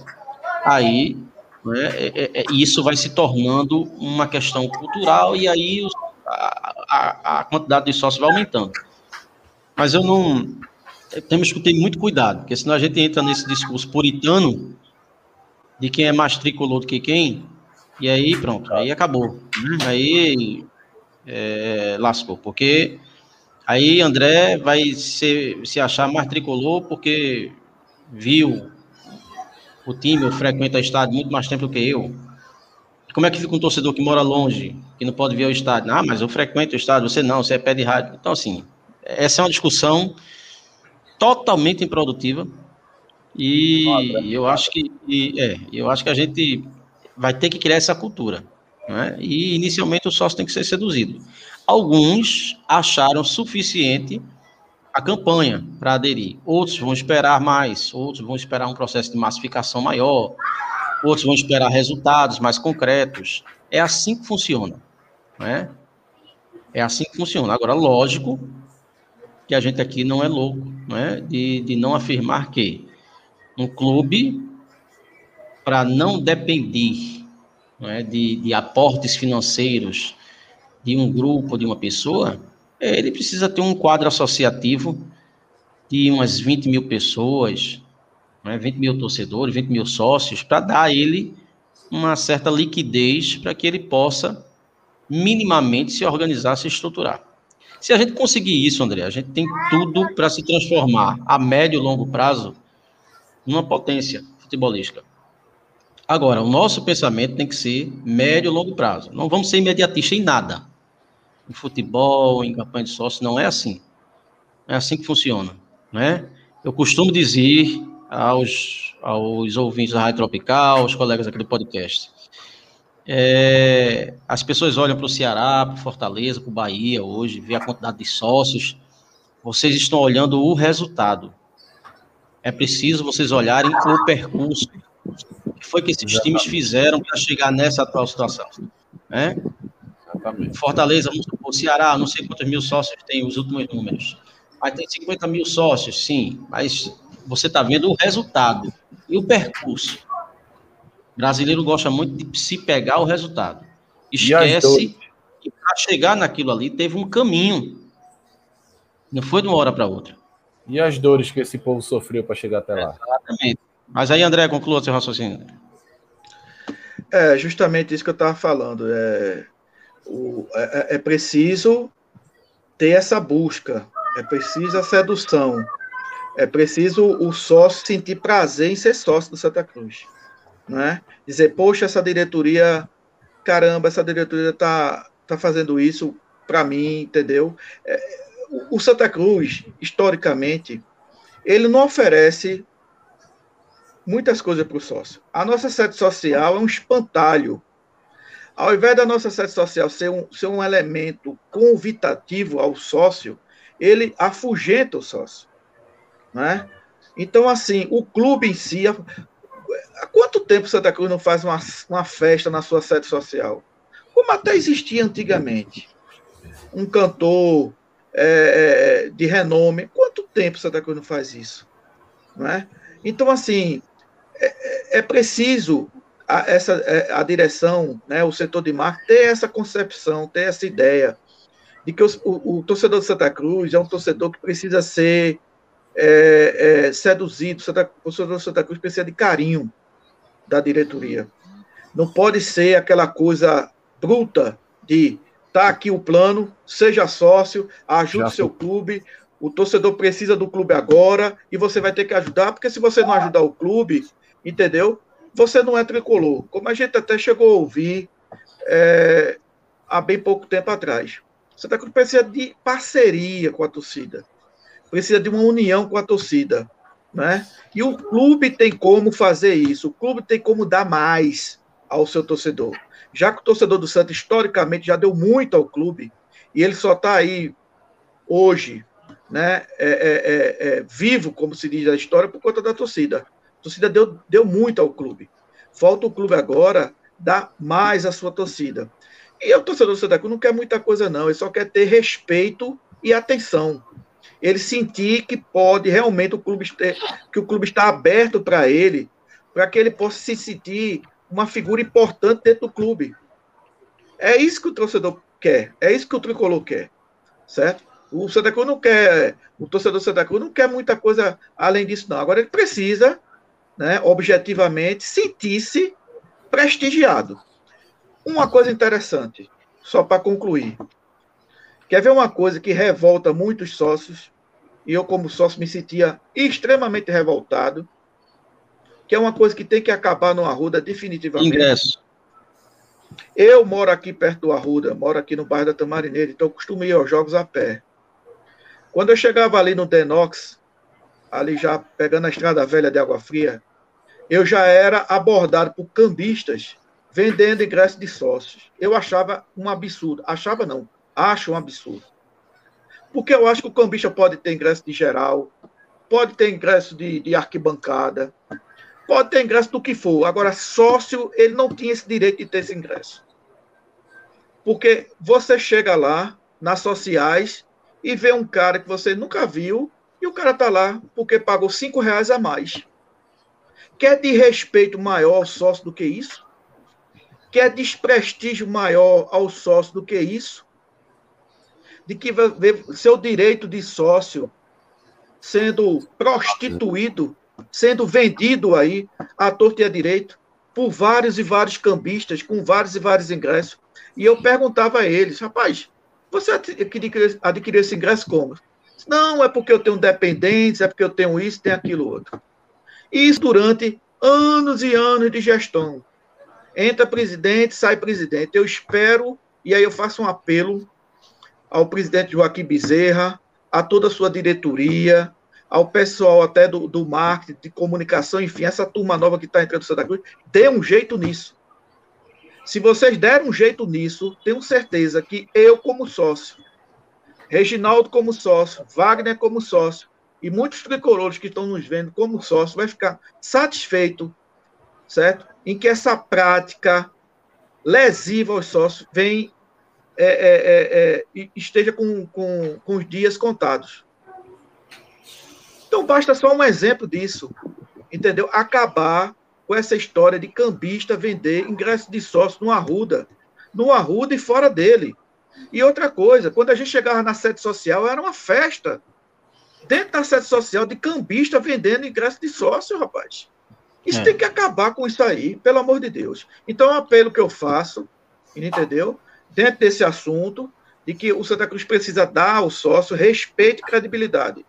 Speaker 4: aí né, é, é, é isso vai se tornando uma questão cultural e aí a, a, a quantidade de sócios vai aumentando. Mas eu não, temos que ter muito cuidado, porque senão a gente entra nesse discurso puritano de quem é mais tricolor do que quem, e aí pronto, aí acabou. Né? Aí é, lascou, porque Aí André vai se, se achar mais tricolor porque viu o time, ou frequenta o estádio muito mais tempo do que eu. Como é que fica um torcedor que mora longe, que não pode ver o estádio? Ah, mas eu frequento o estádio, você não, você é pé de rádio. Então, assim, essa é uma discussão totalmente improdutiva. E eu acho que e, é, eu acho que a gente vai ter que criar essa cultura. Né? E inicialmente o sócio tem que ser seduzido. Alguns acharam suficiente a campanha para aderir. Outros vão esperar mais, outros vão esperar um processo de massificação maior, outros vão esperar resultados mais concretos. É assim que funciona. Né? É assim que funciona. Agora, lógico que a gente aqui não é louco né? de, de não afirmar que um clube, para não depender né, de, de aportes financeiros de um grupo, de uma pessoa, ele precisa ter um quadro associativo de umas 20 mil pessoas, né, 20 mil torcedores, 20 mil sócios, para dar a ele uma certa liquidez para que ele possa minimamente se organizar, se estruturar. Se a gente conseguir isso, André, a gente tem tudo para se transformar a médio e longo prazo numa potência futebolística. Agora, o nosso pensamento tem que ser médio e longo prazo. Não vamos ser imediatistas em nada. Em futebol, em campanha de sócio, não é assim. É assim que funciona, né? Eu costumo dizer aos, aos ouvintes da Rádio Tropical, aos colegas aqui do podcast, é, as pessoas olham para o Ceará, para Fortaleza, para o Bahia hoje, vê a quantidade de sócios. Vocês estão olhando o resultado. É preciso vocês olharem o percurso. O que foi que esses times fizeram para chegar nessa atual situação? Né? Exatamente. Fortaleza, o Ceará, não sei quantos mil sócios tem os últimos números. Mas tem 50 mil sócios, sim. Mas você está vendo o resultado e o percurso. O brasileiro gosta muito de se pegar o resultado. Esquece que para chegar naquilo ali teve um caminho. Não foi de uma hora para outra.
Speaker 2: E as dores que esse povo sofreu para chegar até lá? Exatamente.
Speaker 4: Mas aí, André, conclua seu raciocínio.
Speaker 3: É justamente isso que eu estava falando. É, o, é, é, é preciso ter essa busca, é preciso a sedução, é preciso o sócio sentir prazer em ser sócio do Santa Cruz. Né? Dizer, poxa, essa diretoria, caramba, essa diretoria está tá fazendo isso para mim, entendeu? É, o Santa Cruz, historicamente, ele não oferece muitas coisas para o sócio. A nossa sede social é um espantalho. Ao invés da nossa sede social ser um, ser um elemento convitativo ao sócio, ele afugenta o sócio. Né? Então, assim, o clube em si. Há quanto tempo Santa Cruz não faz uma, uma festa na sua sede social? Como até existia antigamente. Um cantor, é, é, de renome. Quanto tempo Santa Cruz não faz isso? Não é? Então, assim, é, é preciso a, essa, é, a direção, né, o setor de marketing, ter essa concepção, ter essa ideia de que o, o, o torcedor de Santa Cruz é um torcedor que precisa ser é, é, seduzido, Santa, o torcedor de Santa Cruz precisa de carinho da diretoria. Não pode ser aquela coisa bruta de Está aqui o plano, seja sócio, ajude o seu clube. O torcedor precisa do clube agora e você vai ter que ajudar, porque se você não ajudar o clube, entendeu? Você não é tricolor. Como a gente até chegou a ouvir é, há bem pouco tempo atrás. Santa Cruz precisa de parceria com a torcida, precisa de uma união com a torcida. Né? E o clube tem como fazer isso, o clube tem como dar mais ao seu torcedor já que o torcedor do Santos, historicamente, já deu muito ao clube, e ele só está aí hoje, né, é, é, é, é, vivo, como se diz a história, por conta da torcida. Torcida deu, deu muito ao clube. Falta o clube agora dar mais à sua torcida. E o torcedor do Santa Cruz não quer muita coisa, não. Ele só quer ter respeito e atenção. Ele sentir que pode realmente o clube que o clube está aberto para ele, para que ele possa se sentir uma figura importante dentro do clube. É isso que o torcedor quer, é isso que o tricolor quer, certo? O Santa Cruz não quer, o torcedor do Santa Cruz não quer muita coisa além disso, não. Agora ele precisa, né, objetivamente, sentir-se prestigiado. Uma coisa interessante, só para concluir. Quer ver uma coisa que revolta muitos sócios? E eu, como sócio, me sentia extremamente revoltado. Que é uma coisa que tem que acabar no Arruda definitivamente.
Speaker 4: Ingresso.
Speaker 3: Eu moro aqui perto do Arruda, moro aqui no bairro da Tamarineira, então eu costumo ir aos jogos a pé. Quando eu chegava ali no Denox, ali já pegando a estrada velha de Água Fria, eu já era abordado por cambistas vendendo ingresso de sócios. Eu achava um absurdo. Achava não, acho um absurdo. Porque eu acho que o cambista pode ter ingresso de geral, pode ter ingresso de, de arquibancada, pode ter ingresso do que for. Agora, sócio, ele não tinha esse direito de ter esse ingresso. Porque você chega lá, nas sociais, e vê um cara que você nunca viu, e o cara tá lá porque pagou cinco reais a mais. Quer de respeito maior ao sócio do que isso? Quer desprestígio maior ao sócio do que isso? De que seu direito de sócio sendo prostituído, sendo vendido aí à torta e à direito por vários e vários cambistas com vários e vários ingressos. E eu perguntava a eles, rapaz, você adquiriu esse ingresso como? Não, é porque eu tenho dependentes, é porque eu tenho isso, tem aquilo outro. Isso durante anos e anos de gestão. Entra presidente, sai presidente. Eu espero, e aí eu faço um apelo ao presidente Joaquim Bezerra, a toda a sua diretoria, ao pessoal até do, do marketing, de comunicação, enfim, essa turma nova que está entrando no Santa Cruz, dê um jeito nisso. Se vocês derem um jeito nisso, tenho certeza que eu, como sócio, Reginaldo como sócio, Wagner como sócio, e muitos tricolores que estão nos vendo como sócio vai ficar satisfeito, certo? Em que essa prática lesiva aos sócios vem é, é, é, é esteja com, com, com os dias contados. Então basta só um exemplo disso, entendeu? Acabar com essa história de cambista vender ingresso de sócio no Arruda, no Arruda e fora dele. E outra coisa, quando a gente chegava na sede social, era uma festa dentro da sede social de cambista vendendo ingresso de sócio, rapaz. Isso é. tem que acabar com isso aí, pelo amor de Deus. Então, é um apelo que eu faço, entendeu? Dentro desse assunto, de que o Santa Cruz precisa dar ao sócio respeito e credibilidade.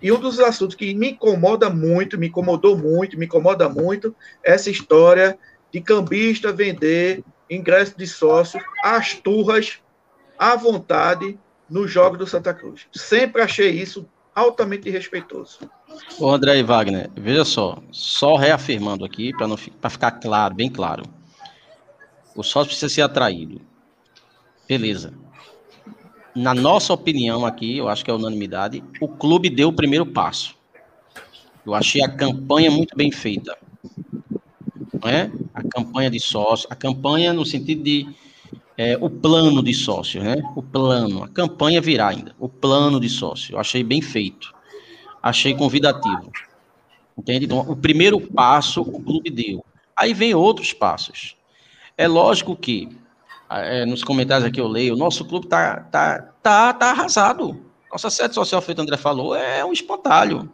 Speaker 3: E um dos assuntos que me incomoda muito, me incomodou muito, me incomoda muito, é essa história de cambista vender ingresso de sócio às turras, à vontade, nos jogos do Santa Cruz. Sempre achei isso altamente respeitoso.
Speaker 4: Ô André e Wagner, veja só, só reafirmando aqui, para ficar claro, bem claro. O sócio precisa ser atraído. Beleza. Na nossa opinião aqui, eu acho que é unanimidade, o clube deu o primeiro passo. Eu achei a campanha muito bem feita. Não é? A campanha de sócio, a campanha no sentido de é, o plano de sócio, né? O plano, a campanha virá ainda. O plano de sócio, eu achei bem feito, achei convidativo. Entende? Então, o primeiro passo o clube deu. Aí vem outros passos. É lógico que é, nos comentários aqui eu leio, o nosso clube tá, tá, tá, tá arrasado. Nossa sede social, feito o André falou, é um espantalho.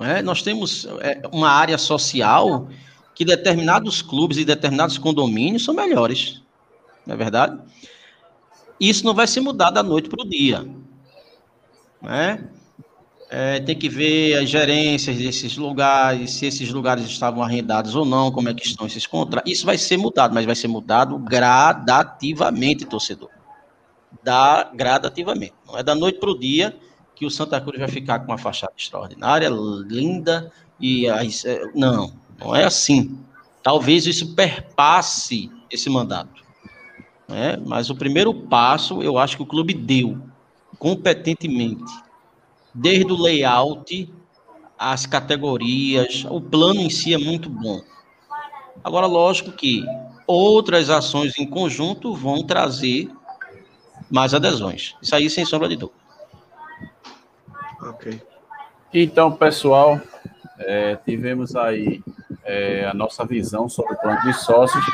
Speaker 4: É, nós temos é, uma área social que determinados clubes e determinados condomínios são melhores não é verdade? Isso não vai ser mudado da noite para o dia. Né? É, tem que ver as gerências desses lugares, se esses lugares estavam arrendados ou não, como é que estão esses contratos. Isso vai ser mudado, mas vai ser mudado gradativamente, torcedor. Da, gradativamente. Não é da noite para o dia que o Santa Cruz vai ficar com uma fachada extraordinária, linda, e aí, não, não é assim. Talvez isso perpasse esse mandato. Né? Mas o primeiro passo eu acho que o clube deu competentemente, desde o layout, as categorias, o plano em si é muito bom. Agora, lógico que outras ações em conjunto vão trazer mais adesões. Isso aí, sem sombra de dúvida.
Speaker 2: Ok. Então, pessoal, é, tivemos aí é, a nossa visão sobre o plano de sócios.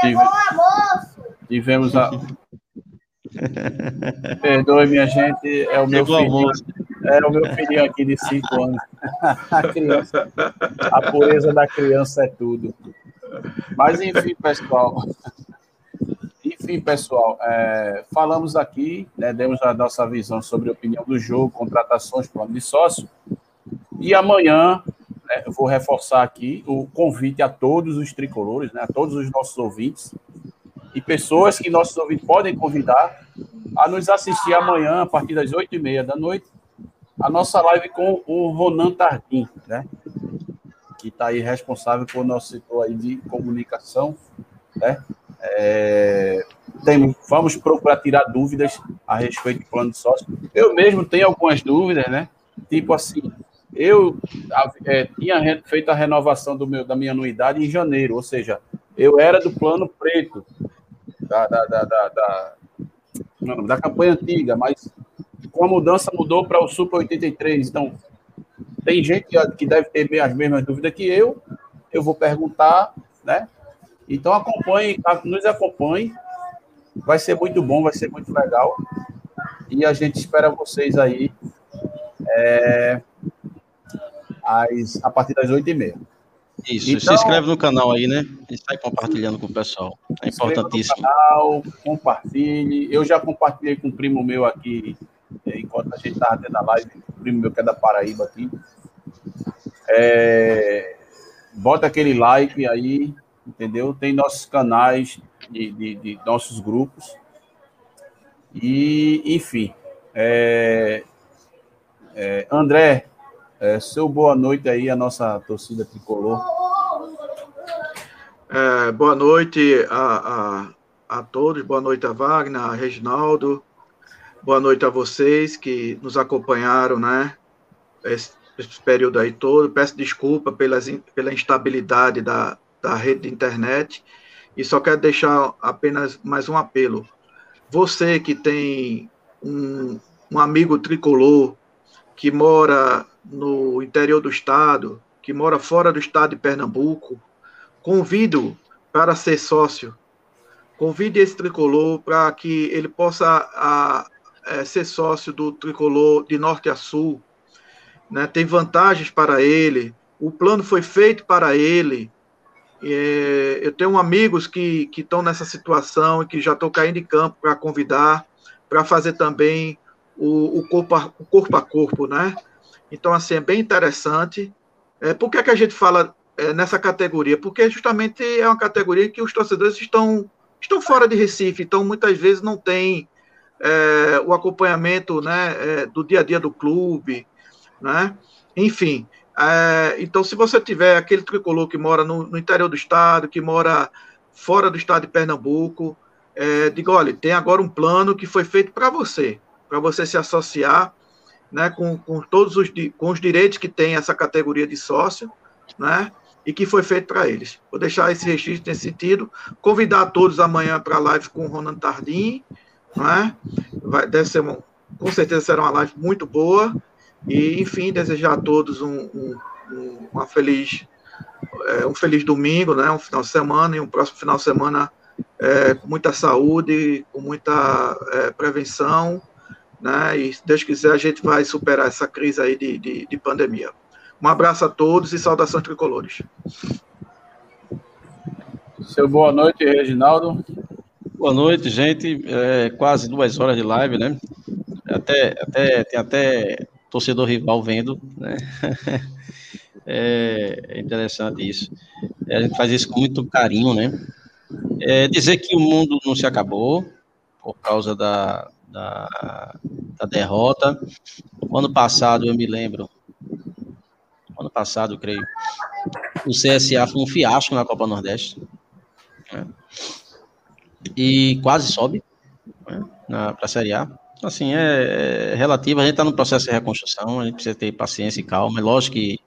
Speaker 2: Tive, tivemos a. Perdoe, minha gente, é o meu filho. É o meu filhinho aqui de 5 anos. A, criança, a pureza da criança é tudo. Mas enfim, pessoal. enfim, pessoal, é, falamos aqui, né, demos a nossa visão sobre a opinião do jogo, contratações, plano de sócio. E amanhã, né, vou reforçar aqui o convite a todos os tricolores, né, a todos os nossos ouvintes e pessoas que nossos ouvintes podem convidar a nos assistir amanhã, a partir das oito e meia da noite, a nossa live com o Ronan Tardim, né? Que está aí responsável por nosso setor aí de comunicação, né? É, tem, vamos procurar tirar dúvidas a respeito do plano de sócio. Eu mesmo tenho algumas dúvidas, né? Tipo assim, eu é, tinha feito a renovação do meu, da minha anuidade em janeiro, ou seja, eu era do plano preto, da, da, da, da, da, da campanha antiga, mas com a mudança mudou para o Super 83. Então, tem gente que deve ter as mesmas dúvidas que eu. Eu vou perguntar, né? Então, acompanhe, nos acompanhe. Vai ser muito bom, vai ser muito legal. E a gente espera vocês aí é, às, a partir das 8h30.
Speaker 4: Isso, então, se inscreve no canal aí, né? E sai compartilhando com o pessoal. É importantíssimo.
Speaker 2: No canal, compartilhe. Eu já compartilhei com um primo meu aqui, é, enquanto a gente estava tendo a live, um primo meu que é da Paraíba aqui. É, bota aquele like aí, entendeu? Tem nossos canais de, de, de nossos grupos. E, enfim. É, é, André, é, seu boa noite aí, a nossa torcida tricolor.
Speaker 3: É, boa noite a, a, a todos, boa noite a Wagner, a Reginaldo, boa noite a vocês que nos acompanharam, né? Esse, esse período aí todo. Peço desculpa pelas, pela instabilidade da, da rede de internet e só quero deixar apenas mais um apelo. Você que tem um, um amigo tricolor que mora no interior do estado, que mora fora do estado de Pernambuco, convido para ser sócio. Convide esse tricolor para que ele possa a, a, é, ser sócio do tricolor de norte a sul. Né? Tem vantagens para ele. O plano foi feito para ele. É, eu tenho amigos que, estão nessa situação e que já estão caindo de campo para convidar, para fazer também o, o, corpo a, o corpo a corpo, né? Então, assim, é bem interessante. É, por que, é que a gente fala é, nessa categoria? Porque justamente é uma categoria que os torcedores estão, estão fora de Recife, então muitas vezes não tem é, o acompanhamento né, é, do dia a dia do clube, né? Enfim, é, então se você tiver aquele tricolor que mora no, no, interior do estado, que mora fora do estado de Pernambuco, é, diga, olha, tem agora um plano que foi feito para você, para você se associar né, com, com todos os, com os direitos que tem essa categoria de sócio, né, e que foi feito para eles. Vou deixar esse registro nesse sentido, convidar todos amanhã para a live com o Ronan Tardim, né, vai, deve ser, uma, com certeza será uma live muito boa, e, enfim, desejar a todos um, um, um uma feliz, é, um feliz domingo, né, um final de semana, e um próximo final de semana é, com muita saúde, com muita é, prevenção, né? E se Deus quiser, a gente vai superar essa crise aí de, de, de pandemia. Um abraço a todos e saudações tricolores.
Speaker 2: Seu boa noite, Reginaldo.
Speaker 4: Boa noite, gente. É, quase duas horas de live, né? Até, até, tem até torcedor rival vendo, né? É interessante isso. A gente faz isso com muito carinho, né? É dizer que o mundo não se acabou por causa da, da, da derrota. O ano passado, eu me lembro, ano passado, creio, o CSA foi um fiasco na Copa Nordeste. Né? E quase sobe né? para a Série A. Assim, é, é relativo, a gente está no processo de reconstrução, a gente precisa ter paciência e calma. É lógico que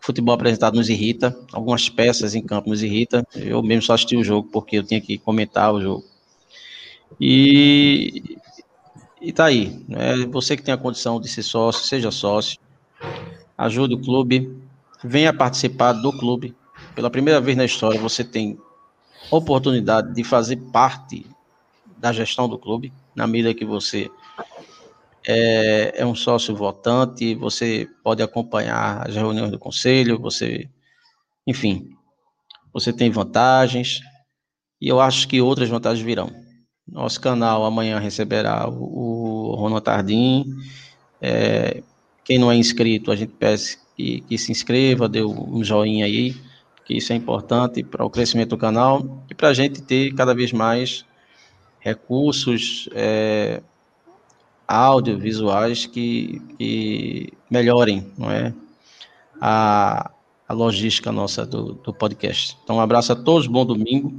Speaker 4: o futebol apresentado nos irrita, algumas peças em campo nos irrita. Eu mesmo só assisti o jogo porque eu tinha que comentar o jogo. E, e tá aí. Né? Você que tem a condição de ser sócio, seja sócio. Ajude o clube. Venha participar do clube. Pela primeira vez na história, você tem oportunidade de fazer parte da gestão do clube, na medida que você é, é, um sócio votante, você pode acompanhar as reuniões do conselho, você, enfim, você tem vantagens, e eu acho que outras vantagens virão. Nosso canal amanhã receberá o, o Ronald Tardim. É, quem não é inscrito, a gente peça que, que se inscreva, dê um joinha aí, que isso é importante para o crescimento do canal e para a gente ter cada vez mais recursos é, audiovisuais que, que melhorem não é, a, a logística nossa do, do podcast. Então, um abraço a todos, bom domingo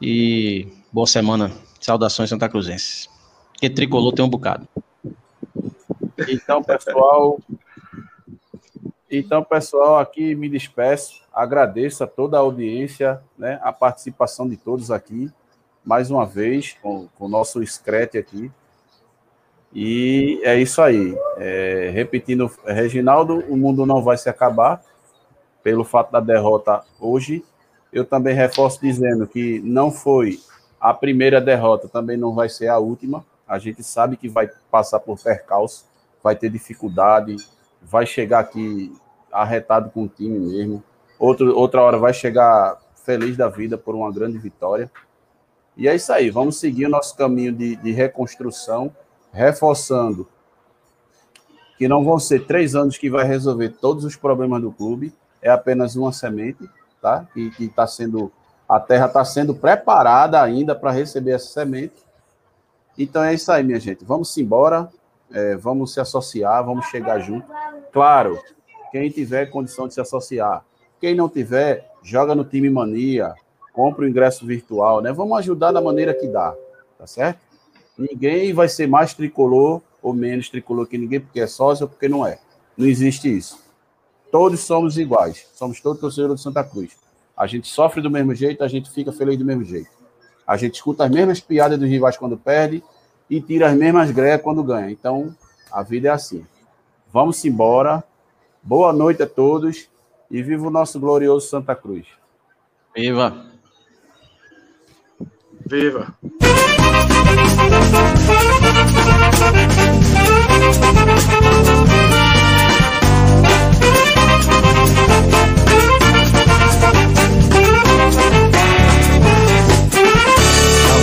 Speaker 4: e boa semana. Saudações Santa Cruzenses. Que tricolor tem um bocado.
Speaker 2: Então, pessoal. Então, pessoal, aqui me despeço. Agradeço a toda a audiência, né, a participação de todos aqui, mais uma vez, com, com o nosso Screte aqui. E é isso aí. É, repetindo, Reginaldo, o mundo não vai se acabar pelo fato da derrota hoje. Eu também reforço dizendo que não foi a primeira derrota também não vai ser a última. A gente sabe que vai passar por percalço, vai ter dificuldade, vai chegar aqui arretado com o time mesmo. Outro, outra hora vai chegar feliz da vida por uma grande vitória. E é isso aí, vamos seguir o nosso caminho de, de reconstrução, reforçando que não vão ser três anos que vai resolver todos os problemas do clube, é apenas uma semente, tá? Que está sendo a terra está sendo preparada ainda para receber essa semente. Então é isso aí, minha gente. Vamos embora, é, vamos se associar, vamos chegar junto. Claro, quem tiver condição de se associar. Quem não tiver, joga no Time Mania, compra o ingresso virtual, né? Vamos ajudar da maneira que dá, tá certo? Ninguém vai ser mais tricolor ou menos tricolor que ninguém porque é sócio ou porque não é. Não existe isso. Todos somos iguais. Somos todos torcedores de Santa Cruz. A gente sofre do mesmo jeito, a gente fica feliz do mesmo jeito. A gente escuta as mesmas piadas dos rivais quando perde e tira as mesmas gregas quando ganha. Então, a vida é assim. Vamos embora. Boa noite a todos e viva o nosso glorioso Santa Cruz.
Speaker 4: Viva!
Speaker 5: Viva!